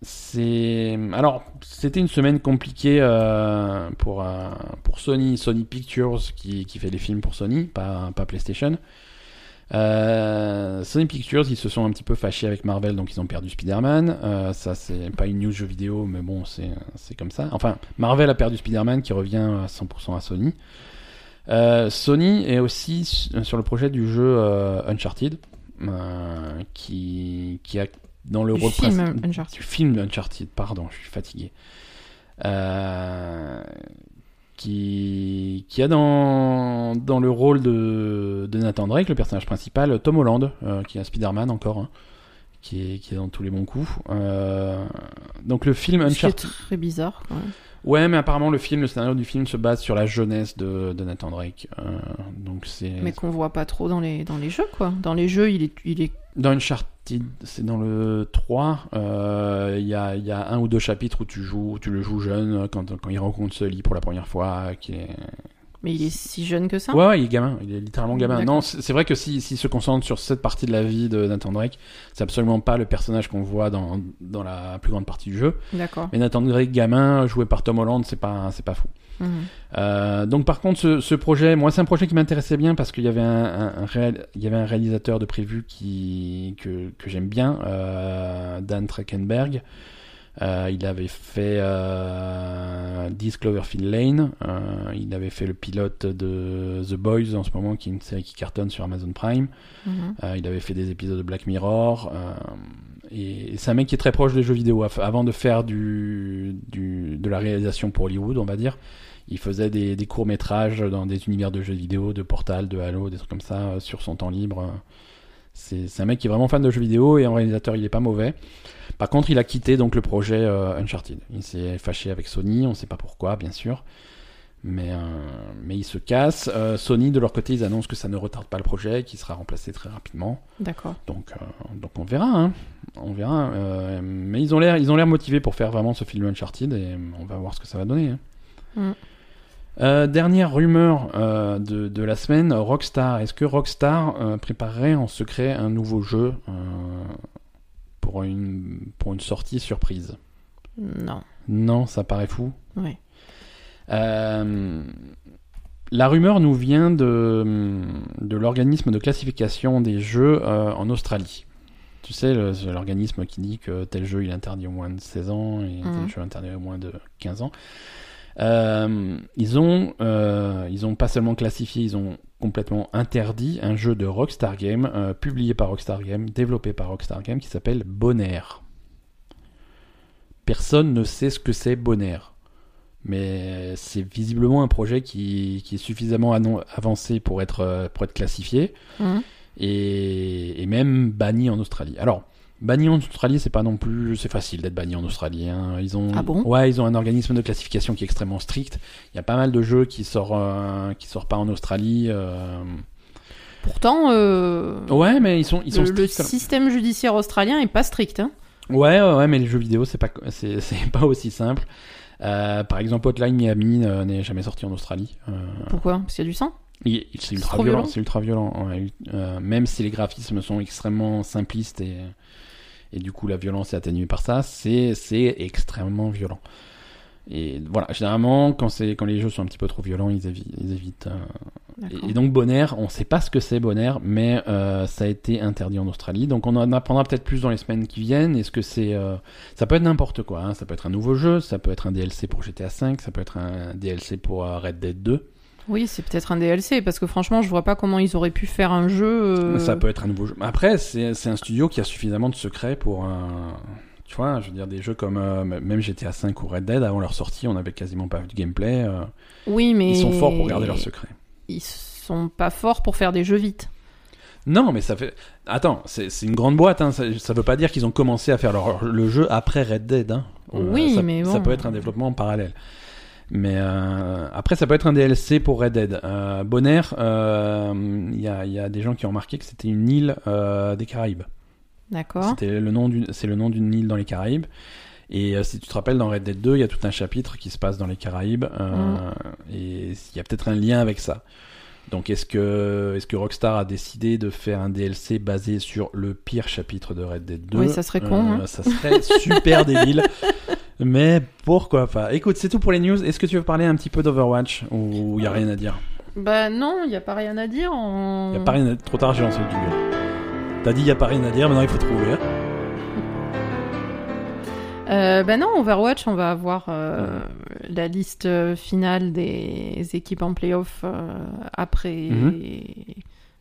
A: c'est alors c'était une semaine compliquée euh, pour euh, pour Sony Sony Pictures qui, qui fait les films pour Sony pas pas PlayStation. Euh, Sony Pictures ils se sont un petit peu fâchés avec Marvel donc ils ont perdu Spider-Man. Ça c'est pas une news jeu vidéo mais bon c'est c'est comme ça. Enfin Marvel a perdu Spider-Man qui revient à 100% à Sony. Sony est aussi su- sur le projet du jeu Uncharted qui, qui a dans le
B: Du
A: rôle
B: film
A: principal-
B: Uncharted.
A: du film Uncharted, pardon, je suis fatigué. Euh, qui, qui a dans, dans le rôle de, de Nathan Drake, le personnage principal, Tom Holland, euh, qui est un Spider-Man encore, hein, qui est, qui est dans tous les bons coups. Euh, donc le film Uncharted.
B: très bizarre. quand même.
A: Ouais, mais apparemment le film, le scénario du film se base sur la jeunesse de, de Nathan Drake. Euh, donc c'est
B: Mais qu'on voit pas trop dans les, dans les jeux, quoi. Dans les jeux, il est, il est...
A: dans Uncharted, c'est dans le 3. euh, Il y, a, y a un ou deux chapitres où tu joues, où tu le joues jeune quand, quand il rencontre Sully pour la première fois, qui est
B: Mais il est si jeune que ça
A: Ouais, ouais, il est gamin, il est littéralement gamin.
B: D'accord.
A: Non, c'est vrai que s'il si, se concentre sur cette partie de la vie de Nathan Drake, c'est absolument pas le personnage qu'on voit dans, dans la plus grande partie du jeu.
B: D'accord.
A: Mais Nathan Drake gamin, joué par Tom Holland, c'est pas, c'est pas fou.
B: Mhm.
A: Euh, donc par contre, ce, ce projet, moi c'est un projet qui m'intéressait bien parce qu'il y avait un, un, un réal- il y avait un réalisateur de prévu qui que, que j'aime bien, euh, Dan Trachtenberg. Euh, il avait fait euh, 10 Cloverfield Lane. Euh, il avait fait le pilote de The Boys en ce moment, qui est une série qui cartonne sur Amazon Prime.
B: Mhm.
A: Euh, il avait fait des épisodes de Black Mirror. et c'est un mec qui est très proche des jeux vidéo. Avant de faire du, du, de la réalisation pour Hollywood, on va dire, il faisait des, des courts-métrages dans des univers de jeux vidéo, de Portal, de Halo, des trucs comme ça, sur son temps libre. C'est un mec qui est vraiment fan de jeux vidéo et en réalisateur, il est pas mauvais. Par contre, il a quitté donc le projet euh, Uncharted. Il s'est fâché avec Sony, on sait pas pourquoi, bien sûr. Mais, euh, mais il se casse. Euh, Sony, de leur côté, ils annoncent que ça ne retarde pas le projet, qu'il sera remplacé très rapidement.
B: D'accord.
A: Donc, donc on verra, hein. on verra. Mais ils ont l'air, ils ont l'air motivés pour faire vraiment ce film Uncharted et on va voir ce que ça va donner. hein.
B: Mm.
A: Euh, dernière rumeur euh, de, de la semaine, Rockstar. Est-ce que Rockstar euh, préparerait en secret un nouveau jeu euh, pour une pour une sortie surprise?
B: Non.
A: Non, ça paraît fou. Euh, la rumeur nous vient de, de l'organisme de classification des jeux en Australie. Tu sais, l'organisme qui dit que tel jeu il est interdit au moins de 16 ans et tel
B: Mhm.
A: jeu interdit au moins de 15 ans. Euh, ils ont, euh, ils ont pas seulement classifié, ils ont complètement interdit un jeu de Rockstar Game, euh, publié par Rockstar Game, développé par Rockstar Game, qui s'appelle Bonaire. Personne ne sait ce que c'est Bonaire. Mais c'est visiblement un projet qui, qui est suffisamment avancé pour être, pour être classifié
B: Mhm.
A: et, et même banni en Australie. Alors, banni en Australie, c'est pas non plus, c'est facile d'être banni en Australie. hein. Ils ont,
B: Ah bon?
A: Ouais, ils ont un organisme de classification qui est extrêmement strict. Il y a pas mal de jeux qui sortent, euh, qui sortent pas en Australie. euh.
B: Pourtant, euh,
A: Ouais, mais ils sont, ils sont
B: le, le
A: stricts.
B: système judiciaire australien est pas strict. Hein.
A: Ouais, ouais, mais les jeux vidéo, c'est pas, c'est, pas aussi simple. Par exemple, Hotline Miami n'est jamais sorti en Australie.
B: Pourquoi? Parce qu'il y a du sang?
A: C'est ultra violent,
B: violent
A: c'est ultra violent. ouais. Même si les graphismes sont extrêmement simplistes et, et du coup la violence est atténuée par ça, c'est, extrêmement violent. Et voilà, généralement, quand, quand les jeux sont un petit peu trop violents, ils évitent. Ils évitent euh, et, et donc Bonaire, on sait pas ce que c'est Bonaire, mais euh, ça a été interdit en Australie. Donc on en apprendra peut-être plus dans les semaines qui viennent. Est-ce que c'est, euh, ça peut être n'importe quoi. hein. Ça peut être un nouveau jeu, ça peut être un DLC pour GTA 5, ça peut être un DLC pour Red Dead 2,
B: Oui, c'est peut-être un DLC, parce que franchement, je vois pas comment ils auraient pu faire un jeu. euh,
A: ça peut être un nouveau jeu. Après, c'est, un studio qui a suffisamment de secrets pour un, tu vois, je veux dire des jeux comme euh, même GTA 5 ou Red Dead avant leur sortie, on avait quasiment pas vu de gameplay. euh,
B: Oui, mais.
A: Ils sont forts pour garder leurs secrets.
B: Ils sont pas forts pour faire des jeux vite.
A: Non, mais ça fait. Attends, c'est une grande boîte. Hein. Ça, ça veut pas dire qu'ils ont commencé à faire leur, le jeu après Red Dead. Hein.
B: Oui,
A: ça,
B: mais
A: ça peut être un développement en parallèle. Mais euh, après, ça peut être un DLC pour Red Dead. Euh, Bonaire, euh, il y, a, il y a des gens qui ont remarqué que c'était une île euh, des Caraïbes.
B: D'accord.
A: C'est le nom d'une île dans les Caraïbes. Et euh, si tu te rappelles, dans Red Dead 2, il y a tout un chapitre qui se passe dans les Caraïbes. euh, Et il y a peut-être un lien avec ça. Donc est-ce que, est-ce que Rockstar a décidé de faire un DLC basé sur le pire chapitre de Red Dead 2
B: Oui, ça serait con, hein.
A: Ça serait super débile. Mais pourquoi pas Écoute, c'est tout pour les news. Est-ce que tu veux parler un petit peu d'Overwatch ou il y a rien à dire?
B: Bah non, il y a pas rien à dire.
A: Il y a pas rien à... Trop tard, j'ai lancé le jingle. T'as dit il y a pas rien à dire, maintenant il faut trouver.
B: Euh, bah non, Overwatch, on va avoir euh, la liste euh, finale des équipes en playoff euh, après
A: Mhm.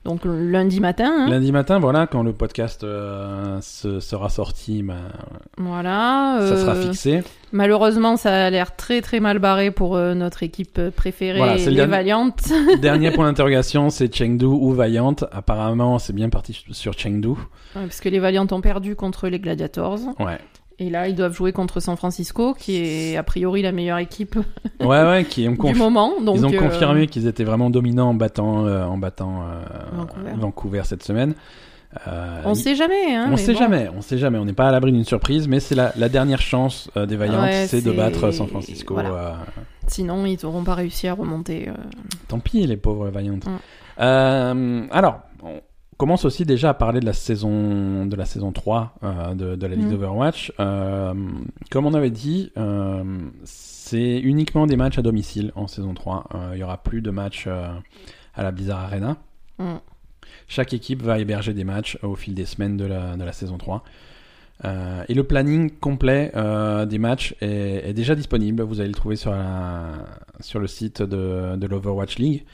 B: Donc lundi matin. Hein.
A: Lundi matin, voilà, quand le podcast euh, se- sera sorti, ben,
B: Voilà.
A: ça sera
B: euh,
A: fixé.
B: Malheureusement, ça a l'air très très mal barré pour euh, notre équipe préférée,
A: Voilà, c'est le
B: les
A: dernier-
B: Valiantes.
A: Dernier point d'interrogation, c'est Chengdu ou Valiant? Apparemment, c'est bien parti sur Chengdu.
B: Ouais, parce que les Valiantes ont perdu contre les Gladiators.
A: Ouais.
B: Et là, ils doivent jouer contre San Francisco, qui est a priori la meilleure équipe
A: Ouais, ouais, qui ont,
B: du moment. Donc,
A: ils ont
B: euh,
A: confirmé qu'ils étaient vraiment dominants en battant, euh, en battant euh,
B: Vancouver.
A: Vancouver cette semaine. Euh,
B: On
A: il-
B: sait jamais. Hein,
A: on sait
B: bon.
A: jamais, on sait jamais. On n'est pas à l'abri d'une surprise, mais c'est la, la dernière chance euh, des Valiants,
B: Ouais,
A: c'est de battre San Francisco.
B: voilà.
A: euh,
B: Sinon, ils n'auront pas réussi à remonter. euh.
A: Tant pis, les pauvres Valiant.
B: Mm.
A: Euh, alors, commence aussi déjà à parler de la saison, de la saison 3 euh, de, de la Ligue
B: Mm.
A: d'Overwatch. Euh, comme on avait dit, euh, c'est uniquement des matchs à domicile en saison 3. Euh, Il y aura plus de matchs à la Blizzard Arena.
B: Mm.
A: Chaque équipe va héberger des matchs au fil des semaines de la, de la saison 3. Euh, et le planning complet des matchs est, est déjà disponible. Vous allez le trouver sur, la, sur le site de, de l'Overwatch League.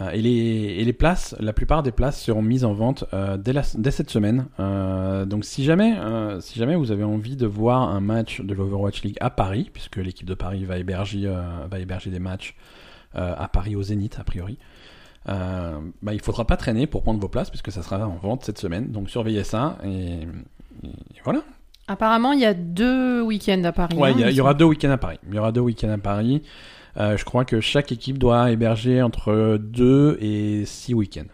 A: Euh, et, les, et les places, la plupart des places seront mises en vente euh, dès, la- dès cette semaine. Euh, donc si jamais, si jamais vous avez envie de voir un match de l'Overwatch League à Paris, puisque l'équipe de Paris va héberger, va héberger des matchs à Paris au Zénith a priori, bah, il faudra pas traîner pour prendre vos places puisque ça sera en vente cette semaine. Donc surveillez ça et, et voilà.
B: Apparemment, il y a deux week-ends à Paris.
A: Ouais,
B: hein,
A: y,
B: il
A: y aura deux week-ends à Paris. Il y aura deux week-ends à Paris. Euh, je crois que chaque équipe doit héberger entre deux et six week-ends.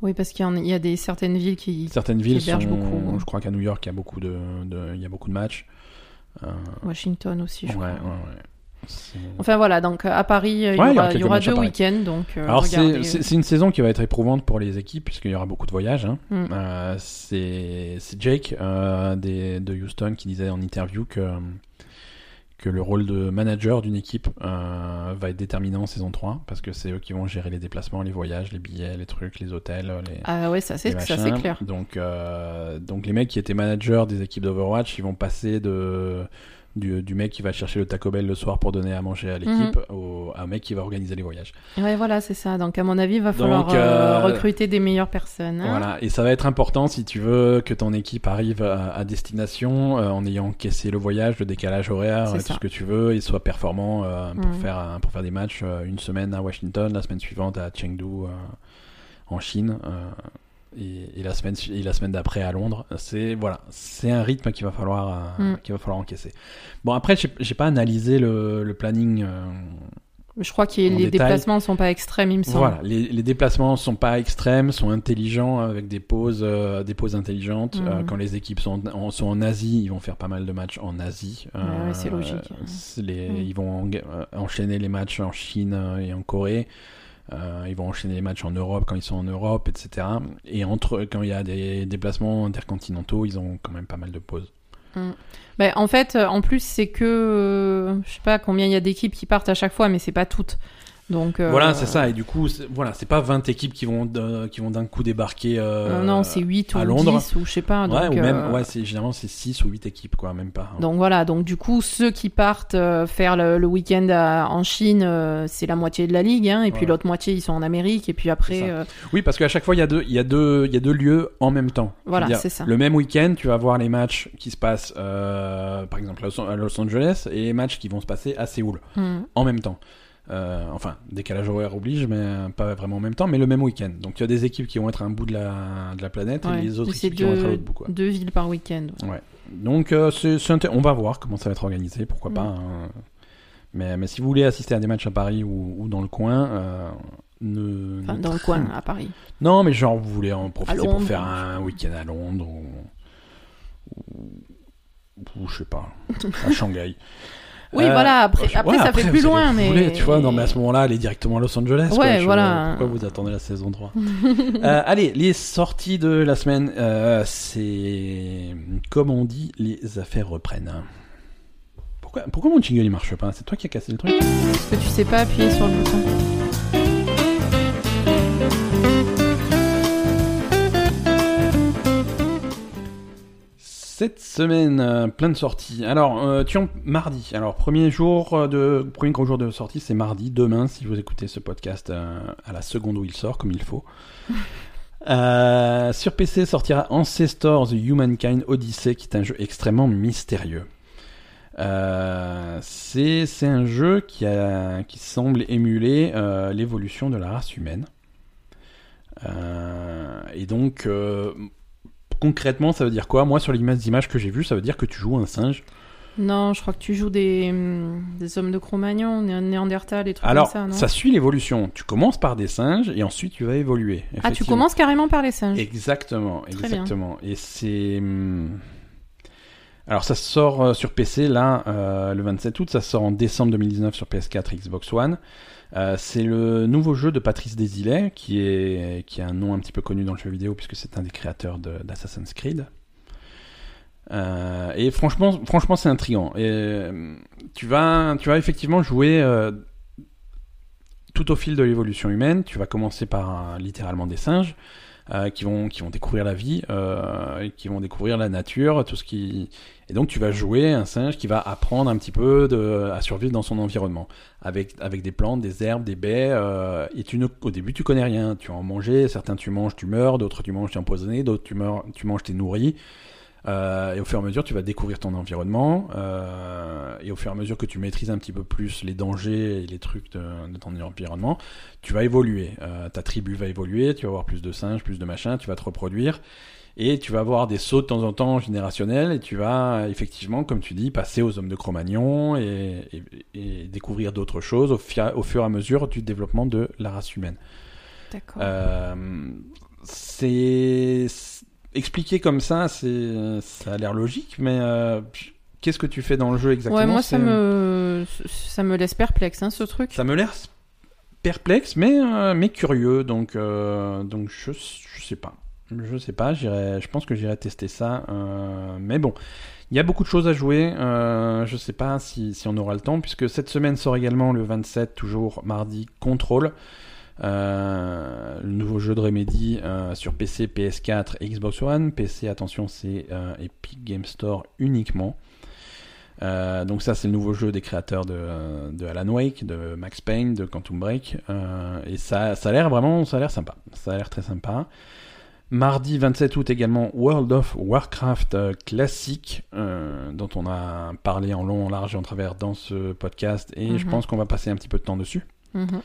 B: Oui, parce qu'il y, a des certaines villes qui.
A: Certaines villes sont,
B: hébergent beaucoup.
A: je crois qu'à New York, il y a beaucoup de, de- il y a beaucoup de matchs. Euh,
B: Washington aussi, je
A: ouais,
B: crois.
A: ouais.
B: Enfin voilà, donc à Paris, euh, il y
A: Ouais, il y aura
B: il y aura deux week-ends. Donc, euh,
A: Alors c'est-
B: regardez,
A: c'est c'est une saison qui va être éprouvante pour les équipes puisqu'il y aura beaucoup de voyages. hein.
B: Mm.
A: Euh, c'est c'est Jake euh, des, de Houston qui disait en interview que, que le rôle de manager d'une équipe euh, va être déterminant en saison 3 parce que c'est eux qui vont gérer les déplacements, les voyages, les billets, les trucs, les hôtels, les,
B: Ah ouais, ça c'est clair.
A: Donc, euh, donc les mecs qui étaient managers des équipes d'Overwatch, ils vont passer de du, du mec qui va chercher le Taco Bell le soir pour donner à manger à l'équipe
B: Mhm.
A: au à un mec qui va organiser les voyages.
B: Ouais, voilà, c'est ça. Donc à mon avis, il va falloir euh,
A: euh,
B: recruter des meilleures personnes. hein.
A: Voilà, et ça va être important si tu veux que ton équipe arrive à, à destination euh, en ayant encaissé le voyage, le décalage horaire, tout
B: ça.
A: ce que tu veux, et soit performant euh, pour,
B: Mhm.
A: faire, pour faire des matchs une semaine à Washington, la semaine suivante à Chengdu en Chine. Et, et la semaine et la semaine d'après à Londres c'est voilà c'est un rythme qu'il va falloir euh,
B: Mm.
A: qu'il va falloir encaisser bon après j'ai pas analysé le, le planning euh,
B: Je crois que les
A: détail.
B: déplacements sont pas extrêmes, il me semble.
A: voilà, les, les déplacements sont pas extrêmes, sont intelligents avec des pauses, euh, des pauses intelligentes. Euh, quand les équipes sont en, sont en Asie, ils vont faire pas mal de matchs en Asie. Euh,
B: Ouais, c'est logique.
A: les-
B: Mhm.
A: Ils vont en- enchaîner les matchs en Chine et en Corée. Euh, ils vont enchaîner les matchs en Europe quand ils sont en Europe, etc. Et entre quand il y a des déplacements intercontinentaux, ils ont quand même pas mal de pauses.
B: Ben, en fait, euh, en plus, c'est que euh, je sais pas combien il y a d'équipes qui partent à chaque fois, mais c'est pas toutes. Donc euh,
A: Voilà, c'est ça. Et du coup, voilà, c'est pas 20 équipes qui vont qui vont d'un coup débarquer. euh,
B: Non, non, c'est 8
A: à
B: ou
A: Londres.
B: 10 ou je sais pas.
A: Ouais,
B: donc,
A: ou même,
B: euh,
A: ouais, c'est généralement c'est 6 ou 8 équipes, quoi, même pas. hein.
B: Donc voilà, donc du coup, ceux qui partent euh, faire le, le week-end en Chine, c'est la moitié de la ligue, hein, et puis
A: Ouais.
B: l'autre moitié, ils sont en Amérique, et puis après,
A: Oui, parce qu'à chaque fois, il y a deux, il y a deux, il y a deux lieux en même temps.
B: Voilà, c'est ça.
A: Le même week-end, tu vas voir les matchs qui se passent, par exemple, à Los- à Los Angeles, et les matchs qui vont se passer à Séoul
B: hmm.
A: en même temps. Euh, enfin, décalage horaire oblige, mais euh, pas vraiment en même temps, mais le même week-end. Donc, il y a des équipes qui vont être à un bout de la, de la planète
B: Ouais.
A: et les autres
B: Ou
A: équipes qui vont être à l'autre bout, quoi.
B: deux villes par week-end.
A: Ouais. Donc, euh, on va voir comment ça va être organisé, pourquoi
B: Mm.
A: pas. hein. Mais, mais si vous voulez assister à des matchs à Paris ou, ou dans le coin, euh, ne,
B: Enfin,
A: ne
B: dans le coin, à Paris.
A: Non, mais genre, vous voulez en profiter pour faire un week-end à Londres ou, ou, ou je sais pas, à Shanghai.
B: Oui,
A: Euh,
B: voilà, après, ça fait plus
A: allez-
B: loin, mais.
A: voulez, tu vois, non, mais à ce moment-là, aller directement à Los Angeles. quoi,
B: Ouais,
A: je-
B: voilà.
A: Pourquoi vous attendez la saison 3 Euh, Allez, les sorties de la semaine, euh, c'est comme on dit, les affaires reprennent. Pourquoi, pourquoi mon jingle il marche pas? C'est toi qui as cassé le truc?
B: Parce que tu sais pas appuyer sur le bouton.
A: Cette semaine, euh, plein de sorties. Alors, euh, tiens, mardi. Alors, premier jour euh, de, premier gros jour de sortie, c'est mardi. Demain, si vous écoutez ce podcast euh, à la seconde où il sort, comme il faut. Sur PC sortira Ancestors The Humankind Odyssey, qui est un jeu extrêmement mystérieux. C'est c'est un jeu qui, a, qui semble émuler l'évolution de la race humaine. Et donc, concrètement, ça veut dire quoi? Moi, sur l'image d'image que j'ai vue, ça veut dire que tu joues un singe.
B: Non, je crois que tu joues des, hum, des hommes de Cro-Magnon, Né- Néandertal, des trucs
A: Alors,
B: comme ça, non?
A: ça suit l'évolution. Tu commences par des singes et ensuite tu vas évoluer.
B: Ah, tu commences carrément par les singes.
A: Exactement, exactement. Et c'est. Alors, ça sort euh, sur PC là, euh, le 27 août. Ça sort en décembre 2019 sur PS4 et Xbox One. Euh, c'est le nouveau jeu de Patrice Desilets, qui est a un nom un petit peu connu dans le jeu vidéo puisque c'est un des créateurs d'Assassin's Creed. Et franchement, c'est euh, tu vas, effectivement jouer tout au fil de l'évolution humaine. Tu vas commencer par littéralement des singes euh, qui vont, qui vont découvrir la vie, euh, qui vont découvrir la nature, tout ce qui. Et donc tu vas jouer un singe qui va apprendre un petit peu de, à survivre dans son environnement, avec avec des plantes, des herbes, des baies. euh, et tu ne, au début tu connais rien. Tu en manger. Certains tu manges, tu meurs. D'autres tu manges, tu es empoisonné. D'autres tu meurs, tu manges, t'es nourri. Euh, et au fur et à mesure, tu vas découvrir ton environnement. euh, et au fur et à mesure que tu maîtrises un petit peu plus les dangers et les trucs de, de ton environnement, tu vas évoluer. Euh, ta tribu va évoluer, tu vas avoir plus de singes, plus de machins, tu vas te reproduire. Et tu vas avoir des sauts de temps en temps générationnels et tu vas effectivement, comme tu dis, passer aux hommes de Cro-Magnon et, et- et découvrir d'autres choses au, au fur et à mesure du développement de la race humaine.
B: D'accord.
A: C'est- expliqué comme ça, c'est ça a l'air logique, mais euh, qu'est-ce que tu fais dans le jeu exactement?
B: Ouais, moi, ça
A: C'est-
B: me, ça me laisse perplexe, hein, ce truc.
A: ça me l'air perplexe, mais euh, mais curieux, donc euh, donc je je sais pas, je sais pas, j'irai, je pense que j'irai tester ça, euh, mais bon. Il y a beaucoup de choses à jouer. Euh, je sais pas si, si on aura le temps, puisque cette semaine sort également le 27, toujours mardi, Control. Euh, le nouveau jeu de Remedy euh, sur PC, PS4 et Xbox One. PC, attention, c'est euh, Epic Game Store uniquement. Donc ça, c'est le nouveau jeu des créateurs de, de Alan Wake, de Max Payne, de Quantum Break. Et ça, ça a l'air vraiment, ça a l'air sympa. Ça a l'air très sympa. Mardi 27 août également World of Warcraft euh, classique euh, dont on a parlé en long, en large et en travers dans ce podcast et je
B: Mhm.
A: pense qu'on va passer un petit peu de temps dessus.
B: Mhm.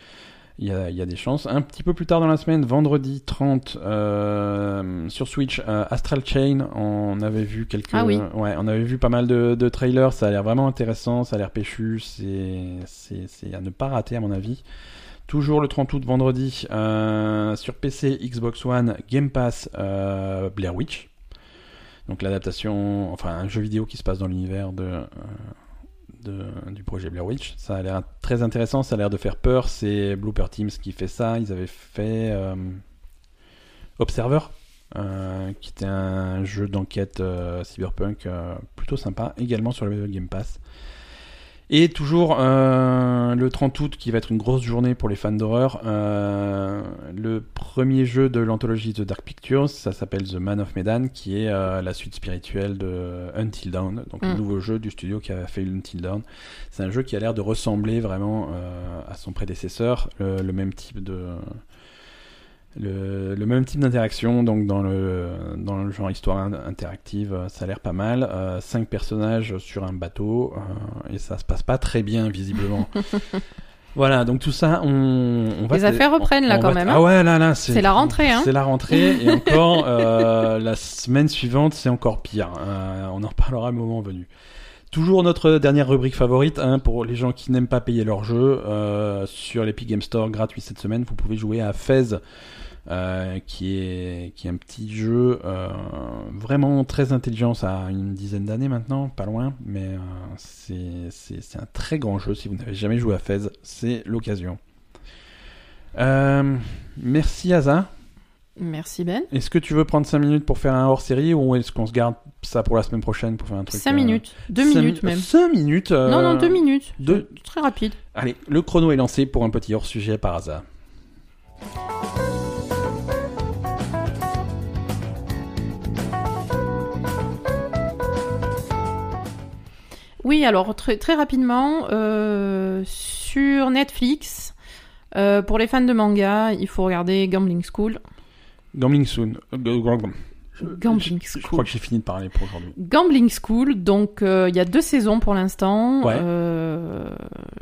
A: Il y, a, il y a des chances. Un petit peu plus tard dans la semaine, vendredi 30, euh, sur Switch, euh, Astral Chain, on avait vu quelques...
B: Ah oui.
A: Ouais, on avait vu pas mal de, de trailers, ça a l'air vraiment intéressant, ça a l'air péchu, c'est à ne pas rater à mon avis. Toujours le 30 août, vendredi, euh, sur PC, Xbox One, Game Pass, Blair Witch. Donc l'adaptation, enfin un jeu vidéo qui se passe dans l'univers de, du projet Blair Witch. Ça a l'air très intéressant, ça a l'air de faire peur. C'est Blooper Teams qui fait ça. Ils avaient fait euh, Observer, euh, qui était un jeu d'enquête euh, cyberpunk plutôt sympa, également sur le Game Pass. Et toujours euh, le 30 août, qui va être une grosse journée pour les fans d'horreur, euh, le premier jeu de l'anthologie The Dark Pictures, ça s'appelle The Man of Medan, qui est euh, la suite spirituelle de Until Dawn, donc le
B: Mm.
A: nouveau jeu du studio qui a fait Until Dawn. C'est un jeu qui a l'air de ressembler vraiment à son prédécesseur, le, le même type de le, le même type d'interaction, donc dans le, dans le genre histoire in- interactive, euh, ça a l'air pas mal. Euh, cinq personnages sur un bateau, euh, et ça se passe pas très bien, visiblement. voilà, donc tout ça, on, on va...
B: Les affaires reprennent, là, quand
A: va-
B: même,
A: Ah
B: hein.
A: ouais, là, là, c'est...
B: C'est la rentrée, hein.
A: C'est la rentrée, et encore, euh, la semaine suivante, c'est encore pire. Euh, on en reparlera le moment venu. Toujours notre dernière rubrique favorite, hein, pour les gens qui n'aiment pas payer leur jeu, euh, sur l'Epic Game Store gratuit cette semaine, vous pouvez jouer à Fez, euh, qui, est, qui est un petit jeu euh, vraiment très intelligent, ça a une dizaine d'années maintenant, pas loin, mais euh, c'est- c'est c'est un très grand jeu, si vous n'avez jamais joué à Fez, c'est l'occasion. Merci Asa.
B: Merci Ben.
A: Est-ce que tu veux prendre 5 minutes pour faire un hors-série ou est-ce qu'on se garde ça pour la semaine prochaine pour faire un truc
B: 5
A: euh,
B: minutes. 2
A: cinq
B: minutes
A: mi-
B: même.
A: cinq minutes euh,
B: Non, non, 2 minutes.
A: deux-
B: Très rapide.
A: Allez, le chrono est lancé pour un petit hors-sujet par hasard.
B: Oui, alors très, très rapidement, euh, sur Netflix, euh, pour les fans de manga, il faut regarder Gambling School.
A: Gambling Soon.
B: Gambling
A: je, je
B: School.
A: crois que j'ai fini de parler pour aujourd'hui.
B: Gambling School, donc euh, il y a deux saisons pour l'instant.
A: Ouais.
B: Euh,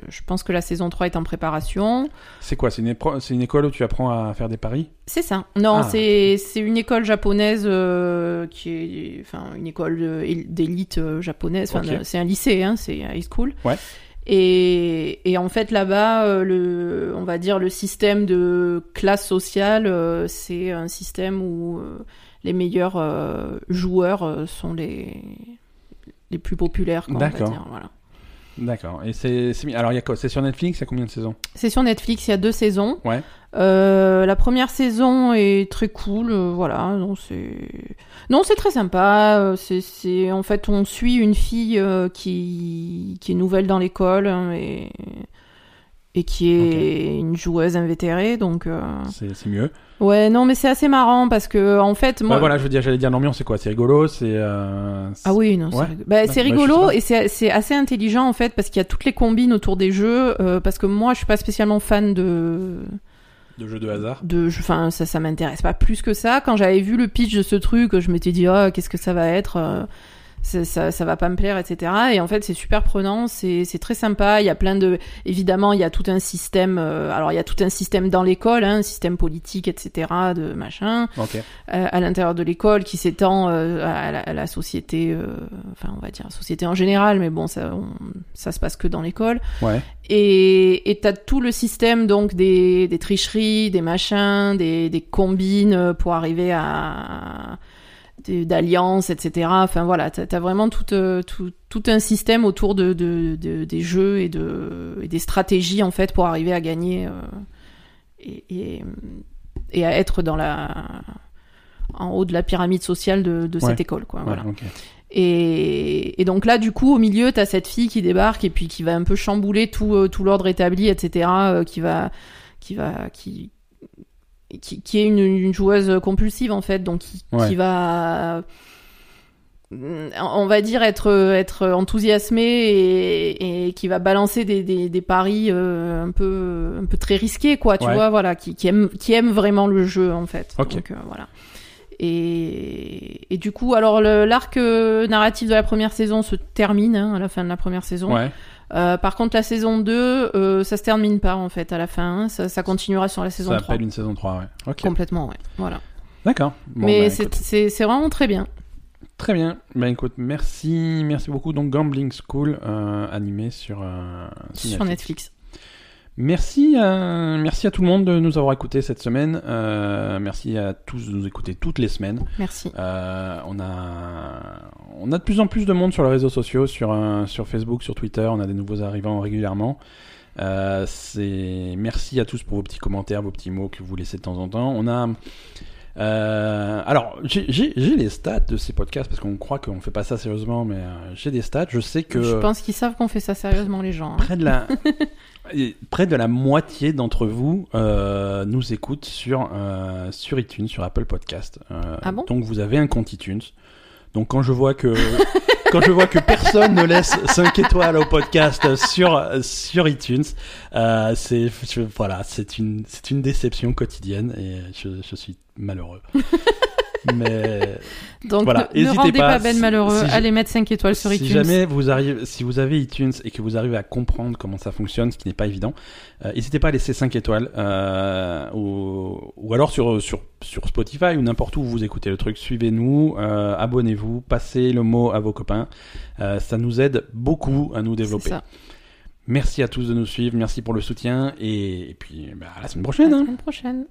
B: je pense que la saison 3 est en préparation.
A: C'est quoi C'est une, école où tu apprends à faire des paris?
B: C'est ça. Non,
A: Ah,
B: c'est une école japonaise euh, qui est, enfin, une école d'élite japonaise. Enfin, c'est un lycée, hein, c'est high school.
A: Ouais.
B: Et, et en fait, là-bas, le, on va dire le système de classe sociale, c'est un système où les meilleurs euh, joueurs euh, sont les les plus populaires.
A: D'accord.
B: Voilà.
A: D'accord. Et c'est, alors il y a quoi? C'est sur Netflix Il y a combien de saisons?
B: C'est sur Netflix, il y a deux saisons.
A: Ouais.
B: Euh, la première saison est très cool, euh, voilà. Non, c'est non, c'est très sympa. C'est, c'est en fait, on suit une fille qui qui est nouvelle dans l'école hein, et et qui est une joueuse invétérée. Donc euh,
A: c'est, c'est mieux.
B: ouais, non, mais c'est assez marrant parce que en fait, moi.
A: Ouais, voilà, je veux dire, j'allais dire l'ambiance, c'est quoi? C'est rigolo C'est. euh, c'est-
B: Ah oui, non,
A: Ouais.
B: c'est, rigolo. Bah, c'est
A: Bah, sais
B: rigolo et c'est, c'est assez intelligent en fait parce qu'il y a toutes les combines autour des jeux. euh, parce que moi, je suis pas spécialement fan de
A: De jeux de hasard.
B: de enfin ça ça m'intéresse pas plus que ça quand j'avais vu le pitch de ce truc je m'étais dit ah qu'est-ce que ça va être euh, ça, ça, ça va pas me plaire etc et en fait c'est super prenant c'est c'est très sympa il y a plein de évidemment il y a tout un système euh, alors il y a tout un système dans l'école hein, un système politique etc de machin
A: Ok.
B: euh, à l'intérieur de l'école qui s'étend euh, à, la, à la société euh, enfin on va dire la société en général mais bon ça on- ça se passe que dans l'école
A: Ouais.
B: et et t'as tout le système donc des, des tricheries, des machins, des, des combines pour arriver à d'alliances, etc. Enfin voilà, t'as as vraiment tout, euh, tout, tout un système autour de, de, de- des jeux et, de, et des stratégies en fait pour arriver à gagner euh, et, et, et à être dans la en haut de la pyramide sociale de, de
A: Ouais.
B: cette école quoi.
A: Ouais,
B: Voilà.
A: ok.
B: Et, et donc là, du coup, au milieu, t'as cette fille qui débarque et puis qui va un peu chambouler tout, euh, tout l'ordre établi, etc. euh, qui va, qui va, qui, qui, qui est une, une joueuse compulsive en fait, donc qui,
A: Ouais.
B: qui va, on va dire être, être enthousiasmée et, et qui va balancer des, des, des paris euh, un peu, un peu très risqués, quoi. Tu
A: Ouais.
B: vois, voilà, qui, qui aime, qui aime vraiment le jeu en fait.
A: Ok.
B: Donc euh, voilà. Et, et du coup, alors l'arc euh, narratif de la première saison se termine hein, à la fin de la première saison.
A: Ouais.
B: Euh, par contre, la saison 2, euh, ça se termine pas en fait à la fin. hein. Ça, ça continuera sur la saison
A: Ça
B: 3.
A: appelle une saison 3, ouais.
B: Complètement, ouais. Voilà.
A: D'accord. Bon,
B: Mais
A: bah,
B: c'est vraiment très bien.
A: Très bien. Ben écoute, merci, merci beaucoup. Donc Gambling School, euh, animé sur, euh,
B: Sur Netflix.
A: Merci, à- merci à tout le monde de nous avoir écoutés cette semaine. Euh, merci à tous de nous écouter toutes les semaines.
B: Merci.
A: Euh, on a, on a de plus en plus de monde sur les réseaux sociaux, sur euh, sur Facebook, sur Twitter. On a des nouveaux arrivants régulièrement. Euh, c'est merci à tous pour vos petits commentaires, vos petits mots que vous laissez de temps en temps. On a euh, alors, j'ai- les stats de ces podcasts parce qu'on croit qu'on fait pas ça sérieusement, mais euh, j'ai des stats. Je sais que
B: Je pense qu'ils savent qu'on fait ça sérieusement, les gens. hein.
A: près de la près de la moitié d'entre vous euh, nous écoutent sur euh, sur iTunes, sur Apple Podcast. Euh,
B: Ah bon?
A: donc vous avez un compte iTunes. Donc quand je vois que quand je vois que personne ne laisse 5 étoiles au podcast sur sur iTunes, euh, c'est voilà, c'est une c'est une déception quotidienne et je, je suis malheureux. Mais
B: Donc
A: Voilà,
B: ne, ne rendez
A: pas,
B: pas, Ben
A: si-
B: malheureux.
A: si
B: Allez mettre 5 étoiles sur
A: si
B: iTunes.
A: jamais vous arrivez, si vous avez iTunes et que vous arrivez à comprendre comment ça fonctionne, ce qui n'est pas évident, euh, n'hésitez pas à laisser 5 étoiles euh, ou, ou alors sur, sur, sur Spotify ou n'importe où vous écoutez le truc. Suivez-nous, euh, abonnez-vous, passez le mot à vos copains. Ça nous aide beaucoup à nous développer.
B: ça.
A: Merci à tous de nous suivre, merci pour le soutien et, et puis bah, à la semaine
B: À
A: prochaine.
B: la
A: hein.
B: semaine prochaine.